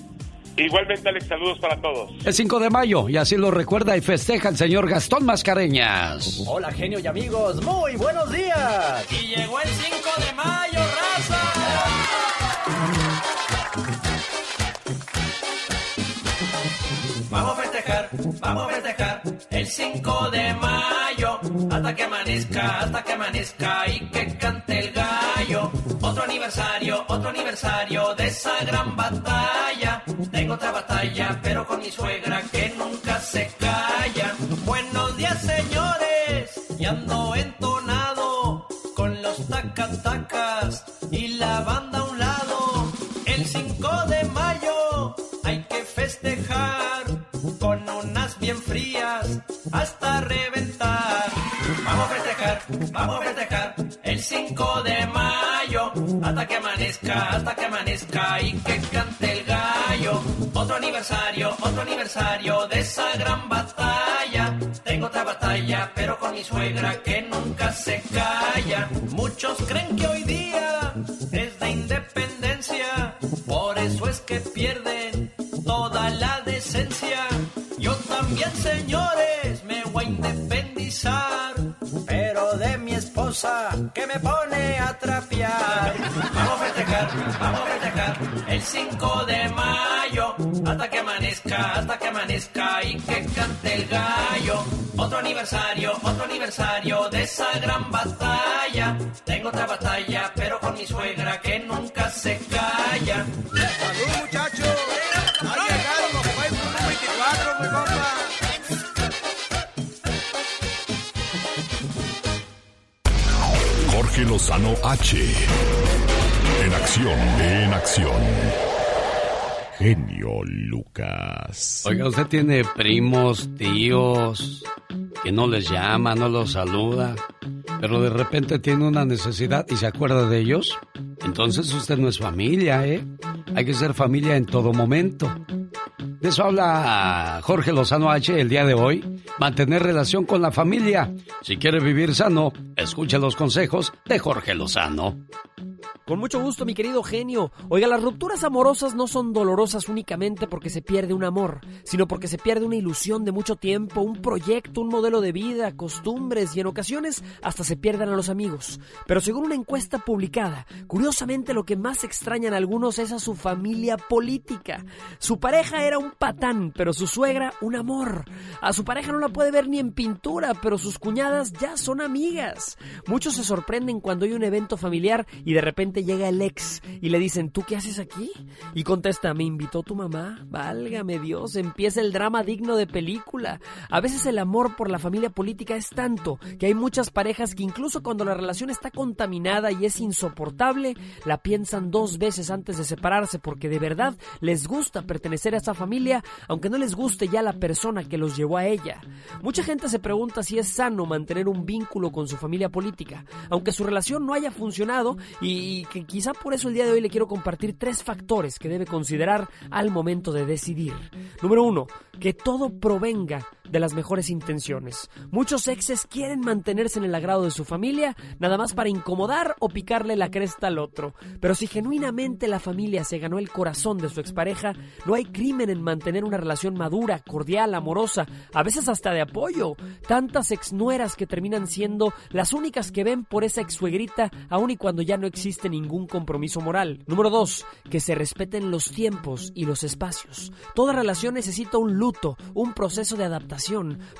Speaker 49: Igualmente, Alex, saludos para todos.
Speaker 3: El 5 de mayo, y así lo recuerda y festeja el señor Gastón Mascareñas.
Speaker 50: Hola, genio y amigos, muy buenos días.
Speaker 21: Y llegó el 5 de mayo, raza. Vamos a festejar, vamos a festejar el 5 de mayo. Hasta que amanezca, hasta que amanezca y que cante el. Otro aniversario, otro aniversario de esa gran batalla. Tengo otra batalla, pero con mi suegra que nunca se calla. Buenos días, señores. Y ando entonado con los tacatacas y la banda a un lado. El 5 de mayo hay que festejar con unas bien frías hasta reventar. Vamos a festejar, vamos a festejar el 5 de mayo hasta que amanezca, hasta que amanezca y que cante el gallo. Otro aniversario, otro aniversario de esa gran batalla. Tengo otra batalla, pero con mi suegra que nunca se calla. Muchos creen que hoy día es de independencia, por eso es que pierden toda la decencia. Yo también, señores, me voy a independizar, pero de mi que me pone a trapear. Vamos a festejar, vamos a festejar el 5 de mayo, hasta que amanezca, hasta que amanezca y que cante el gallo. Otro aniversario, otro aniversario de esa gran batalla. Tengo otra batalla, pero con mi suegra que nunca se calla.
Speaker 1: Lozano H. En acción, en acción. Genio Lucas.
Speaker 3: Oiga, usted tiene primos, tíos, que no les llama, no los saluda, pero de repente tiene una necesidad y se acuerda de ellos. Entonces usted no es familia, ¿eh? Hay que ser familia en todo momento. De eso habla Jorge Lozano H el día de hoy. Mantener relación con la familia. Si quiere vivir sano, escuche los consejos de Jorge Lozano.
Speaker 51: Con mucho gusto, mi querido genio. Oiga, las rupturas amorosas no son dolorosas únicamente porque se pierde un amor, sino porque se pierde una ilusión de mucho tiempo, un proyecto, un modelo de vida, costumbres y en ocasiones hasta se pierden a los amigos. Pero según una encuesta publicada, curiosamente lo que más extrañan algunos es a su familia política. Su pareja era un patán, pero su suegra un amor. A su pareja no la puede ver ni en pintura, pero sus cuñadas ya son amigas. Muchos se sorprenden cuando hay un evento familiar y de repente llega el ex y le dicen, ¿tú qué haces aquí? Y contesta, me invitó tu mamá. Válgame Dios, empieza el drama digno de película. A veces el amor por la familia política es tanto que hay muchas parejas que incluso cuando la relación está contaminada y es insoportable, la piensan dos veces antes de separarse porque de verdad les gusta pertenecer a esa familia, aunque no les guste ya la persona que los llevó a ella. Mucha gente se pregunta si es sano mantener un vínculo con su familia política, aunque su relación no haya funcionado y que quizá por eso el día de hoy le quiero compartir tres factores que debe considerar al momento de decidir. Número uno, que todo provenga de las mejores intenciones. Muchos exes quieren mantenerse en el agrado de su familia, nada más para incomodar o picarle la cresta al otro. Pero si genuinamente la familia se ganó el corazón de su expareja, no hay crimen en mantener una relación madura, cordial, amorosa, a veces hasta de apoyo. Tantas exnueras que terminan siendo las únicas que ven por esa exsuegrita, aun y cuando ya no existe ningún compromiso moral. Número 2. Que se respeten los tiempos y los espacios. Toda relación necesita un luto, un proceso de adaptación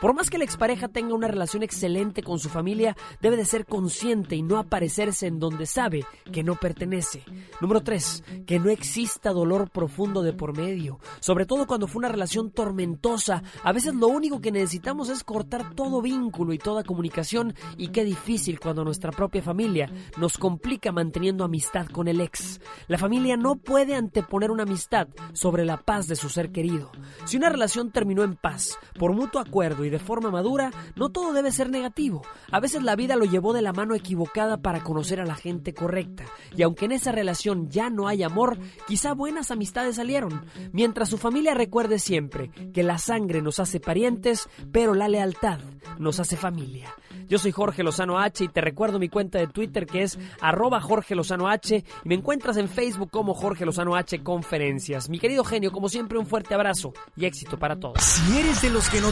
Speaker 51: por más que la expareja tenga una relación excelente con su familia, debe de ser consciente y no aparecerse en donde sabe que no pertenece. Número 3. Que no exista dolor profundo de por medio. Sobre todo cuando fue una relación tormentosa. A veces lo único que necesitamos es cortar todo vínculo y toda comunicación y qué difícil cuando nuestra propia familia nos complica manteniendo amistad con el ex. La familia no puede anteponer una amistad sobre la paz de su ser querido. Si una relación terminó en paz, por mucho acuerdo y de forma madura, no todo debe ser negativo. A veces la vida lo llevó de la mano equivocada para conocer a la gente correcta. Y aunque en esa relación ya no hay amor, quizá buenas amistades salieron. Mientras su familia recuerde siempre que la sangre nos hace parientes, pero la lealtad nos hace familia. Yo soy Jorge Lozano H y te recuerdo mi cuenta de Twitter que es arroba Jorge Lozano H y me encuentras en Facebook como Jorge Lozano H Conferencias. Mi querido genio, como siempre, un fuerte abrazo y éxito para todos.
Speaker 16: Si eres de los que no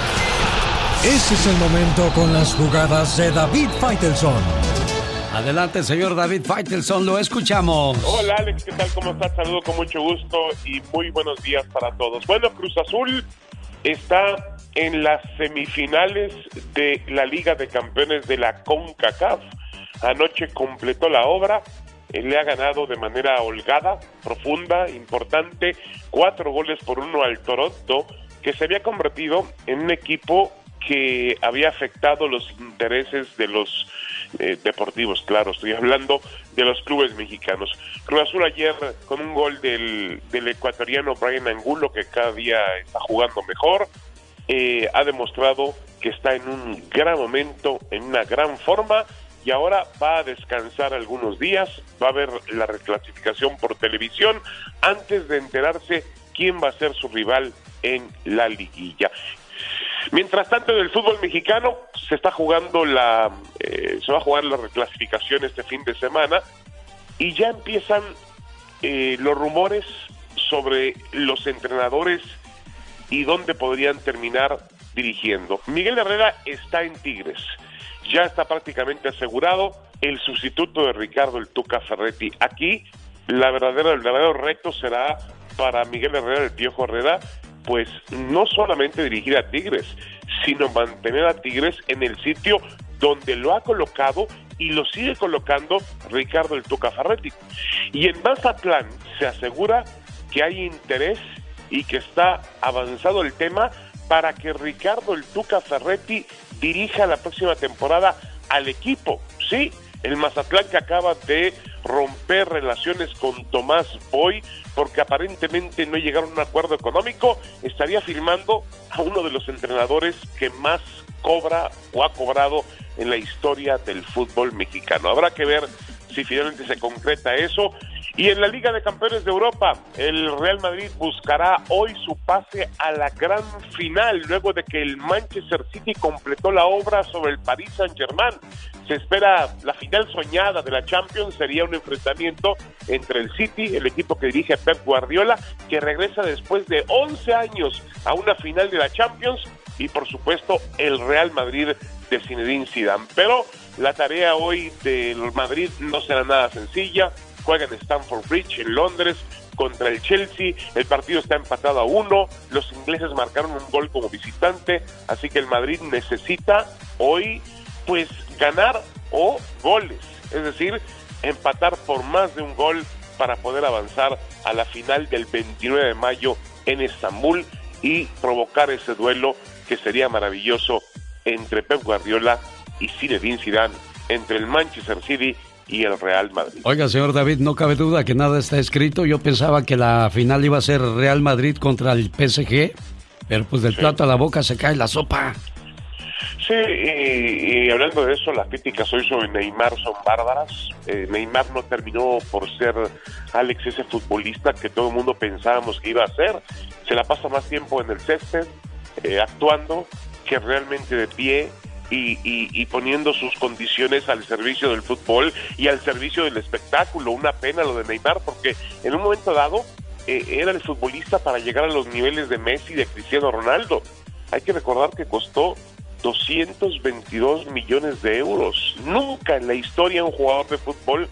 Speaker 16: ese es el momento con las jugadas de David Faitelson.
Speaker 3: Adelante, señor David Faitelson, lo escuchamos.
Speaker 49: Hola Alex, ¿qué tal? ¿Cómo estás? Saludo con mucho gusto y muy buenos días para todos. Bueno, Cruz Azul está en las semifinales de la Liga de Campeones de la CONCACAF. Anoche completó la obra, eh, le ha ganado de manera holgada, profunda, importante, cuatro goles por uno al Toronto, que se había convertido en un equipo que había afectado los intereses de los eh, deportivos, claro, estoy hablando de los clubes mexicanos. Cruz Azul ayer con un gol del, del ecuatoriano Brian Angulo, que cada día está jugando mejor, eh, ha demostrado que está en un gran momento, en una gran forma, y ahora va a descansar algunos días, va a ver la reclasificación por televisión antes de enterarse quién va a ser su rival en la liguilla. Mientras tanto, en el fútbol mexicano se está jugando la, eh, se va a jugar la reclasificación este fin de semana y ya empiezan eh, los rumores sobre los entrenadores y dónde podrían terminar dirigiendo. Miguel Herrera está en Tigres, ya está prácticamente asegurado el sustituto de Ricardo el Tuca Ferretti. Aquí la verdadera, el verdadero reto será para Miguel Herrera, el Piojo Herrera, pues no solamente dirigir a Tigres, sino mantener a Tigres en el sitio donde lo ha colocado y lo sigue colocando Ricardo el Tuca Ferretti. Y en Mazatlán se asegura que hay interés y que está avanzado el tema para que Ricardo el Tuca Ferretti dirija la próxima temporada al equipo. Sí, el Mazatlán que acaba de romper relaciones con Tomás Boy porque aparentemente no llegaron a un acuerdo económico, estaría firmando a uno de los entrenadores que más cobra o ha cobrado en la historia del fútbol mexicano. Habrá que ver si finalmente se concreta eso. Y en la Liga de Campeones de Europa, el Real Madrid buscará hoy su pase a la gran final, luego de que el Manchester City completó la obra sobre el Paris Saint-Germain. Se espera la final soñada de la Champions, sería un enfrentamiento entre el City, el equipo que dirige Pep Guardiola, que regresa después de 11 años a una final de la Champions, y por supuesto el Real Madrid de Zinedine Zidane. Pero la tarea hoy del Madrid no será nada sencilla. Juega en Stamford Bridge, en Londres, contra el Chelsea. El partido está empatado a uno. Los ingleses marcaron un gol como visitante. Así que el Madrid necesita hoy, pues, ganar o goles. Es decir, empatar por más de un gol para poder avanzar a la final del 29 de mayo en Estambul y provocar ese duelo que sería maravilloso entre Pep Guardiola y Zinedine Zidane, entre el Manchester City y el Real Madrid.
Speaker 3: Oiga, señor David, no cabe duda que nada está escrito. Yo pensaba que la final iba a ser Real Madrid contra el PSG, pero pues del plato a la boca se cae la sopa.
Speaker 49: Sí, y, hablando de eso, las críticas hoy sobre Neymar son bárbaras. Eh, Neymar no terminó por ser Alex ese futbolista que todo el mundo pensábamos que iba a ser. Se la pasa más tiempo en el césped, eh, actuando, que realmente de pie y, poniendo sus condiciones al servicio del fútbol y al servicio del espectáculo. Una pena lo de Neymar porque en un momento dado eh, era el futbolista para llegar a los niveles de Messi y de Cristiano Ronaldo. Hay que recordar que costó 222 millones de euros. Nunca en la historia un jugador de fútbol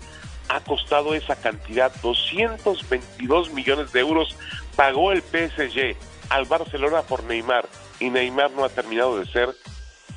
Speaker 49: ha costado esa cantidad. 222 millones de euros pagó el PSG al Barcelona por Neymar y Neymar no ha terminado de ser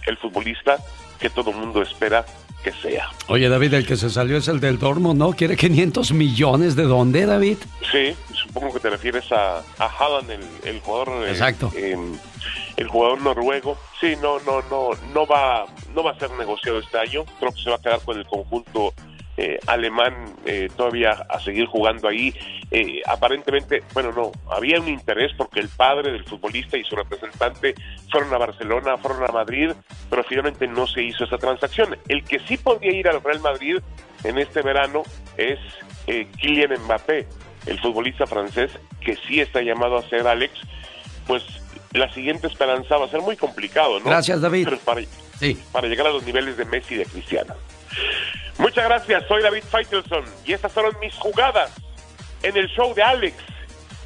Speaker 49: el futbolista que todo el mundo espera que sea.
Speaker 3: Oye, David, el que se salió es el del Dormo, ¿no? ¿Quiere 500 millones de dónde, David?
Speaker 49: Sí, supongo que te refieres a, a Haaland, el, jugador...
Speaker 3: Eh, Exacto.
Speaker 49: el jugador noruego. Sí, no, no, no, no va, no va a ser negociado este año. Creo que se va a quedar con el conjunto eh, alemán eh, todavía a seguir jugando ahí. Eh, aparentemente, bueno, no, había un interés porque el padre del futbolista y su representante fueron a Barcelona, fueron a Madrid, pero finalmente no se hizo esa transacción. El que sí podía ir al Real Madrid en este verano es Kylian Mbappé, el futbolista francés que sí está llamado a ser Alex, pues la siguiente esperanza va a ser muy complicado, ¿no?
Speaker 3: Gracias, David.
Speaker 49: para, sí. para llegar a los niveles de Messi y de Cristiano. Muchas gracias, soy David Faitelson y estas fueron mis jugadas en el show de Alex,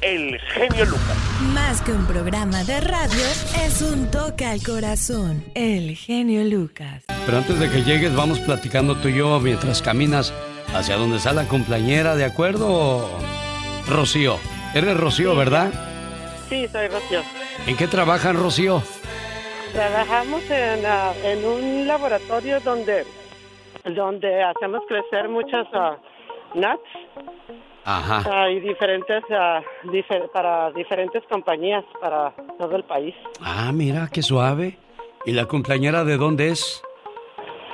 Speaker 49: el genio Lucas.
Speaker 24: Más que un programa de radio, es un toque al corazón, el genio Lucas.
Speaker 3: Pero antes de que llegues, vamos platicando tú y yo mientras caminas hacia donde está la compañera, ¿de acuerdo? Rocío, eres Rocío, ¿verdad?
Speaker 52: Sí, soy Rocío.
Speaker 3: ¿En qué trabajan, Rocío?
Speaker 52: Trabajamos en, ah, en un laboratorio donde donde hacemos crecer muchas uh, nuts.
Speaker 3: Ajá.
Speaker 52: Ah, y diferentes, ah, para diferentes compañías para todo el país.
Speaker 3: Ah, mira, qué suave. ¿Y la compañera de dónde es?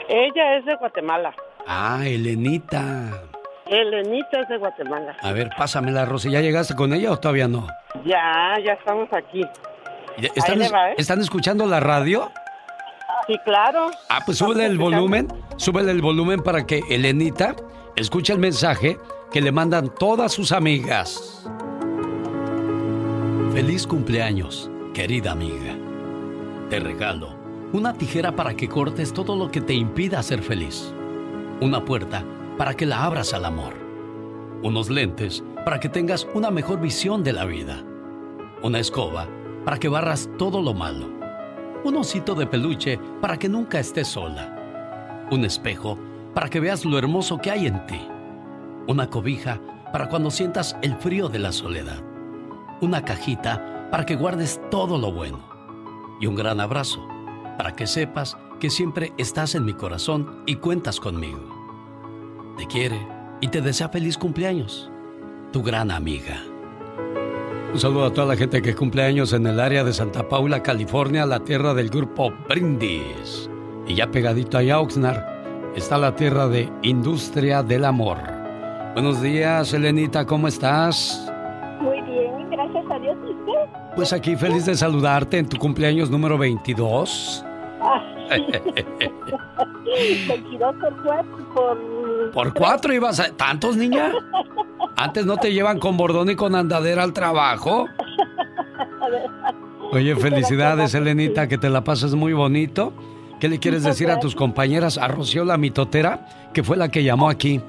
Speaker 52: Ella es de Guatemala.
Speaker 3: Ah, Elenita.
Speaker 52: Elenita es de Guatemala.
Speaker 3: A ver, pásamela, Rosy. ¿Ya llegaste con ella o todavía no?
Speaker 52: Ya, ya estamos aquí.
Speaker 3: ¿Están, ¿eh? ¿están escuchando la radio?
Speaker 52: Sí, claro.
Speaker 3: Ah, pues súbele el volumen, súbele el volumen para que Elenita escuche el mensaje que le mandan todas sus amigas. Feliz cumpleaños, querida amiga. Te regalo una tijera para que cortes todo lo que te impida ser feliz. Una puerta para que la abras al amor. Unos lentes para que tengas una mejor visión de la vida. Una escoba para que barras todo lo malo un osito de peluche para que nunca estés sola, un espejo para que veas lo hermoso que hay en ti, una cobija para cuando sientas el frío de la soledad, una cajita para que guardes todo lo bueno y un gran abrazo para que sepas que siempre estás en mi corazón y cuentas conmigo. Te quiere y te desea feliz cumpleaños. Tu gran amiga. Un saludo a toda la gente que cumple años en el área de Santa Paula, California, la tierra del grupo Brindis. Y ya pegadito a Oxnard está la tierra de Industria del Amor. Buenos días, Elenita, ¿cómo estás?
Speaker 53: Muy bien, gracias a Dios. ¿Y usted?
Speaker 3: Pues aquí feliz de saludarte en tu cumpleaños número 22.
Speaker 53: Ah, 22 por 4 por...
Speaker 3: Por cuatro ibas a... ¿Tantos, niña? [LAUGHS] Antes no te llevan con bordón y con andadera al trabajo. Oye, [LAUGHS] felicidades, Elenita, que te la pases muy bonito. ¿Qué le quieres decir a tus compañeras? A Rocío la mitotera, que fue la que llamó aquí.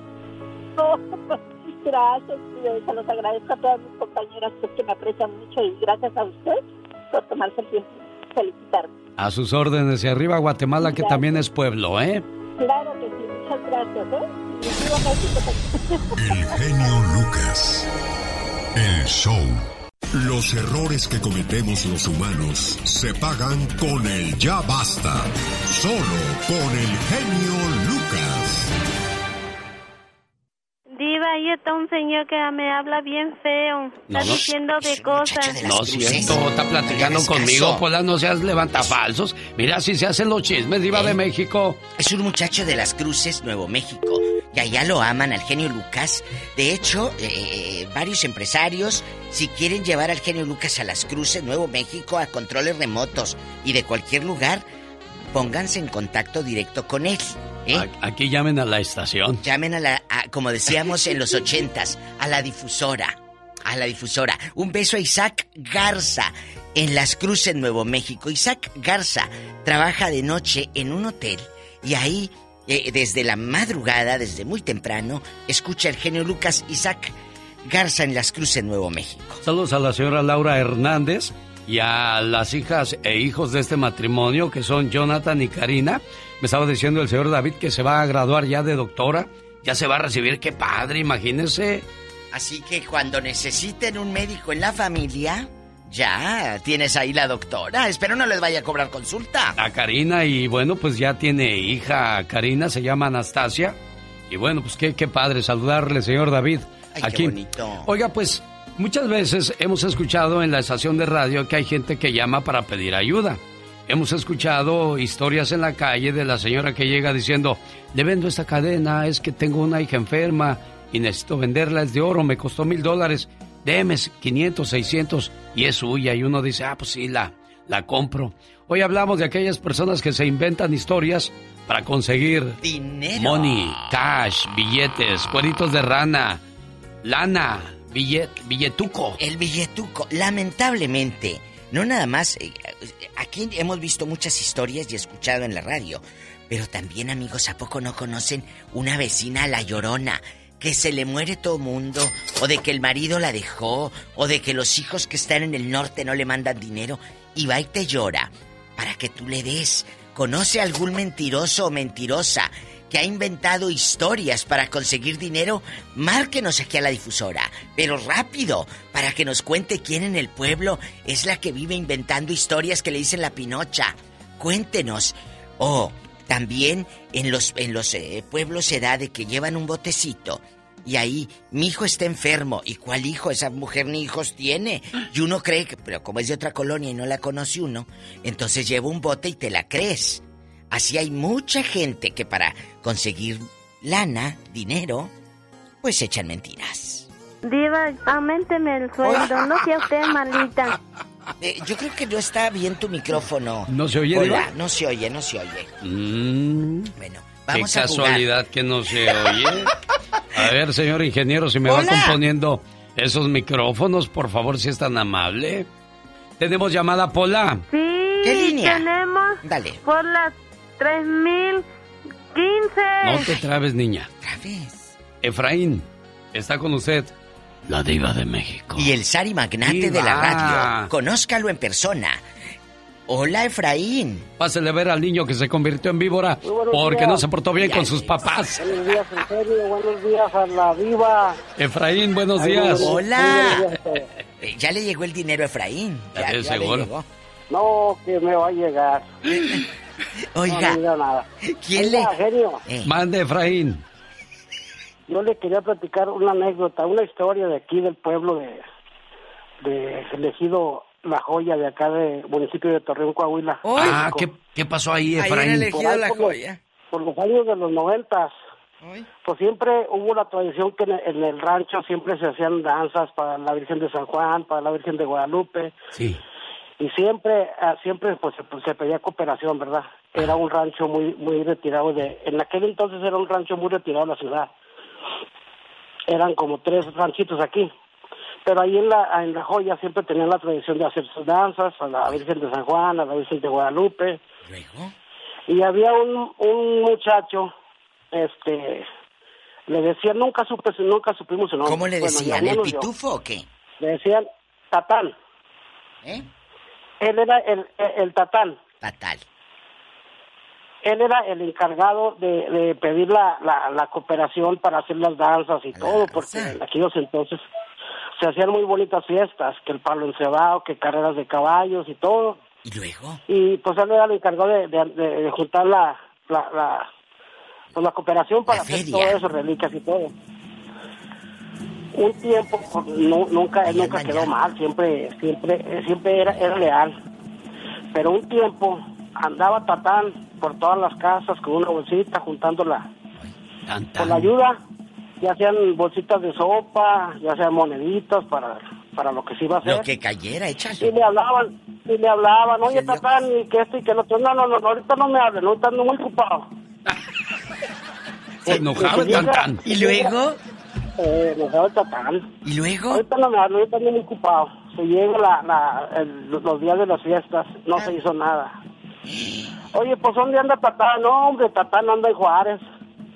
Speaker 3: [LAUGHS]
Speaker 53: Gracias, se los agradezco a todas mis compañeras pues, que me aprecian mucho y gracias a usted por tomarse el tiempo de felicitarme.
Speaker 3: A sus órdenes y arriba Guatemala, que también es pueblo, ¿eh?
Speaker 53: Claro que sí, muchas gracias, ¿eh?
Speaker 1: El genio Lucas. El show. Los errores que cometemos los humanos se pagan con el ya basta. Solo con el genio Lucas.
Speaker 4: Diva, ahí está un señor que me habla bien feo. Está
Speaker 3: No, no.
Speaker 4: diciendo de cosas.
Speaker 3: No siento, está platicando conmigo, Pola, no seas levantafalsos. Mira, si se hacen los chismes, Diva de México.
Speaker 2: Es un muchacho de las Cruces, Nuevo México. Y allá lo aman al genio Lucas. De hecho, eh, varios empresarios, si quieren llevar al genio Lucas a las Cruces, Nuevo México, a controles remotos y de cualquier lugar, pónganse en contacto directo con él. ¿eh?
Speaker 3: Aquí llamen a la estación.
Speaker 2: Llamen a la, a- como decíamos en los ochentas, a la difusora. A la difusora. Un beso a Isaac Garza en Las Cruces, Nuevo México. Isaac Garza trabaja de noche en un hotel y ahí, eh, desde la madrugada, desde muy temprano, escucha el genio Lucas Isaac Garza en Las Cruces, Nuevo México.
Speaker 3: Saludos a la señora Laura Hernández y a las hijas e hijos de este matrimonio que son Jonathan y Karina. Me estaba diciendo el señor David que se va a graduar ya de doctora. Ya se va a recibir, qué padre, imagínense.
Speaker 2: Así que cuando necesiten un médico en la familia, ya tienes ahí la doctora. Espero no les vaya a cobrar consulta.
Speaker 3: A Karina y bueno, pues ya tiene hija Karina, se llama Anastasia. Y bueno, pues qué, qué padre saludarle, señor David.
Speaker 2: Ay, qué
Speaker 3: aquí.
Speaker 2: bonito.
Speaker 3: Oiga, pues muchas veces hemos escuchado en la estación de radio que hay gente que llama para pedir ayuda. Hemos escuchado historias en la calle de la señora que llega diciendo, le vendo esta cadena, es que tengo una hija enferma y necesito venderla, es de oro, me costó mil dólares, deme 500, 600 y es suya. Y uno dice, ah, pues sí, la, la compro. Hoy hablamos de aquellas personas que se inventan historias para conseguir
Speaker 2: Dinero.
Speaker 3: money, cash, billetes, cueritos de rana, lana, billet, billetuco.
Speaker 2: El billetuco, lamentablemente, no nada más, eh, aquí hemos visto muchas historias y escuchado en la radio, pero también amigos, ¿a poco no conocen una vecina la llorona? Que se le muere todo mundo, o de que el marido la dejó, o de que los hijos que están en el norte no le mandan dinero, y va y te llora para que tú le des. ¿Conoce algún mentiroso o mentirosa que ha inventado historias para conseguir dinero? Márquenos aquí a la difusora, pero rápido, para que nos cuente quién en el pueblo es la que vive inventando historias que le dicen la pinocha. Cuéntenos. O también en los, en los eh, pueblos se da de que llevan un botecito y ahí mi hijo está enfermo. ¿Y cuál hijo? Esa mujer ni hijos tiene. Y uno cree que, pero como es de otra colonia y no la conoce uno, entonces lleva un bote y te la crees. Así hay mucha gente que para conseguir lana, dinero, pues echan mentiras.
Speaker 4: Diva, aumenteme el sueldo, no sea usted malita. [LAUGHS]
Speaker 2: Eh, yo creo que no está bien tu micrófono.
Speaker 3: ¿No se oye,
Speaker 2: Hola, no se oye, no se oye.
Speaker 3: Mm,
Speaker 2: Bueno,
Speaker 3: qué
Speaker 2: vamos a
Speaker 3: casualidad que no se oye. A ver, señor ingeniero, si me va
Speaker 2: Hola.
Speaker 3: componiendo esos micrófonos, por favor, si es tan amable. Tenemos llamada Pola.
Speaker 4: Sí,
Speaker 2: ¿Qué línea?
Speaker 4: tenemos
Speaker 2: Dale.
Speaker 4: por las 3015.
Speaker 3: No te trabes, niña. Efraín, está con usted. La diva de México.
Speaker 2: Y el Sari Magnate
Speaker 3: Diva.
Speaker 2: de la radio. Conózcalo en persona. Hola, Efraín.
Speaker 3: Pásele a ver al niño que se convirtió en víbora porque
Speaker 2: días.
Speaker 3: no se portó bien con sus papás.
Speaker 27: Buenos días, en serio, buenos días a la viva.
Speaker 3: Efraín, buenos
Speaker 27: Ay,
Speaker 3: días.
Speaker 2: Hola.
Speaker 27: buenos días.
Speaker 2: Eh, Ya le llegó el dinero a Efraín.
Speaker 3: Ya
Speaker 2: Ya, ya le
Speaker 3: seguro.
Speaker 2: llegó.
Speaker 27: No, que me va a llegar. [LAUGHS] [LAUGHS]
Speaker 2: Oiga.
Speaker 27: No, nada.
Speaker 2: ¿Quién
Speaker 27: Oiga,
Speaker 2: le-
Speaker 27: genio,
Speaker 3: Mande, Efraín.
Speaker 27: yo le quería platicar una anécdota, una historia de aquí del pueblo de, de elegido La Joya de acá de municipio de Torreón, Coahuila.
Speaker 3: Ah. ¿qué, qué pasó ahí, Efraín?
Speaker 27: Por los años de los noventas, pues siempre hubo la tradición que en el, en el rancho siempre se hacían danzas para la Virgen de San Juan, para la Virgen de Guadalupe,
Speaker 3: Sí.
Speaker 27: Y siempre, ah, siempre pues, se- pues, se pedía cooperación, ¿verdad? Era un rancho muy, muy retirado de, en aquel entonces era un rancho muy retirado de la ciudad. Eran como tres ranchitos aquí. Pero ahí en la, en la joya siempre tenían la tradición de hacer sus danzas a la Virgen de San Juan, a la Virgen de Guadalupe. Y había un, un muchacho, este, le decían, nunca supe, su- nunca supimos su nombre.
Speaker 2: ¿Cómo le decían? ¿El
Speaker 27: yo.
Speaker 2: pitufo o qué?
Speaker 27: Le decían Tatán.
Speaker 2: ¿Eh?
Speaker 27: Él era el, el, el Tatán.
Speaker 2: Fatal.
Speaker 27: Él era el encargado de, de pedir la, la, la cooperación para hacer las danzas y todo, porque en aquellos entonces se hacían muy bonitas fiestas, que el palo encebado, que carreras de caballos y todo.
Speaker 2: ¿Y luego?
Speaker 27: Y pues él era el encargado de, de, de- de juntar la, la, la, pues, la cooperación para hacer todo eso, reliquias y todo. Un tiempo, pues, no, nunca, él nunca quedó mal, siempre, siempre, siempre era, era leal. Pero un tiempo andaba Tatán por todas las casas con una bolsita juntándola. Con la ayuda, ya sean bolsitas de sopa, ya sean moneditas para, para lo que se iba a hacer.
Speaker 2: Lo que cayera,
Speaker 27: Y le hablaban, y le hablaban, oye, Tatán, y que esto y que lo otro. No, no, no, ahorita no me hablen, ahorita ando muy ocupado.
Speaker 3: Se enojaba el
Speaker 27: llega-
Speaker 3: Tantán.
Speaker 2: ¿Y luego?
Speaker 27: Eh, el Tatán.
Speaker 2: ¿Y luego?
Speaker 27: Ahorita no me hablen, ahorita muy ocupado. Se llega la, la, el- los días de las fiestas, no se hizo nada. Oye, pues ¿dónde anda Tatán? No, hombre, Tatán anda en Juárez.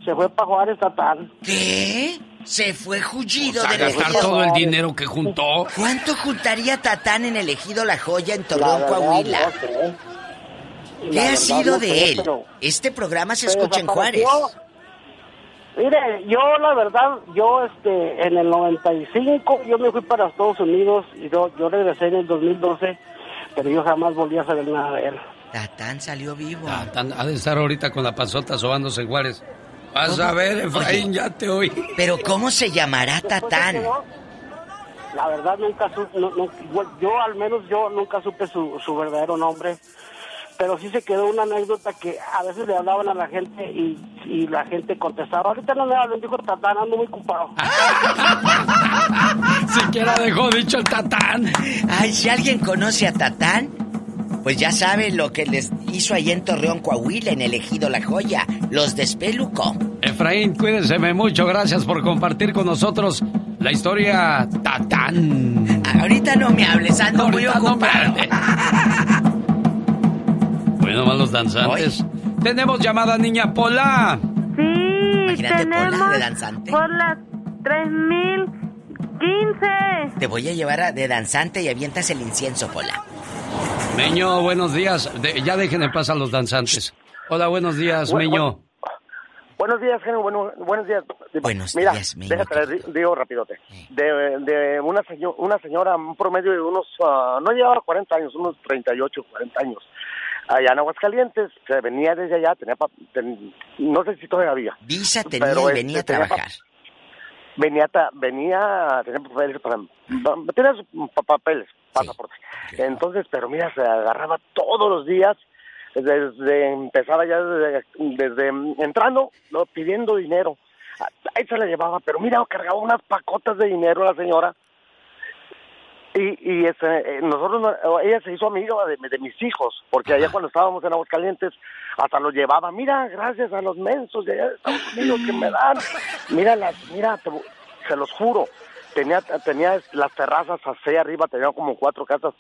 Speaker 27: Se fue para Juárez, Tatán.
Speaker 2: ¿Qué? Se fue Jullido
Speaker 3: A
Speaker 2: del
Speaker 3: gastar
Speaker 2: ejido.
Speaker 3: todo el dinero que juntó.
Speaker 2: ¿Cuánto juntaría Tatán en el ejido La Joya en Torreón, Coahuila?
Speaker 27: no sé.
Speaker 2: ¿Qué
Speaker 27: La
Speaker 2: ha
Speaker 27: verdad,
Speaker 2: sido
Speaker 27: no
Speaker 2: de
Speaker 27: sé,
Speaker 2: él?
Speaker 27: pero-
Speaker 2: Este programa se
Speaker 27: se
Speaker 2: escucha en Juárez.
Speaker 27: Mire, yo la verdad, yo este, en el 95 yo me fui para Estados Unidos y yo, yo regresé en el 2012, pero yo jamás volví a saber nada de él.
Speaker 2: Tatán salió vivo.
Speaker 3: Tatán ha de estar ahorita con la pasota sobándose en Juárez. Vas a ver, Efraín,
Speaker 2: Oye.
Speaker 3: ya te oí.
Speaker 2: Pero ¿cómo se llamará Tatán?
Speaker 27: La verdad nunca supe, no- yo al menos yo nunca supe su, su verdadero nombre, pero sí se quedó una anécdota que a veces le hablaban a la gente y, y la gente contestaba, ahorita no me hablen, dijo Tatán, ando muy ocupado. [LAUGHS]
Speaker 3: Siquiera dejó dicho el Tatán.
Speaker 2: Ay, si alguien conoce a Tatán, pues ya sabe lo que les hizo ahí en Torreón, Coahuila, en el ejido La Joya. Los despelucó.
Speaker 3: Efraín, cuídense mucho. Gracias por compartir con nosotros la historia Tatán.
Speaker 2: Ahorita no me hables, ando muy
Speaker 3: Ahorita no me
Speaker 2: ocupado.
Speaker 3: hables. [LAUGHS] Bueno, más los danzantes. Tenemos llamada niña Pola.
Speaker 4: Sí,
Speaker 2: Imagínate Pola
Speaker 4: tenemos
Speaker 2: de danzante.
Speaker 4: por las 3015.
Speaker 2: Te voy a llevar a- de danzante y avientas el incienso, Pola.
Speaker 3: Meño, buenos días. De- ya dejen en paz a los danzantes. Hola, buenos días,
Speaker 54: Bueno,
Speaker 3: Meño.
Speaker 54: Buenos días, genio. Bueno, buenos días.
Speaker 2: Buenos
Speaker 54: Mira,
Speaker 2: días,
Speaker 54: déjate, di- digo rapidote. De, de una, seño- una señora, un promedio de unos, ah, no llevaba 40 años, unos 38, 40 años, allá en Aguascalientes, que venía desde allá, tenía, pa- ten- no sé si todavía.
Speaker 2: Visa tenía
Speaker 54: Pero,
Speaker 2: y
Speaker 54: este,
Speaker 2: venía a
Speaker 54: tenía pa-
Speaker 2: trabajar.
Speaker 54: venía ta- venía tenía papeles para tenía sus pa- papeles pasaporte entonces pero mira se agarraba todos los días desde empezaba ya desde, desde entrando no, pidiendo dinero ahí se la llevaba pero mira cargaba unas pacotas de dinero la señora y, y este, nosotros, no- ella se hizo amiga de, de mis hijos, porque allá cuando estábamos en Aguascalientes, hasta los llevaba, mira, gracias a los mensos de allá de Estados Unidos que me dan, mira, las, mira, te- se los juro, tenía, tenía las terrazas así arriba, tenía como cuatro casas,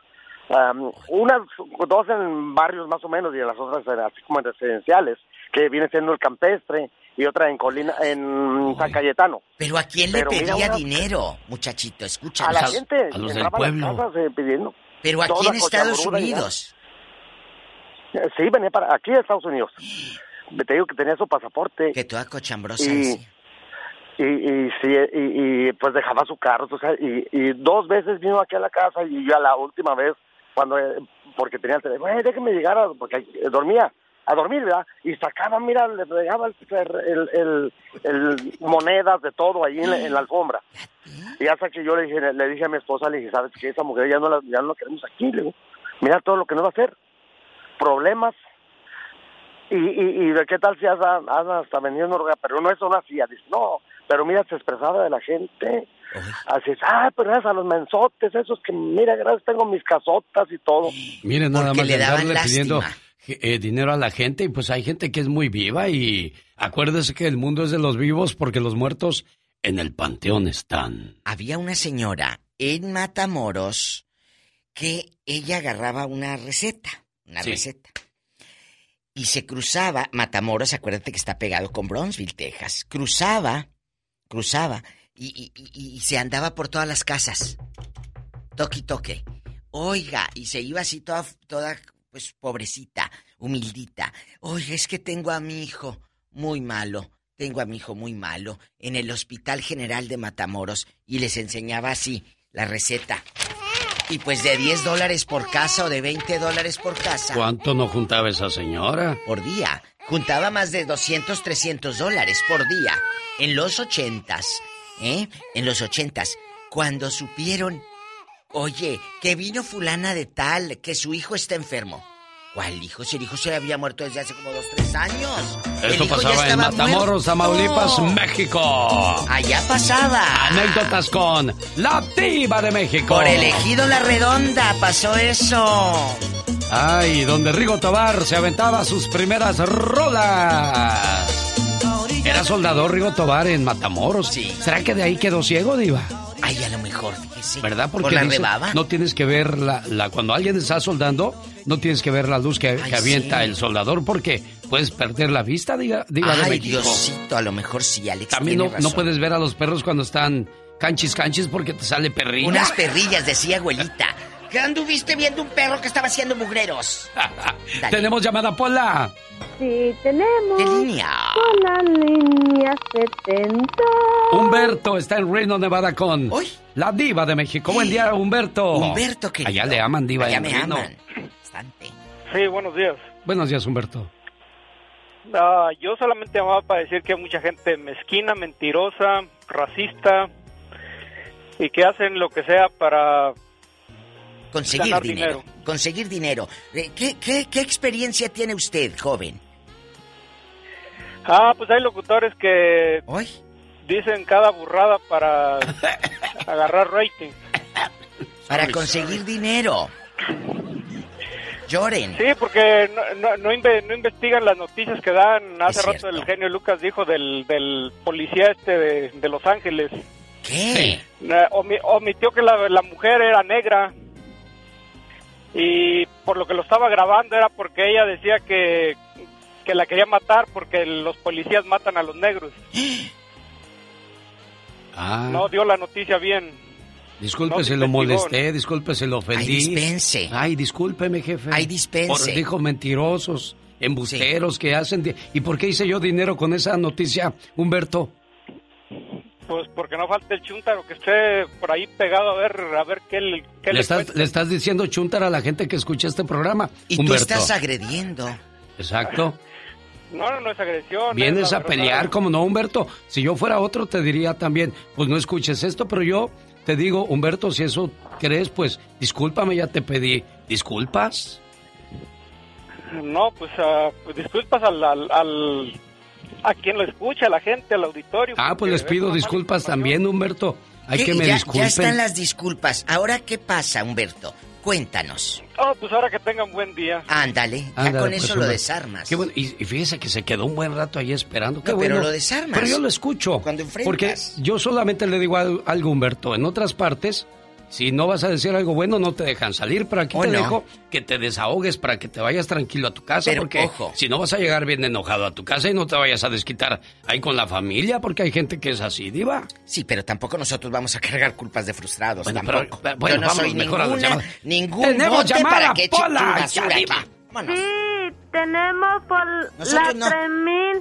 Speaker 54: am, unas, dos en barrios más o menos, y las otras así como en residenciales, que viene siendo el campestre, y otra en Colina, en San Cayetano.
Speaker 2: Pero ¿a quién le pedía dinero, muchachito? Escucha.
Speaker 54: A la gente,
Speaker 3: a los del
Speaker 54: a
Speaker 3: pueblo.
Speaker 54: casas, eh, pidiendo.
Speaker 2: Pero aquí
Speaker 54: Toda
Speaker 2: en Estados. Unidos.
Speaker 54: Eh, Sí, venía para aquí a Estados Unidos. Te digo que tenía su pasaporte.
Speaker 2: Que toda cochambrosa.
Speaker 54: Y,
Speaker 2: sí.
Speaker 54: y, y, sí, y, y, pues dejaba su carro, tú sabes, y, y dos veces vino aquí a la casa y ya la última vez cuando, eh, porque tenía el teléfono, déjeme llegar, a- porque dormía, a dormir, ¿verdad? Y sacaba, mira, le regaba el, el, el- el- monedas de todo ahí en la, en la alfombra. Y hasta que yo le dije, le dije a mi esposa, le dije, ¿sabes qué? Esa mujer ya no la, ya no la queremos aquí, le digo, mira todo lo que nos va a hacer, problemas. Y, y, y de qué tal si anda, anda hasta vendiendo droga, pero no es una así, dice, no, pero mira, se expresaba de la gente. Así es, ah, pero gracias a los mensotes, esos que, mira, gracias, tengo mis casotas y todo.
Speaker 3: Miren, nada
Speaker 54: Porque
Speaker 3: más
Speaker 54: le daban
Speaker 3: andarle pidiendo
Speaker 54: lástima.
Speaker 3: Eh, dinero a la gente y pues hay gente que es muy viva y acuérdese que el mundo es de los vivos porque los muertos en el panteón están.
Speaker 2: Había una señora en Matamoros que ella agarraba una receta, una
Speaker 3: Sí.
Speaker 2: receta. Y se cruzaba, Matamoros, acuérdate que está pegado con Bronzeville, Texas. Cruzaba, cruzaba y, y- y- y se andaba por todas las casas. Toque, toque. Oiga, y se iba así toda, toda, pues pobrecita, humildita. Oiga, es que tengo a mi hijo muy malo. Tengo a mi hijo muy malo en el Hospital General de Matamoros y les enseñaba así la receta. Y pues de 10 dólares por casa o de 20 dólares por casa
Speaker 3: ¿Cuánto no juntaba esa señora?
Speaker 2: por día. Juntaba más de 200, 300 dólares por día. En los ochentas, ¿eh? En los ochentas. Cuando supieron, oye, que vino fulana de tal, que su hijo está enfermo. ¿Cuál hijo? Si el hijo se le había muerto desde hace como dos, tres años.
Speaker 3: Esto pasaba en Matamoros. Tamaulipas, México.
Speaker 2: Allá pasaba.
Speaker 3: Anécdotas con la diva de México.
Speaker 2: Por elegido la redonda pasó eso.
Speaker 3: Ay, donde Rigo Tobar se aventaba sus primeras rolas. Era soldador Rigo Tobar en Matamoros. ¿Será que de ahí quedó ciego, diva?
Speaker 2: Ay, a lo mejor, fíjese.
Speaker 3: ¿Verdad?
Speaker 2: ¿Por
Speaker 3: Porque
Speaker 2: la
Speaker 3: dice,
Speaker 2: rebaba?
Speaker 3: no tienes que ver la, la- Cuando alguien está soldando, no tienes que ver la luz que, que avienta
Speaker 2: sí.
Speaker 3: el soldador porque puedes perder la vista, diga, diva de
Speaker 2: Ay,
Speaker 3: México.
Speaker 2: Diosito, a lo mejor sí, Alex
Speaker 3: También no,
Speaker 2: tiene
Speaker 3: no
Speaker 2: razón.
Speaker 3: puedes ver a los perros cuando están canchis canchis porque te sale perrilla.
Speaker 2: Unas perrillas, decía abuelita. ¿Qué anduviste viendo un perro que estaba haciendo mugreros? [LAUGHS]
Speaker 3: Tenemos llamada Pola.
Speaker 4: Sí, tenemos.
Speaker 2: ¿Qué línea?
Speaker 4: Con la línea 70.
Speaker 3: Humberto está en Reno, Nevada con la diva de México. Buen día, Humberto.
Speaker 2: Humberto, querido.
Speaker 3: Allá le aman diva
Speaker 2: Allá
Speaker 3: en
Speaker 2: me
Speaker 3: Reno.
Speaker 2: aman. Bastante.
Speaker 55: Sí, buenos días.
Speaker 3: Buenos días, Humberto.
Speaker 55: Ah, yo solamente llamaba para decir que hay mucha gente mezquina, mentirosa, racista y que hacen lo que sea para
Speaker 2: Conseguir
Speaker 55: ganar
Speaker 2: dinero. Conseguir dinero. Eh, ¿Qué, qué, ¿Qué experiencia tiene usted, joven?
Speaker 55: Ah, pues hay locutores que dicen cada burrada para [LAUGHS] agarrar rating.
Speaker 2: Para conseguir dinero. Lloren.
Speaker 55: Sí, porque no, no, no inve- no investigan las noticias que dan. Hace rato el genio Lucas dijo del, del policía este de, de Los Ángeles.
Speaker 2: ¿Qué?
Speaker 55: Eh, omi- omitió que la, la mujer era negra. Y por lo que lo estaba grabando era porque ella decía que, que la quería matar porque los policías matan a los negros. [GASPS]
Speaker 3: Ah,
Speaker 55: No dio la noticia bien.
Speaker 3: disculpe
Speaker 55: no se
Speaker 3: lo molesté, disculpe si lo ofendí.
Speaker 2: Ay, dispense.
Speaker 3: Ay, discúlpeme, jefe.
Speaker 2: Ay, dispense.
Speaker 3: Por dijo mentirosos, embusteros que hacen... ¿Y por qué hice yo dinero con esa noticia, Humberto?
Speaker 55: Pues porque no falta el chuntaro que esté por ahí pegado a ver a ver qué, le- qué
Speaker 3: Le
Speaker 55: le
Speaker 3: estás,
Speaker 55: cuenta.
Speaker 3: le estás diciendo chuntar a la gente que escucha este programa,
Speaker 2: Y tú
Speaker 3: Humberto.
Speaker 2: estás agrediendo.
Speaker 3: Exacto.
Speaker 55: No, no, no es agresión.
Speaker 3: Vienes
Speaker 55: es
Speaker 3: a pelear, como no, Humberto. Si yo fuera otro, te diría también, pues no escuches esto, pero yo te digo, Humberto, si eso crees, pues discúlpame, ya te pedí disculpas.
Speaker 55: No, pues, ah, pues disculpas al, al, al- a quien lo escucha, a la gente, al auditorio.
Speaker 3: Ah, pues les pido disculpas también, Humberto. Hay que me
Speaker 2: ya,
Speaker 3: disculpen.
Speaker 2: ya están las disculpas. Ahora, ¿qué pasa, Humberto? Cuéntanos.
Speaker 55: Oh, pues ahora que tengan buen día.
Speaker 2: Ándale, ya
Speaker 3: Ándale,
Speaker 2: con
Speaker 3: pues,
Speaker 2: eso lo desarmas.
Speaker 3: Qué bueno, Y, y fíjese que se quedó un buen rato ahí esperando. Qué
Speaker 2: No, pero
Speaker 3: bueno.
Speaker 2: lo desarmas.
Speaker 3: Pero yo lo escucho.
Speaker 2: Cuando enfrentas.
Speaker 3: Porque yo solamente le digo al- algo, Humberto. En otras partes, si no vas a decir algo bueno, no te dejan salir. Pero aquí
Speaker 2: ¿O
Speaker 3: te
Speaker 2: no?
Speaker 3: dejo que te desahogues para que te vayas tranquilo a tu casa.
Speaker 2: Pero,
Speaker 3: porque
Speaker 2: ojo.
Speaker 3: si no vas a llegar bien enojado a tu casa y no te vayas a desquitar ahí con la familia, porque hay gente que es así, Diva.
Speaker 2: Sí, pero tampoco nosotros vamos a cargar culpas de frustrados.
Speaker 3: Bueno,
Speaker 2: tampoco.
Speaker 3: pero- bueno,
Speaker 2: Yo no soy
Speaker 3: vámonos mejor a las
Speaker 2: ninguna,
Speaker 3: llamadas.
Speaker 2: ningún
Speaker 3: ¡Tenemos
Speaker 2: bote
Speaker 3: llamada,
Speaker 2: para que
Speaker 3: Pola! ¡Ya, diva!
Speaker 4: Sí, tenemos por
Speaker 2: Nosotros
Speaker 4: la
Speaker 2: no.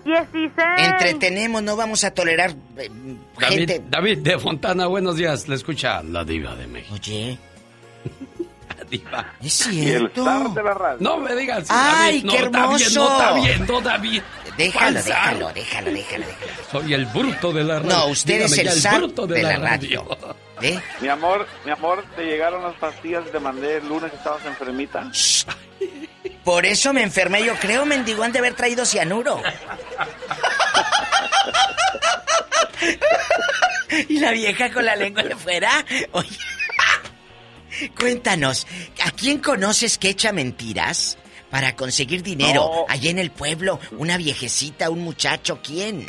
Speaker 4: 3016.
Speaker 2: Entretenemos, no vamos a tolerar eh,
Speaker 3: David,
Speaker 2: gente.
Speaker 3: David de Fontana, buenos días. Le escucha la Diva de México.
Speaker 2: Oye. [LAUGHS]
Speaker 3: Diva.
Speaker 2: Es
Speaker 34: Y el
Speaker 2: cierto.
Speaker 34: de la radio.
Speaker 3: No me digas.
Speaker 2: ¡Ay,
Speaker 3: David,
Speaker 2: qué
Speaker 3: no, está bien,
Speaker 2: hermoso!
Speaker 3: no está bien, no está bien.
Speaker 2: Déjalo,
Speaker 3: ¿Cuál zar?
Speaker 2: déjalo, déjalo, déjalo, déjalo.
Speaker 3: Soy el bruto de la radio.
Speaker 2: No, usted es el zar
Speaker 3: bruto
Speaker 2: de la radio. ¿Eh?
Speaker 34: Mi amor, mi amor, te llegaron las pastillas que te mandé el lunes que estabas enfermita.
Speaker 2: Por eso me enfermé, yo creo, mendigo, han de haber traído cianuro. y la vieja con la lengua de fuera. Oye, cuéntanos, ¿a quién conoces que echa mentiras para conseguir dinero
Speaker 34: No.
Speaker 2: allá en el pueblo? ¿Una viejecita, un muchacho? ¿Quién?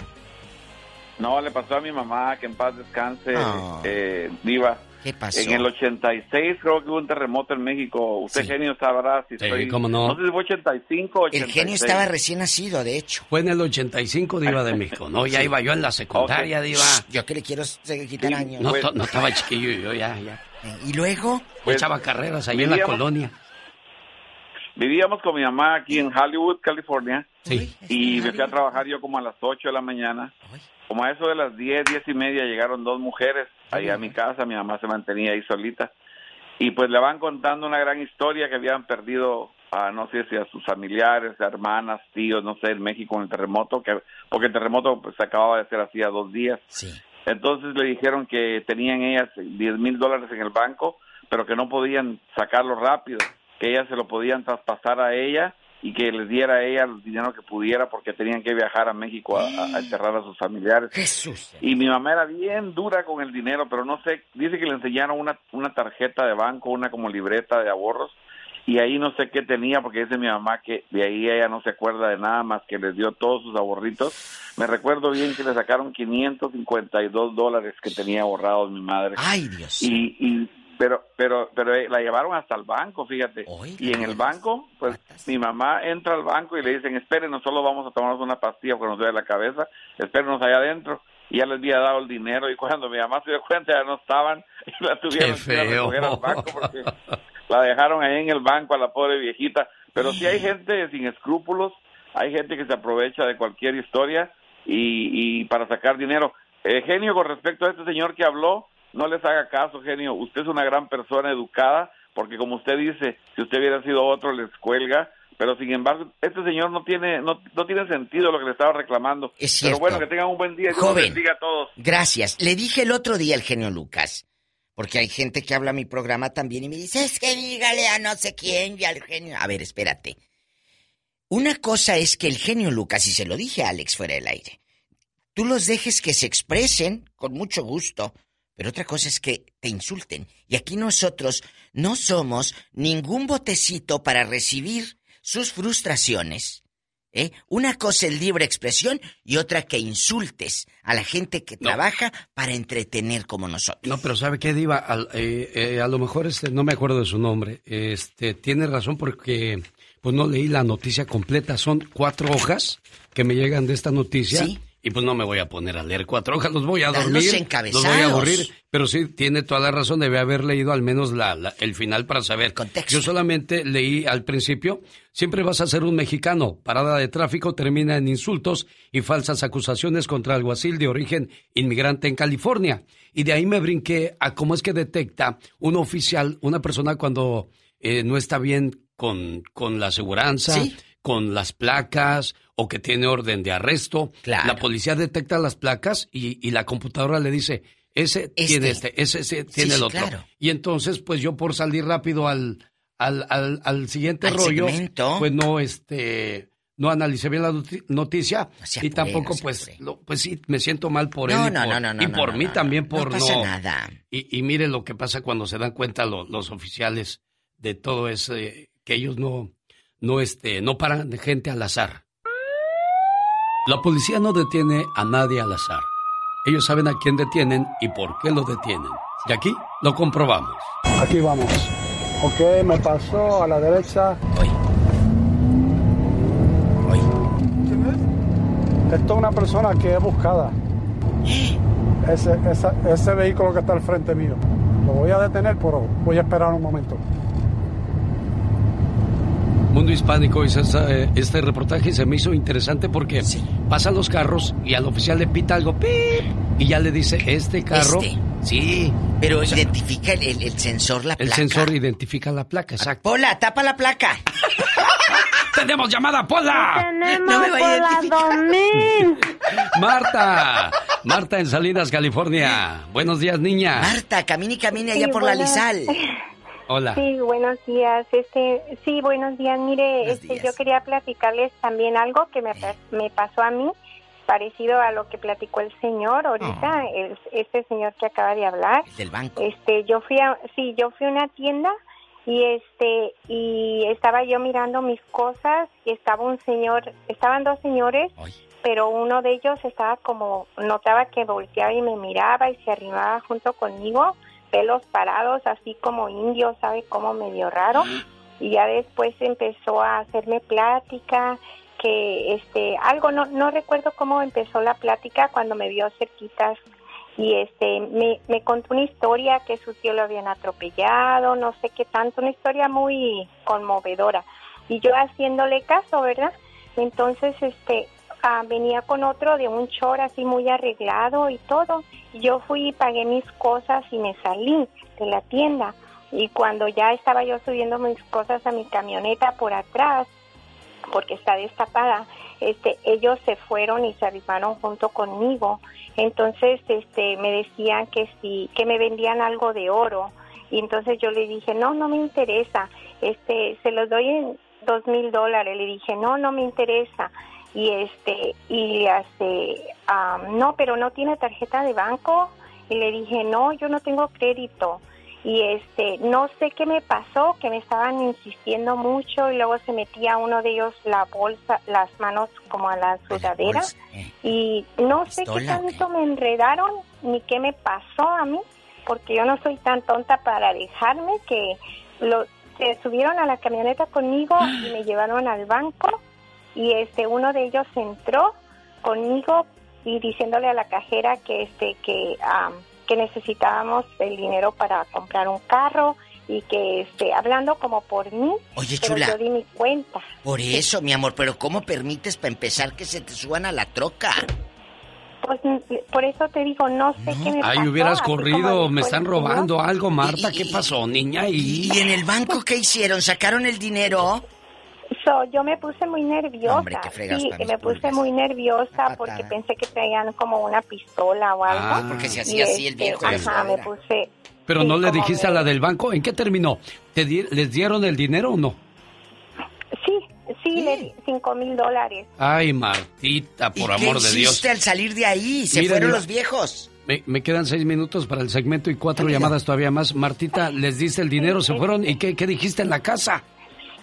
Speaker 34: No, le pasó a mi mamá, que en paz descanse,
Speaker 2: Ah.
Speaker 34: eh, Diva.
Speaker 2: ¿Qué pasó?
Speaker 34: En el 86 creo que hubo un terremoto en México. Usted, genio, sabrá si
Speaker 3: Sí,
Speaker 34: estoy...
Speaker 3: cómo no.
Speaker 34: No sé si fue 85 o 86.
Speaker 2: El genio estaba recién nacido, de hecho.
Speaker 3: Fue en el 85, Diva de México. No, ya
Speaker 2: Sí.
Speaker 3: iba yo en la secundaria,
Speaker 2: Ok.
Speaker 3: Diva.
Speaker 2: Yo que le quiero quitar años.
Speaker 3: No, to- no estaba chiquillo yo, ya, ya.
Speaker 2: ¿Y luego?
Speaker 3: Yo echaba carreras ahí en la
Speaker 34: vivíamos-
Speaker 3: colonia.
Speaker 34: Vivíamos con mi mamá aquí en Hollywood, California.
Speaker 3: Sí.
Speaker 34: Y me fui a trabajar yo como a las 8 de la mañana. Como a eso de las 10, 10 y media llegaron dos mujeres ahí a mi casa. Mi mamá se mantenía ahí solita. Y pues le van contando una gran historia que habían perdido a no sé si a sus familiares, hermanas, tíos, no sé, en México en el terremoto, que porque el terremoto pues, se acababa de hacer hacía dos días. Entonces le dijeron que tenían ellas 10 mil dólares en el banco, pero que no podían sacarlo rápido, que ellas se lo podían traspasar a ella y que les diera a ella el dinero que pudiera porque tenían que viajar a México a, a- enterrar a sus familiares.
Speaker 2: Jesús.
Speaker 34: Y mi mamá era bien dura con el dinero, pero no sé, dice que le enseñaron una, una tarjeta de banco, una como libreta de ahorros, y ahí no sé qué tenía, porque dice mi mamá que de ahí ella no se acuerda de nada más que les dio todos sus ahorritos. Me recuerdo bien que le sacaron 552 dólares que tenía ahorrados mi madre.
Speaker 2: Ay, Dios.
Speaker 34: Y, y pero pero pero eh, la llevaron hasta el banco, fíjate. y en el banco, pues mi mamá entra al banco y le dicen, espérenos, solo vamos a tomarnos una pastilla porque nos duele la cabeza, espérenos allá adentro. Y ya les había dado el dinero y cuando mi mamá se dio cuenta ya no estaban [LAUGHS] y la tuvieron que recoger al banco porque [LAUGHS] la dejaron ahí en el banco a la pobre viejita. Pero sí hay gente sin escrúpulos, hay gente que se aprovecha de cualquier historia y, y para sacar dinero. Eh, genio, con respecto a este señor que habló, no les haga caso, genio. Usted es una gran persona educada, porque como usted dice, si usted hubiera sido otro, les cuelga. Pero sin embargo, este señor no tiene no, no tiene sentido lo que le estaba reclamando.
Speaker 2: Es
Speaker 34: Pero
Speaker 2: cierto.
Speaker 34: bueno, que tengan un buen día. Dios
Speaker 2: Joven.
Speaker 34: bendiga a todos.
Speaker 2: Gracias. Le dije el otro día al genio Lucas, porque hay gente que habla a mi programa también y me dice, es que dígale a no sé quién y al genio. A ver, espérate. Una cosa es que el genio Lucas, y se lo dije a Alex fuera del aire, tú los dejes que se expresen con mucho gusto, pero otra cosa es que te insulten. Y aquí nosotros no somos ningún botecito para recibir sus frustraciones. ¿eh? Una cosa es libre expresión y otra que insultes a la gente que trabaja para entretener como nosotros.
Speaker 3: No, pero ¿sabe qué, Diva? Al- eh, eh, a lo mejor este, no me acuerdo de su nombre. Este, tiene razón porque pues no leí la noticia completa. Son cuatro hojas que me llegan de esta noticia.
Speaker 2: Sí.
Speaker 3: Y pues no me voy a poner a leer cuatro hojas, los voy a dormir.
Speaker 2: los
Speaker 3: voy a aburrir. Pero sí, tiene toda la razón, debe haber leído al menos la, la- el final para saber. Yo solamente leí al principio, siempre vas a ser un mexicano. Parada de tráfico termina en insultos y falsas acusaciones contra alguacil de origen inmigrante en California. Y de ahí me brinqué a cómo es que detecta un oficial, una persona cuando eh, no está bien con, con la aseguranza,
Speaker 2: Sí.
Speaker 3: Con las placas o que tiene orden de arresto.
Speaker 2: Claro.
Speaker 3: La policía detecta las placas y, y la computadora le dice, ese tiene este, ese, ese tiene
Speaker 2: Sí,
Speaker 3: el
Speaker 2: sí,
Speaker 3: otro.
Speaker 2: claro.
Speaker 3: Y entonces, pues yo por salir rápido al, al, al, al siguiente
Speaker 2: Al
Speaker 3: rollo,
Speaker 2: segmento.
Speaker 3: pues no, este, no analicé bien la noti- noticia y tampoco,
Speaker 2: no
Speaker 3: pues, lo- pues sí, me siento mal por
Speaker 2: No,
Speaker 3: él y
Speaker 2: no,
Speaker 3: por,
Speaker 2: no, no, no,
Speaker 3: y por mí también
Speaker 2: no
Speaker 3: por
Speaker 2: pasa
Speaker 3: no.
Speaker 2: nada.
Speaker 3: Y, y mire lo que pasa cuando se dan cuenta lo- los oficiales de todo ese, que ellos no, no, este, no paran de gente al azar. La policía no detiene a nadie al azar. Ellos saben a quién detienen y por qué lo detienen. Y aquí lo comprobamos.
Speaker 56: Aquí vamos. Ok, me pasó a la derecha. Esto es una persona que es buscada. [GASPS] Ese, esa- ese vehículo que está al frente mío. Lo voy a detener, pero voy a esperar un momento.
Speaker 3: Mundo Hispánico eh, este reportaje y se me hizo interesante porque pasan los carros y al oficial le pita algo ¡pip! y ya le dice, este carro
Speaker 2: Este, Sí, pero identifica el, el- el sensor la
Speaker 3: El
Speaker 2: placa.
Speaker 3: sensor identifica la placa, exacto.
Speaker 2: Pola, tapa la placa. [LAUGHS]
Speaker 3: ¡Tenemos llamada, Pola!
Speaker 4: Tenemos
Speaker 2: No me vaya a
Speaker 4: por la 2000.
Speaker 3: Marta. Marta en Salinas, California. Buenos días, niña.
Speaker 2: Marta, camine y camine
Speaker 31: Sí,
Speaker 2: allá por la
Speaker 31: buenas-
Speaker 2: Lizal. [LAUGHS]
Speaker 3: Hola.
Speaker 31: Sí, buenos días. Este, sí, buenos días. Mire,
Speaker 2: Buenos
Speaker 31: este,
Speaker 2: días.
Speaker 31: yo quería platicarles también algo que me, me pasó a mí, parecido a lo que platicó el señor ahorita, el- este señor que acaba de hablar.
Speaker 2: Del banco.
Speaker 31: Este, yo fui a, sí, yo fui a una tienda y este y estaba yo mirando mis cosas y estaba un señor, estaban dos señores, pero uno de ellos estaba como notaba que volteaba y me miraba y se arrimaba junto conmigo, pelos parados así como indio, sabe como medio raro y ya después empezó a hacerme plática que este algo no no recuerdo cómo empezó la plática cuando me vio cerquitas y este me, me contó una historia que su tío lo habían atropellado, no sé qué tanto, una historia muy conmovedora. Y yo haciéndole caso, ¿verdad? Entonces, este, ah, venía con otro de un short así muy arreglado y todo. Yo fui y pagué mis cosas y me salí de la tienda. Y cuando ya estaba yo subiendo mis cosas a mi camioneta por atrás, porque está destapada, este, ellos se fueron y se arrimaron junto conmigo. Entonces, este, me decían que sí, que me vendían algo de oro. Y entonces yo le dije, no, no me interesa, este, se los doy en dos mil dólares. Le dije, no, no me interesa. Y este, y le hace, ah, no, pero no tiene tarjeta de banco. Y le dije, no, yo no tengo crédito y este no sé qué me pasó que me estaban insistiendo mucho y luego se metía uno de ellos la bolsa las manos como a la sudadera. y no sé qué
Speaker 2: ¿Pistola o
Speaker 31: tanto me enredaron ni qué me pasó a mí porque yo no soy tan tonta para dejarme que lo se subieron a la camioneta conmigo y me llevaron al banco y este uno de ellos entró conmigo y diciéndole a la cajera que este que que necesitábamos el dinero para comprar un carro y que este hablando como por mí
Speaker 2: Oye,
Speaker 31: pero
Speaker 2: chula.
Speaker 31: yo di mi cuenta
Speaker 2: Por eso, mi amor, pero ¿cómo permites para empezar que se te suban a la troca?
Speaker 31: pues por eso te digo no sé qué me pasó
Speaker 3: Ay, hubieras corrido, me están robando algo, Marta. ¿Qué pasó, niña? Y...
Speaker 2: ¿Y en el banco qué hicieron? ¿Sacaron el dinero?
Speaker 31: So, yo me puse muy nerviosa.
Speaker 2: Hombre, qué fregas
Speaker 31: sí, me puse
Speaker 2: pulgas.
Speaker 31: muy nerviosa porque pensé que traían como una pistola o algo.
Speaker 3: Ah, porque se
Speaker 2: hacía así el
Speaker 31: este,
Speaker 2: viejo de
Speaker 31: Ajá, me puse.
Speaker 3: Pero
Speaker 31: sí,
Speaker 3: no le dijiste a
Speaker 31: me-
Speaker 3: la del banco. ¿En qué terminó? ¿Te di- ¿Les dieron el dinero o no?
Speaker 31: Sí, sí, le di cinco mil dólares.
Speaker 3: Ay, Martita, por
Speaker 2: ¿Y
Speaker 3: amor
Speaker 2: qué
Speaker 3: de Dios.
Speaker 2: hiciste al salir de ahí? Se
Speaker 3: Mira,
Speaker 2: fueron los viejos.
Speaker 3: Me, me quedan seis minutos para el segmento y cuatro llamadas todavía más. Martita, les diste el dinero, se fueron. ¿Y qué, qué dijiste en la casa?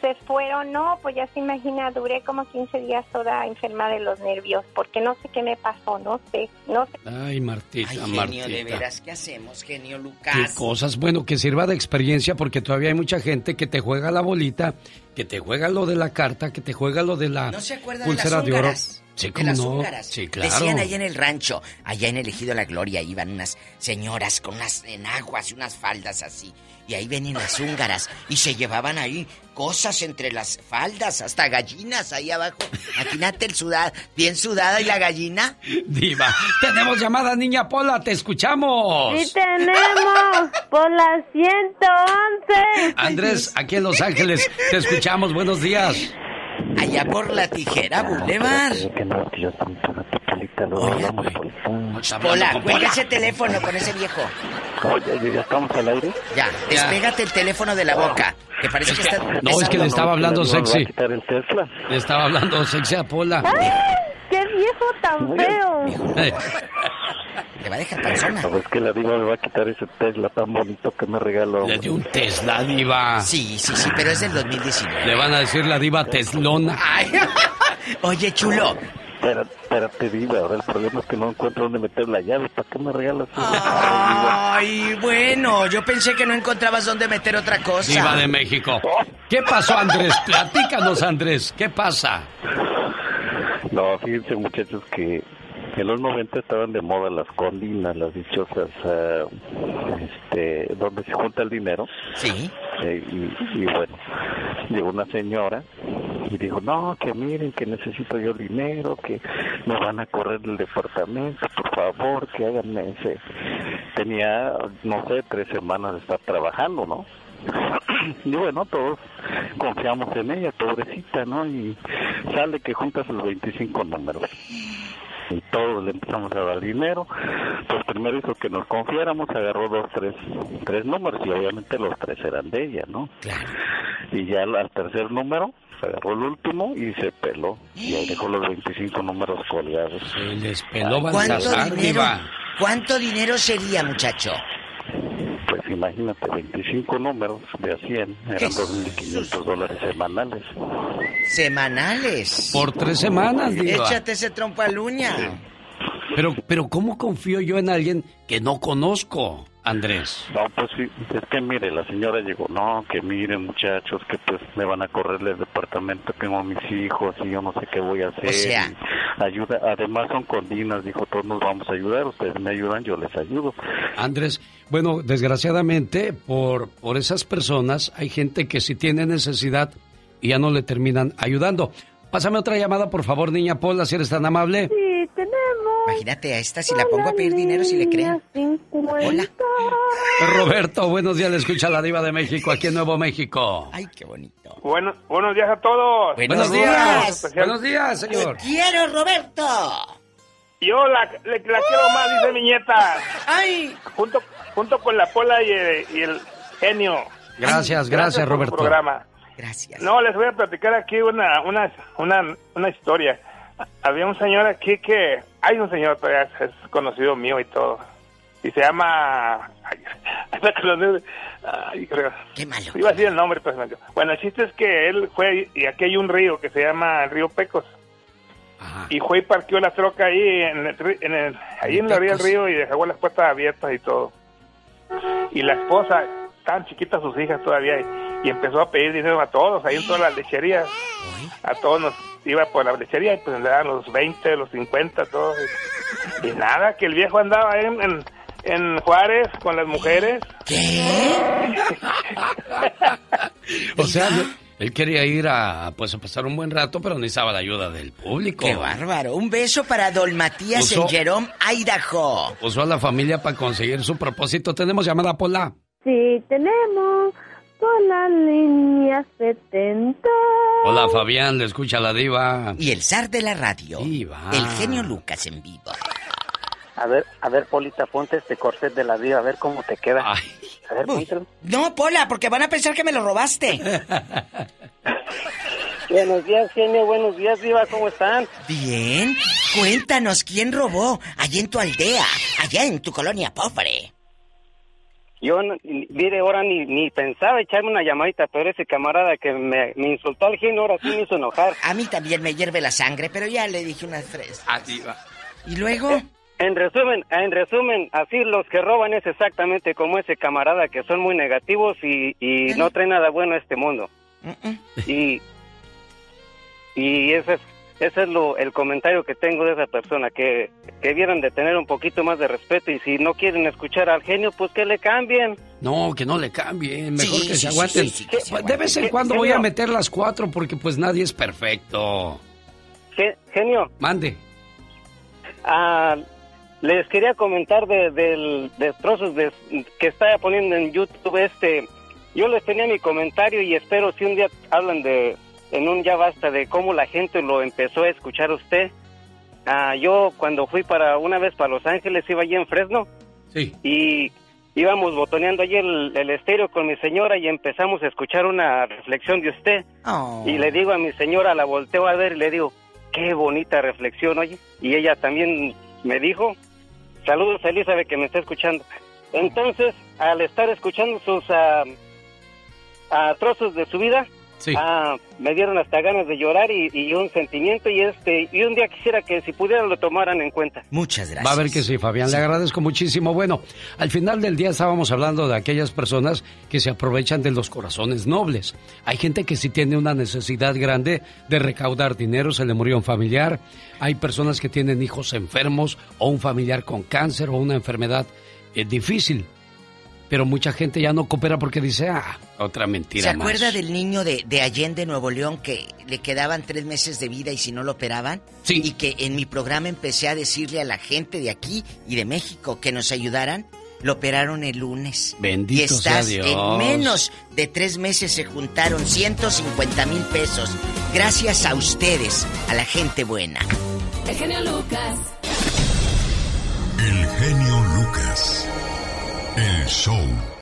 Speaker 31: Se fueron, no, pues ya se imagina, duré como 15 días toda enferma de los nervios, porque no sé qué me pasó, no sé, no sé.
Speaker 3: Ay, Martita,
Speaker 2: Ay, genio,
Speaker 3: Martita.
Speaker 2: de veras, ¿qué hacemos, genio
Speaker 3: Qué
Speaker 2: Lucas?
Speaker 3: cosas, bueno, que sirva de experiencia porque todavía hay mucha gente que te juega la bolita, que te juega lo de la carta, que te juega lo de la
Speaker 2: ¿No se acuerda de
Speaker 3: pulsera
Speaker 2: las
Speaker 3: de, oro.
Speaker 2: húngaras?
Speaker 3: Sí,
Speaker 2: De
Speaker 3: cómo
Speaker 2: las
Speaker 3: no.
Speaker 2: húngaras.
Speaker 3: Sí, claro.
Speaker 2: Decían ahí en el rancho, allá en el Ejido La Gloria, iban unas señoras con unas enaguas y unas faldas así. Y ahí venían las húngaras y se llevaban ahí cosas entre las faldas, hasta gallinas ahí abajo. Imagínate el sudado, bien sudada y la gallina.
Speaker 3: Diva, tenemos llamada, niña Pola, te escuchamos.
Speaker 4: Sí tenemos por la 111.
Speaker 3: Andrés, aquí en Los Ángeles, te escuchamos, [LAUGHS] buenos días.
Speaker 2: Allá por la tijera Boulevard. Pola, cuelga ese teléfono con ese viejo.
Speaker 57: Oye, ¿ya estamos al aire?
Speaker 2: Ya, despégate el teléfono de la boca. Que parece que está.
Speaker 3: No, es que le estaba hablando
Speaker 57: ¿No me va a
Speaker 3: sexy. Le estaba hablando sexy a Pola.
Speaker 4: ¡Qué viejo tan feo!
Speaker 2: Te va a dejar panzona.
Speaker 57: No, es que la diva me va a quitar ese Tesla tan bonito que me regaló.
Speaker 3: Le dio un Tesla, diva.
Speaker 2: Sí, sí, sí, pero es del 2019.
Speaker 3: Le van a decir la diva Teslona.
Speaker 2: Ay. [LAUGHS] Oye, chulo.
Speaker 57: Espérate, espérate, diva. Ahora el problema es que no encuentro dónde meter la llave. ¿Para qué me regalas eso?
Speaker 2: Ay, bueno, yo pensé que no encontrabas dónde meter otra cosa.
Speaker 3: Diva de México. ¿Qué pasó, Andrés? Platícanos, Andrés. ¿Qué pasa?
Speaker 57: No, fíjense, muchachos, que en los 90 estaban de moda las condinas, las dichosas, ah, este, donde se junta el dinero.
Speaker 2: Sí.
Speaker 57: Eh, y, y bueno, llegó una señora y dijo, no, que miren, que necesito yo dinero, que me van a correr del departamento, por favor, que háganme ese. Tenía, no sé, tres semanas de estar trabajando, ¿no? [COUGHS] Y bueno, todos confiamos en ella, pobrecita, ¿no? Y sale que juntas los 25 números y todos le empezamos a dar dinero. Pues primero hizo que nos confiáramos, agarró dos, tres, tres números y obviamente los tres eran de ella, ¿no? Y ya al tercer número agarró el último y se peló. Y ahí dejó los 25 números colgados.
Speaker 3: Se les peló
Speaker 2: ¿Cuánto dinero, ¿Cuánto dinero sería, muchacho?
Speaker 57: Imagínate, 25 números de a 100, eran 2.500 dólares semanales.
Speaker 2: Semanales.
Speaker 3: Por tres semanas, diva.
Speaker 2: Échate ese trompo a uña.
Speaker 3: Pero, pero ¿cómo confío yo en alguien que no conozco, Andrés?
Speaker 57: No, pues sí, es que mire, la señora llegó, no, que miren muchachos, que pues me van a correr del departamento, tengo a mis hijos y yo no sé qué voy a hacer.
Speaker 2: O sea.
Speaker 57: Ayuda, además son condinas, dijo, todos nos vamos a ayudar, ustedes me ayudan, yo les ayudo.
Speaker 3: Andrés, bueno, desgraciadamente por, por esas personas hay gente que si tiene necesidad y ya no le terminan ayudando. Pásame otra llamada, por favor, niña Pola, si eres tan amable.
Speaker 4: Sí.
Speaker 2: Imagínate a esta, si la pongo a pedir dinero, si le creen. Hola.
Speaker 3: Roberto, buenos días, le escucha la diva de México, aquí en Nuevo México.
Speaker 2: Ay, qué bonito.
Speaker 58: Bueno, buenos días a todos.
Speaker 3: Buenos días. Buenos días, señor.
Speaker 2: quiero, Roberto.
Speaker 58: Yo la, le- la quiero más, dice mi nieta.
Speaker 2: ¡Ay!
Speaker 58: Junto, junto con la Pola y el, y el genio.
Speaker 3: Gracias, gracias,
Speaker 58: su
Speaker 3: Roberto.
Speaker 58: programa.
Speaker 2: Gracias.
Speaker 58: No, les voy a platicar aquí una, una, una, una historia. Había un señor aquí que... Hay un señor todavía, es conocido mío y todo. Y se llama... Ay. [LAUGHS]
Speaker 2: Qué malo.
Speaker 58: Iba a decir el nombre, me dio. Bueno, el chiste es que él fue... Y aquí hay un río que se llama el río Pecos. Y fue y parqueó la troca ahí en el, en el- ahí en la orilla del río y dejó las puertas abiertas y todo. Y la esposa, tan chiquitas sus hijas todavía, y, y empezó a pedir dinero a todos, ahí en todas las lecherías. A todos nos iba por la lechería y pues le daban los 20, los 50, todos. Y, y nada, que el viejo andaba ahí en, en, en Juárez con las mujeres. [LAUGHS]
Speaker 3: O sea, él quería ir a, pues, a pasar un buen rato, pero necesitaba la ayuda del público.
Speaker 2: Qué bárbaro. Un beso para Don Matías
Speaker 3: Puso-
Speaker 2: en Jerome, Idaho.
Speaker 3: Puso a la familia para conseguir su propósito. Tenemos llamada Pola.
Speaker 4: Sí, tenemos por la línea 70.
Speaker 3: Hola, Fabián, le escucha la diva.
Speaker 2: Y el zar de la radio.
Speaker 3: Diva.
Speaker 2: El genio Lucas en vivo.
Speaker 27: A ver, a ver, Polita, ponte este corset de la diva, a ver cómo te queda. A ver, póntelo.
Speaker 2: No, Pola, porque van a pensar que me lo robaste. [LAUGHS]
Speaker 27: Buenos días, genio, buenos días, diva, ¿cómo están?
Speaker 2: Bien. Cuéntanos, ¿quién robó allá en tu aldea, allá en tu colonia pobre?
Speaker 27: Yo, no- mire, ahora ni, ni pensaba echarme una llamadita, pero ese camarada que me, me insultó al genio ahora sí me hizo enojar.
Speaker 2: A mí también me hierve la sangre, pero ya le dije una fresa.
Speaker 3: Ah, diva.
Speaker 2: ¿Y luego?
Speaker 27: En resumen, en resumen, así los que roban es exactamente como ese camarada que son muy negativos y, y no traen nada bueno a este mundo. Y, y ese es, ese es lo, el comentario que tengo de esa persona, que, que vieran de tener un poquito más de respeto y si no quieren escuchar al genio, pues que le cambien.
Speaker 3: No, que no le cambien, mejor
Speaker 27: Sí,
Speaker 3: que
Speaker 27: sí,
Speaker 3: se aguanten.
Speaker 27: sí, sí, que se
Speaker 3: de vez en cuando
Speaker 27: Genio.
Speaker 3: voy a meter las cuatro porque pues nadie es perfecto.
Speaker 27: Ge- Genio,
Speaker 3: Mande.
Speaker 27: ah, les quería comentar de, del- de trozos de, que estaba poniendo en YouTube este. Yo les tenía mi comentario y espero si un día hablan de, en un ya basta, de cómo la gente lo empezó a escuchar a usted. Ah, yo cuando fui para una vez para Los Ángeles iba allí en Fresno.
Speaker 3: Sí.
Speaker 27: Y íbamos botoneando allí el, el estéreo con mi señora y empezamos a escuchar una reflexión de usted.
Speaker 2: Oh.
Speaker 27: Y le digo a mi señora, la volteo a ver y le digo, qué bonita reflexión, oye. Y ella también me dijo, saludos a Elizabeth que me está escuchando. Entonces, al estar escuchando sus ah, ah, trozos de su vida, ah, me dieron hasta ganas de llorar y, y un sentimiento y este y un día quisiera que si pudieran lo tomaran en cuenta.
Speaker 2: Muchas
Speaker 3: Va a ver que sí, Fabián, le agradezco muchísimo. Bueno, al final del día estábamos hablando de aquellas personas que se aprovechan de los corazones nobles. Hay gente que sí tiene una necesidad grande de recaudar dinero, se le murió un familiar. Hay personas que tienen hijos enfermos o un familiar con cáncer o una enfermedad eh, difícil. Pero mucha gente ya no coopera porque dice, ah, otra mentira
Speaker 2: ¿Se acuerda del niño de, de Allende, Nuevo León, que le quedaban tres meses de vida y si no lo operaban?
Speaker 3: Sí.
Speaker 2: Y que en mi programa empecé a decirle a la gente de aquí y de México que nos ayudaran. Lo operaron el lunes.
Speaker 3: Bendito
Speaker 2: y estás
Speaker 3: sea Dios.
Speaker 2: en menos de tres meses se juntaron 150 mil pesos. Gracias a ustedes, a la gente buena.
Speaker 46: El genio Lucas.
Speaker 1: El genio Lucas. El show.